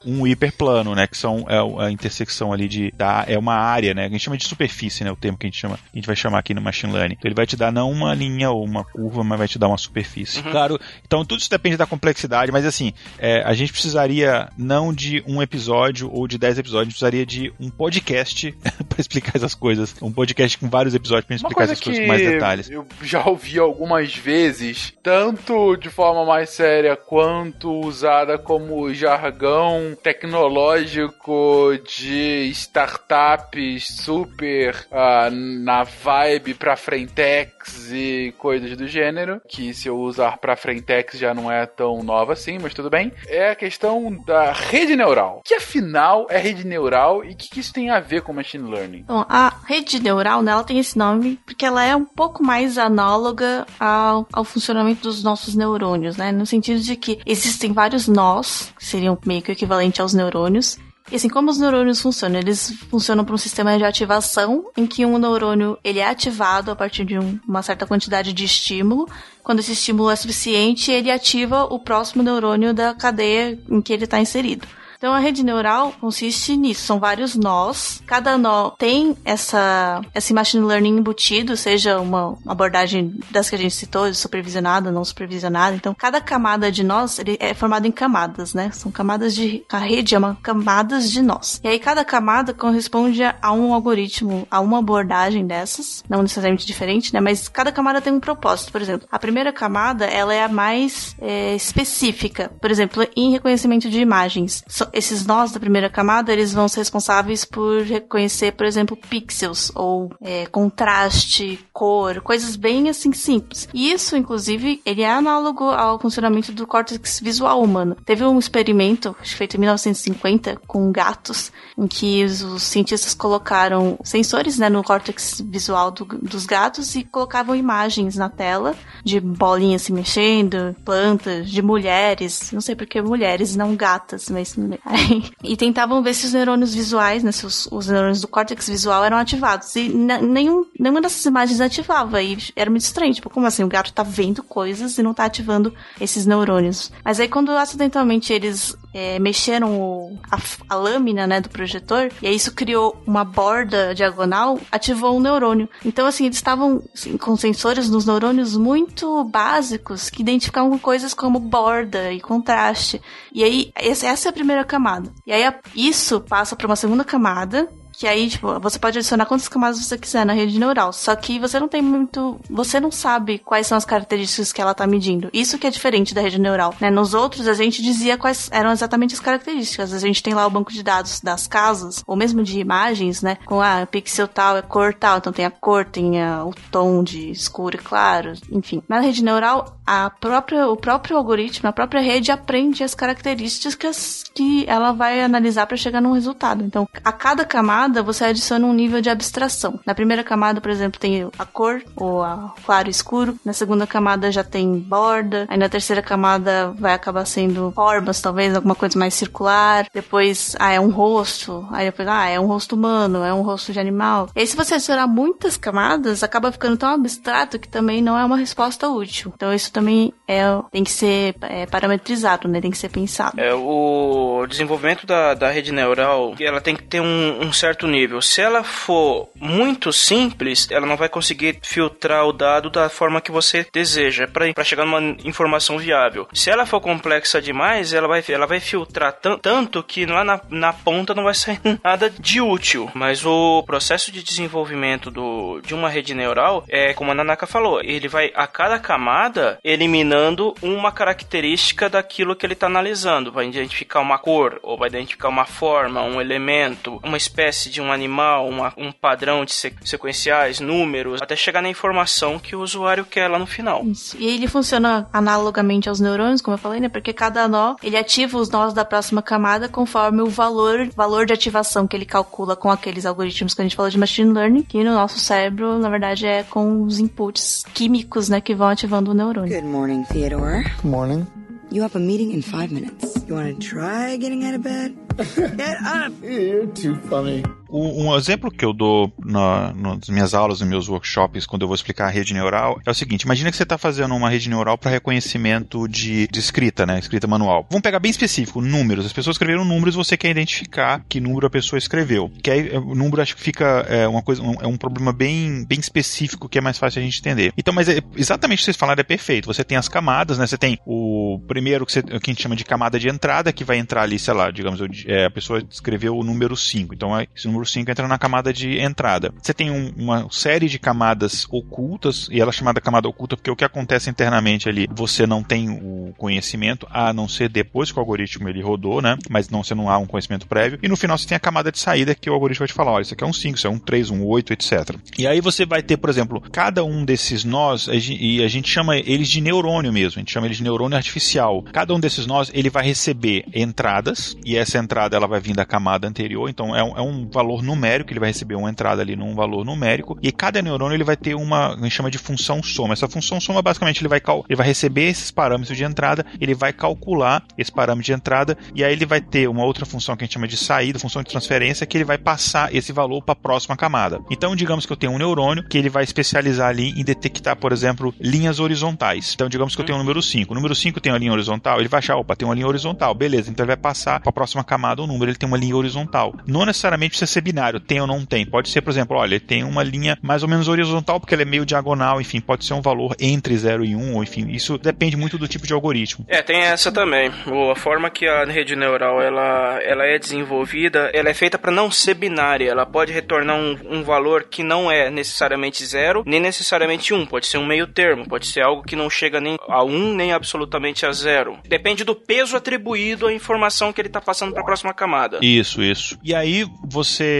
Speaker 7: um hiperplano, né? Que são é a intersecção ali de da, é uma área, né? A gente chama de superfície, né? O termo que a gente chama, a gente vai chamar aqui no machine learning. Então ele vai te dar não uma linha ou uma curva, mas vai te dar uma superfície. Uhum. Claro. Então tudo isso depende da complexidade, mas assim é, a gente precisaria não de um episódio ou de dez episódios, a gente precisaria de um podcast para explicar essas coisas, um podcast com vários episódios para explicar essas coisas com mais detalhes.
Speaker 5: Eu já ouvi algumas vezes, tanto de forma mais séria quanto usada como jargão tecnológico de startups super uh, na vibe pra frentex e coisas do gênero, que se eu usar pra frentex já não é tão nova assim, mas tudo bem. É a questão da rede neural. Que afinal é rede neural e o que, que, isso tem a ver com machine learning?
Speaker 6: Bom, a rede neural, né, ela tem esse nome porque ela é um pouco mais análoga ao, ao funcionamento dos nossos neurônios, né? No sentido de que existem vários nós, que seriam meio que equivalente aos neurônios, e assim, como os neurônios funcionam? Eles funcionam por um sistema de ativação em que um neurônio ele é ativado a partir de um, uma certa quantidade de estímulo. Quando esse estímulo é suficiente, ele ativa o próximo neurônio da cadeia em que ele está inserido. Então a rede neural consiste nisso, são vários nós. Cada nó tem essa esse machine learning embutido, seja uma abordagem das que a gente citou, supervisionada, não supervisionada. Então cada camada de nós ele é formado em camadas, né? São camadas de a rede é uma camadas de nós. E aí cada camada corresponde a um algoritmo, a uma abordagem dessas, não necessariamente diferente, né? Mas cada camada tem um propósito. Por exemplo, a primeira camada ela é a mais é, específica. Por exemplo, em reconhecimento de imagens esses nós da primeira camada, eles vão ser responsáveis por reconhecer, por exemplo, pixels ou é, contraste, cor, coisas bem assim simples. E isso, inclusive, ele é análogo ao funcionamento do córtex visual humano. Teve um experimento, que feito em 1950, com gatos, em que os, cientistas colocaram sensores né, no córtex visual do, dos gatos e colocavam imagens na tela de bolinhas se mexendo, plantas, de mulheres, não sei porque mulheres, não gatas, mas e tentavam ver se os neurônios visuais, né, se os, os neurônios do córtex visual eram ativados. E nenhum, nenhuma dessas imagens ativava. E era muito estranho. Tipo, como assim? O gato tá vendo coisas e não tá ativando esses neurônios. Mas aí, quando acidentalmente eles é, mexeram o, a, a, lâmina, né, do projetor, e aí isso criou uma borda diagonal, ativou um neurônio. Então, assim, eles estavam assim, com sensores nos neurônios muito básicos que identificavam coisas como borda e contraste. E aí, essa é a primeira camada. E aí, isso passa para uma segunda camada, que aí, tipo, você pode adicionar quantas camadas você quiser na rede neural. Só que você não tem muito. Você não sabe quais são as características que ela tá medindo. Isso que é diferente da rede neural. Né? Nos outros, a gente dizia quais eram exatamente as características. A gente tem lá o banco de dados das casas, ou mesmo de imagens, né? Com a ah, pixel tal é cor tal. Então tem a cor, tem a, o tom de escuro e claro, enfim. Na rede neural, a própria, o próprio algoritmo, a própria rede aprende as características que ela vai analisar para chegar num resultado. Então, a cada camada camada, você adiciona um nível de abstração. Na primeira camada, por exemplo, tem a cor, ou a claro e escuro. Na segunda camada já tem borda. Aí na terceira camada vai acabar sendo formas, talvez, alguma coisa mais circular. Depois, ah, é um rosto. Aí depois, ah, é um rosto humano, é um rosto de animal. E aí, se você adicionar muitas camadas, acaba ficando tão abstrato que também não é uma resposta útil. Então, isso também é, tem que ser é, parametrizado, né? Tem que ser pensado.
Speaker 3: É, o desenvolvimento da, da rede neural, ela tem que ter um, um certo certo nível. Se ela for muito simples, ela não vai conseguir filtrar o dado da forma que você deseja para chegar numa informação viável. Se ela for complexa demais, ela vai, ela vai filtrar tanto que lá na, na ponta não vai sair nada de útil. Mas o processo de desenvolvimento do, de uma rede neural é como a Nanaka falou, ele vai a cada camada eliminando uma característica daquilo que ele está analisando. Vai identificar uma cor, ou vai identificar uma forma, um elemento, uma espécie de um animal, uma, um padrão de sequenciais, números, até chegar na informação que o usuário quer lá no final.
Speaker 6: Isso. E ele funciona analogamente aos neurônios, como eu falei, né? Porque cada nó, ele ativa os nós da próxima camada conforme o valor, valor de ativação que ele calcula com aqueles algoritmos que a gente falou de machine learning, que no nosso cérebro, na verdade, é com os inputs químicos, né, que vão ativando o neurônio.
Speaker 10: Good morning, Theodore.
Speaker 11: Good morning.
Speaker 10: You have a meeting in five minutes. You want to try getting out of bed?
Speaker 11: Get up! You're too funny.
Speaker 7: Um exemplo que eu dou na, nas minhas aulas, nos meus workshops, quando eu vou explicar a rede neural, é o seguinte: imagina que você está fazendo uma rede neural para reconhecimento de, de escrita, né? Escrita manual. Vamos pegar bem específico, números. As pessoas escreveram números, você quer identificar que número a pessoa escreveu. Que aí, o número acho que fica é, uma coisa, um, é um problema bem, bem específico que é mais fácil a gente entender. Então, mas é, exatamente o que vocês falaram é perfeito. Você tem as camadas, né? Você tem o primeiro que, você, que a gente chama de camada de entrada, que vai entrar ali, sei lá, digamos, é, a pessoa escreveu o número 5. Então, esse número 5 entra na camada de entrada. Você tem um, uma série de camadas ocultas, e ela é chamada camada oculta porque o que acontece internamente ali, você não tem o conhecimento, a não ser depois que o algoritmo ele rodou, né? Mas não, você não há um conhecimento prévio. E no final você tem a camada de saída que o algoritmo vai te falar, olha, isso aqui é um 5, isso é um 3, um 8, etc. E aí você vai ter, por exemplo, cada um desses nós, e a gente chama eles de neurônio mesmo, a gente chama eles de neurônio artificial. Cada um desses nós, ele vai receber entradas, e essa entrada ela vai vir da camada anterior, então é um, é um valor numérico, ele vai receber uma entrada ali num valor numérico, e cada neurônio ele vai ter uma, a gente chama de função soma. Essa função soma, basicamente, ele vai, ele vai receber esses parâmetros de entrada, ele vai calcular esse parâmetro de entrada, e aí ele vai ter uma outra função que a gente chama de saída, função de transferência, que ele vai passar esse valor para a próxima camada. Então, digamos que eu tenho um neurônio que ele vai especializar ali em detectar, por exemplo, linhas horizontais. Então, digamos que eu tenho o número 5. O número 5 tem uma linha horizontal, ele vai achar, opa, tem uma linha horizontal, beleza, então ele vai passar para a próxima camada o número, ele tem uma linha horizontal. Não necessariamente precisa ser binário, tem ou não tem. Pode ser, por exemplo, olha, ele tem uma linha mais ou menos horizontal porque ela é meio diagonal, enfim, pode ser um valor entre 0 e 1, um, ou enfim, isso depende muito do tipo de algoritmo.
Speaker 3: É, tem essa também. A forma que a rede neural ela, ela é desenvolvida, ela é feita para não ser binária. Ela pode retornar um, um valor que não é necessariamente zero, nem necessariamente um. Pode ser um meio termo, pode ser algo que não chega nem a um, nem absolutamente a zero. Depende do peso atribuído à informação que ele está passando para a próxima camada.
Speaker 7: Isso, isso. E aí você,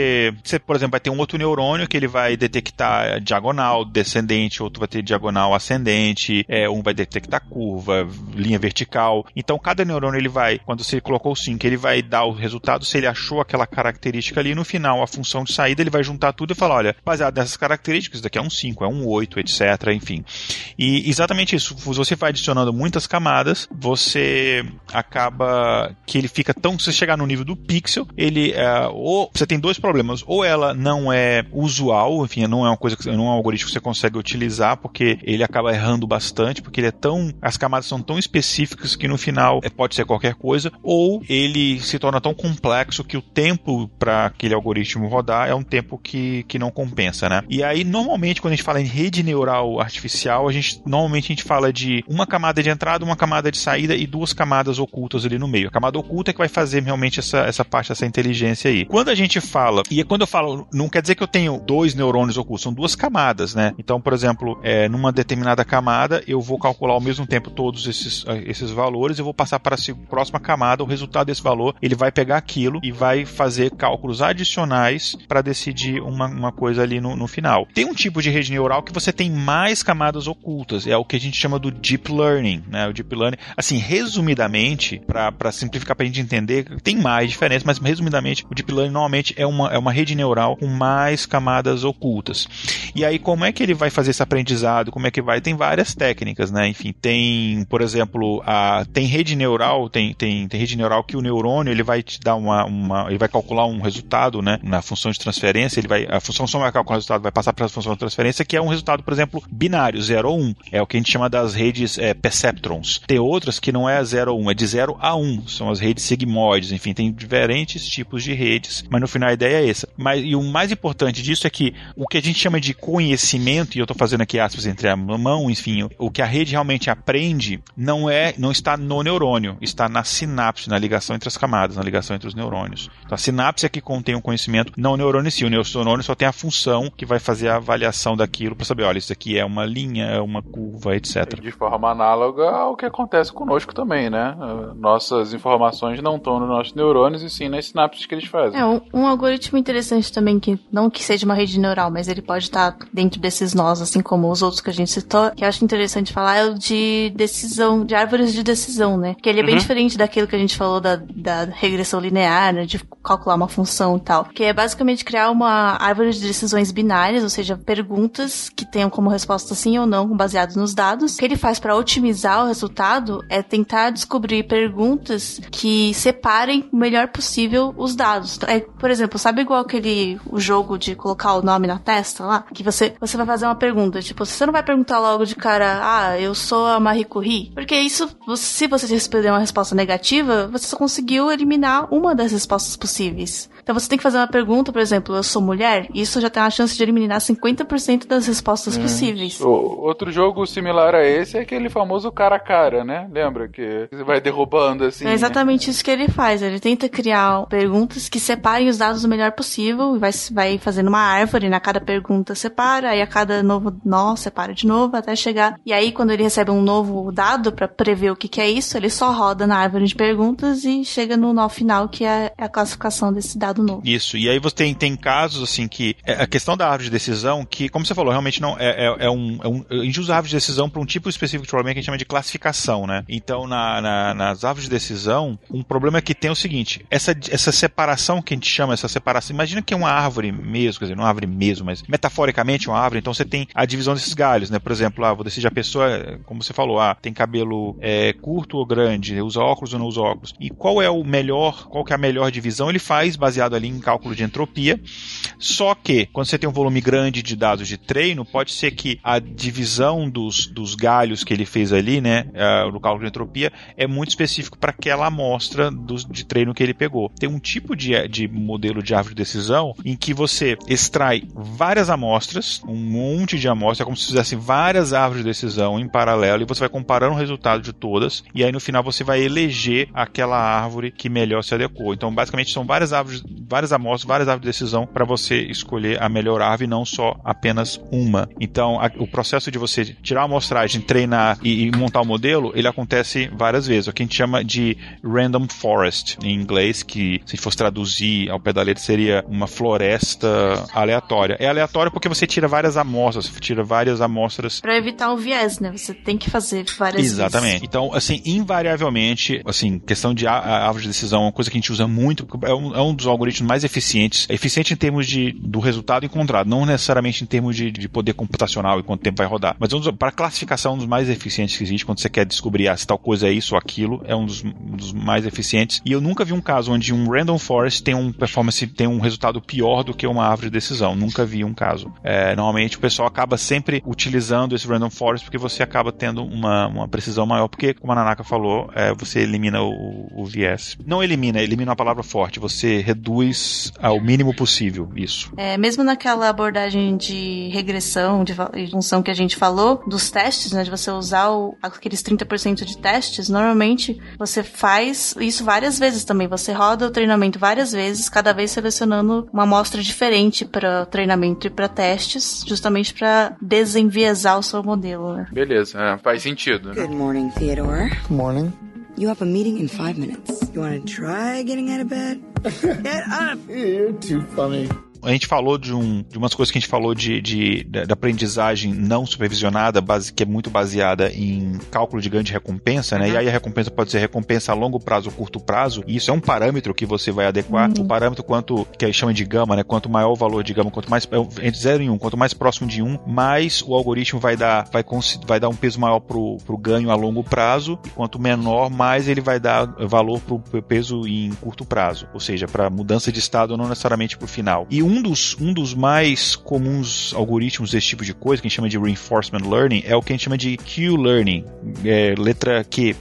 Speaker 7: você, por exemplo, vai ter um outro neurônio que ele vai detectar diagonal, descendente, outro vai ter diagonal ascendente, é, um vai detectar curva, linha vertical. Então cada neurônio ele vai, quando você colocou o 5, ele vai dar o resultado se ele achou aquela característica ali. No final, a função de saída, ele vai juntar tudo e falar: olha, baseado nessas características, isso daqui é um 5, é um 8, etc. Enfim. E exatamente isso. Você vai adicionando muitas camadas, você acaba que ele fica tão. Se você chegar no nível do pixel, ele. É, ou você tem dois problemas. Ou ela não é usual, enfim, não é uma coisa que não é um algoritmo que você consegue utilizar, porque ele acaba errando bastante, porque ele é tão. As camadas são tão específicas que no final é, pode ser qualquer coisa, ou ele se torna tão complexo que o tempo para aquele algoritmo rodar é um tempo que, que não compensa, né? E aí, normalmente, quando a gente fala em rede neural artificial, a gente normalmente a gente fala de uma camada de entrada, uma camada de saída e duas camadas ocultas ali no meio. A camada oculta é que vai fazer realmente essa, essa parte, essa inteligência aí. Quando a gente fala, e quando eu falo, não quer dizer que eu tenho dois neurônios ocultos, são duas camadas, né? Então, por exemplo, é, numa determinada camada, eu vou calcular ao mesmo tempo todos esses, esses valores, eu vou passar para a próxima camada, o resultado desse valor, ele vai pegar aquilo e vai fazer cálculos adicionais para decidir uma, uma coisa ali no, no final. Tem um tipo de rede neural que você tem mais camadas ocultas, é o que a gente chama do deep learning, né? O deep learning, assim, resumidamente, para simplificar para a gente entender, tem mais diferenças, mas resumidamente, o deep learning normalmente é uma, é uma rede neural com mais camadas ocultas. E aí, como é que ele vai fazer esse aprendizado? Como é que vai? Tem várias técnicas, né? Enfim, tem, por exemplo, a, tem rede neural, tem, tem, tem rede neural que o neurônio ele vai te dar uma, uma ele vai calcular um resultado, né? Na função de transferência, ele vai, a função só vai calcular o resultado, vai passar para a função de transferência, que é um resultado, por exemplo, binário, 0 ou 1. Um. É o que a gente chama das redes é, perceptrons. Tem outras que não é 0 ou 1, um, é de 0 a 1. Um. São as redes sigmoides, enfim, tem diferentes tipos de redes, mas no final ideia é essa. Mas, e o mais importante disso é que o que a gente chama de conhecimento, e eu estou fazendo aqui aspas entre a mão, enfim, o que a rede realmente aprende não é, não está no neurônio, está na sinapse, na ligação entre as camadas, na ligação entre os neurônios. Então a sinapse é que contém o conhecimento, não o neurônio em si. O neurônio só tem a função que vai fazer a avaliação daquilo para saber, olha, isso aqui é uma linha, é uma curva, etc.
Speaker 5: De forma análoga ao que acontece conosco também, né? Nossas informações não estão nos nossos neurônios e sim nas sinapses que eles fazem.
Speaker 6: É, um, um algoritmo interessante também, que não que seja uma rede neural, mas ele pode estar dentro desses nós, assim como os outros que a gente citou, que eu acho interessante falar é o de decisão, de árvores de decisão, né? Que ele é bem uhum. diferente daquilo que a gente falou da, da regressão linear, né? De calcular uma função e tal. Que é basicamente criar uma árvore de decisões binárias, ou seja, perguntas que tenham como resposta sim ou não, baseados nos dados. O que ele faz para otimizar o resultado é tentar descobrir perguntas que separem o melhor possível os dados. É, por exemplo, sabe igual aquele o jogo de colocar o nome na testa lá? Que você, você vai fazer uma pergunta, tipo, você não vai perguntar logo de cara, ah, eu sou a Marie Curie. Porque isso, se você responder uma resposta negativa, você só conseguiu eliminar uma das respostas possíveis. Então você tem que fazer uma pergunta, por exemplo, eu sou mulher, e isso já tem uma chance de eliminar 50% das respostas
Speaker 5: Hum.
Speaker 6: possíveis.
Speaker 5: O- outro jogo similar a esse é aquele famoso cara a cara, né? Lembra que você vai derrubando assim.
Speaker 6: É exatamente isso que ele faz. Ele tenta criar perguntas que separem os dados o melhor possível e vai, vai fazendo uma árvore. Na cada pergunta separa, aí a cada novo nó separa de novo até chegar. E aí, quando ele recebe um novo dado para prever o que, que é isso, ele só roda na árvore de perguntas e chega no nó final, que é a classificação desse dado novo.
Speaker 7: Isso, e aí você tem, tem casos assim que é, a questão da árvore de decisão, que, como você falou, realmente não é, é, é um, é um. A gente usa a árvore de decisão para um tipo específico de problema que a gente chama de classificação, né? Então, na, na- nas árvores de decisão, um problema é que tem o seguinte: essa, essa separação que a gente chama, essa separação, imagina que é uma árvore mesmo, quer dizer, não é uma árvore mesmo, mas metaforicamente uma árvore, então você tem a divisão desses galhos, né? Por exemplo, ah, vou decidir a pessoa, como você falou, ah, tem cabelo é, curto ou grande, usa óculos ou não usa óculos. E qual é o melhor, qual que é a melhor divisão? Ele faz baseado ali em cálculo de entropia. Só que, quando você tem um volume grande de dados de treino, pode ser que a divisão dos, dos galhos que ele fez ali, né, eh, no cálculo de entropia, é muito específico para aquela amostra dos, de treino que ele pegou. Tem um tipo de, de modelo de árvore de decisão em que você extrai várias amostras, um monte de amostras, é como se fizesse várias árvores de decisão em paralelo e você vai comparando o resultado de todas e aí no final você vai eleger aquela árvore que melhor se adequou. Então, basicamente, são várias árvores, várias amostras, várias árvores de decisão para você escolher a melhor árvore, não só apenas uma. Então, a- o processo de você tirar a amostragem, treinar e, e montar o modelo, ele acontece várias vezes. O que a gente chama de random forest em inglês, que se fosse traduzir ao pé da letra seria uma floresta aleatória. É aleatório porque você tira várias amostras, você tira várias amostras
Speaker 6: Pra evitar o viés, né? Você tem que fazer várias
Speaker 7: Exatamente. Então, assim, invariavelmente, assim, questão de árvore de decisão é uma coisa que a gente usa muito, é um, é um dos algoritmos mais eficientes. É eficiente em termos de, do resultado encontrado, não necessariamente em termos de, de poder computacional e quanto tempo vai rodar. Mas é um para classificação, um dos mais eficientes que existe, quando você quer descobrir ah, se tal coisa é isso ou aquilo, é um dos, um dos mais eficientes. E eu nunca vi um caso onde um random forest tem um performance, tem um resultado pior do que uma árvore de decisão. Nunca vi um caso. É, normalmente o pessoal acaba sempre utilizando esse random forest porque você acaba tendo uma, uma precisão maior, porque, como a Nanaka falou, é, você elimina o, o viés. Não elimina, elimina uma palavra forte, você reduz ao mínimo possível isso.
Speaker 6: É, mesmo naquela abordagem de regressão, de função que a gente falou, dos testes, né, de você usar o- aqueles 30% de testes, normalmente você faz isso várias vezes também. Você roda o treinamento várias vezes, cada vez selecionando uma amostra diferente para treinamento e para testes, justamente para desenviesar o seu modelo. Né?
Speaker 5: Beleza, é, faz sentido. Né?
Speaker 10: Good morning, Theodore.
Speaker 11: Good morning.
Speaker 10: You have a meeting in five minutes. You want to try getting out of bed?
Speaker 11: Get up! You're too funny.
Speaker 7: A gente falou de, um, de umas coisas que a gente falou de, de, da aprendizagem não supervisionada, base, que é muito baseada em cálculo de ganho de recompensa, né? E aí a recompensa pode ser recompensa a longo prazo ou curto prazo, e isso é um parâmetro que você vai adequar. O parâmetro quanto, que aí chama de gama, né? Quanto maior o valor de gama, quanto mais é entre 0 e 1, um, quanto mais próximo de 1, um, mais o algoritmo vai dar, vai, vai dar um peso maior pro, pro ganho a longo prazo, e quanto menor, mais ele vai dar valor pro pro peso em curto prazo, ou seja, para mudança de estado, não necessariamente pro final. E um dos, um dos mais comuns algoritmos desse tipo de coisa, que a gente chama de reinforcement learning, é o que a gente chama de Q-learning, é, letra Q.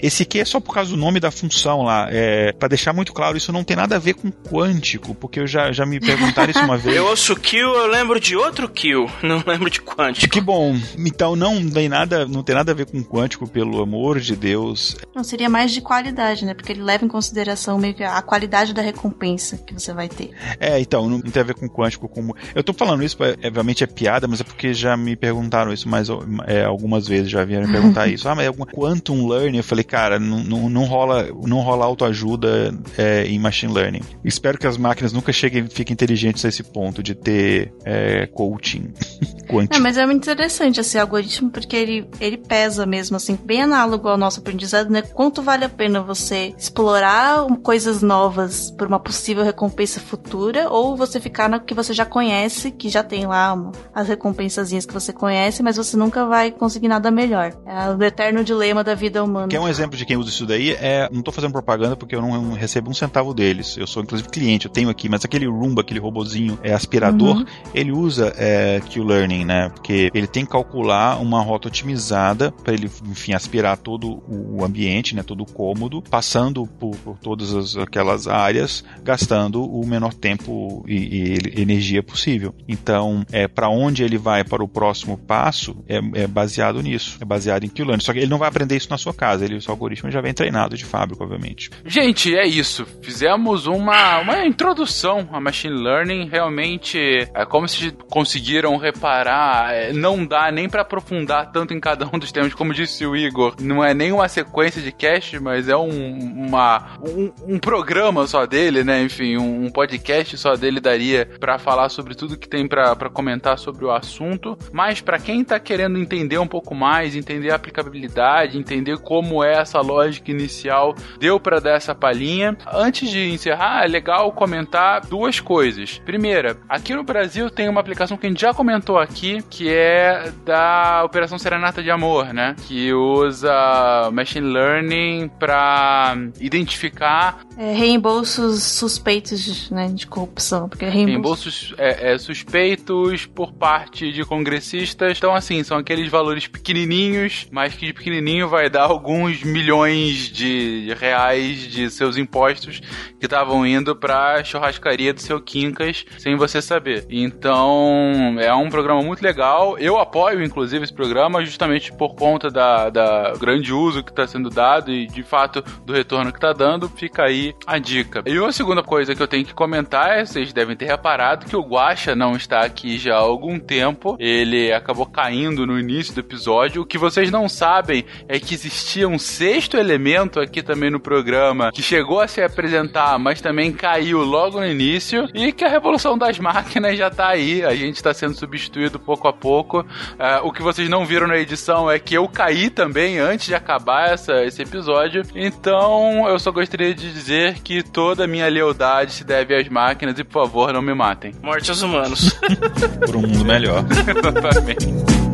Speaker 7: Esse Q é só por causa do nome da função lá. É, para deixar muito claro, isso não tem nada a ver com quântico, porque eu já, já me perguntaram isso uma vez.
Speaker 3: Eu ouço kill, eu lembro de outro kill, não lembro de quântico.
Speaker 7: Que bom. Então não tem nada, não tem nada a ver com quântico, pelo amor de Deus.
Speaker 6: Não, seria mais de qualidade, né? Porque ele leva em consideração meio que a qualidade da recompensa que você vai ter.
Speaker 7: É, então, não tem a ver com quântico como. Eu tô falando isso, é, obviamente é piada, mas é porque já me perguntaram isso mais é, algumas vezes, já vieram me perguntar isso. Ah, mas é alguma quantum learning? Eu falei, cara, não, não, não rola, não rola autoajuda é, em machine learning. Espero que as máquinas nunca cheguem, fiquem inteligentes a esse ponto de ter é, coaching quântico.
Speaker 6: É, mas é muito interessante esse algoritmo porque ele, ele pesa mesmo, assim, bem análogo ao nosso aprendizado, né? Quanto vale a pena você explorar coisas novas por uma possível recompensa futura ou você ficar no que você já conhece, que já tem lá uma, as recompensazinhas que você conhece, mas você nunca vai conseguir nada melhor. É o eterno dilema da vida humana.
Speaker 7: Que é um exemplo de quem usa isso daí é, não tô fazendo propaganda porque eu não recebo um centavo deles. Eu sou inclusive cliente, eu tenho aqui, mas aquele Roomba, aquele robozinho é aspirador, uhum. ele usa é, Q-Learning, né? Porque ele tem que calcular uma rota otimizada para ele, enfim, aspirar todo o ambiente, né? Todo o cômodo, passando por, por todas as, aquelas áreas, gastando o menor tempo e, e energia possível. Então, é para onde ele vai para o próximo passo é, é baseado nisso, é baseado em Q-Learning. Só que ele não vai aprender isso na sua casa, ele, seu algoritmo já vem treinado de fábrica, obviamente.
Speaker 5: Gente, é isso. Fizemos uma, uma introdução a Machine Learning. Realmente, é como se conseguiram reparar, é, não dá nem para aprofundar tanto em cada um dos temas, como disse o Igor. Não é nem uma sequência de cast, mas é um, uma, um, um programa só dele, né? Enfim, um, um podcast só dele daria para falar sobre tudo que tem para comentar sobre o assunto. Mas para quem tá querendo entender um pouco mais, entender a aplicabilidade, entender como é essa lógica inicial, deu para dar essa palhinha. Antes de encerrar, é legal comentar duas coisas. Primeira, aqui no Brasil tem uma aplicação que a gente já comentou aqui, que é da Operação Serenata de Amor, né? Que usa machine learning para identificar
Speaker 6: é, reembolsos suspeitos né, de corrupção, porque reembolsos,
Speaker 5: reembolsos é, é, suspeitos por parte de congressistas. Então, assim, são aqueles valores pequenininhos, mas que de pequenininho vai dar alguns milhões de reais de seus impostos que estavam indo para churrascaria do seu Quincas sem você saber. Então, é um programa muito legal. Eu apoio, inclusive, esse programa justamente por conta da, da grande uso que está sendo dado e, de fato, do retorno que está dando. Fica aí a dica. E uma segunda coisa que eu tenho que comentar é, vocês devem ter reparado que o Guacha não está aqui já há algum tempo. Ele acabou caindo no início do episódio. O que vocês não sabem é que existia um sexto elemento aqui também no programa que chegou a se apresentar, mas também caiu logo no início e que a revolução das máquinas já está aí. A gente está sendo substituído pouco a pouco. Uh, o que vocês não viram na edição é que eu caí também antes de acabar essa, esse episódio. Então eu só gostaria de dizer que toda a minha lealdade se deve às máquinas e por favor não me matem.
Speaker 3: Morte aos humanos.
Speaker 7: Por um mundo melhor.
Speaker 5: Exatamente.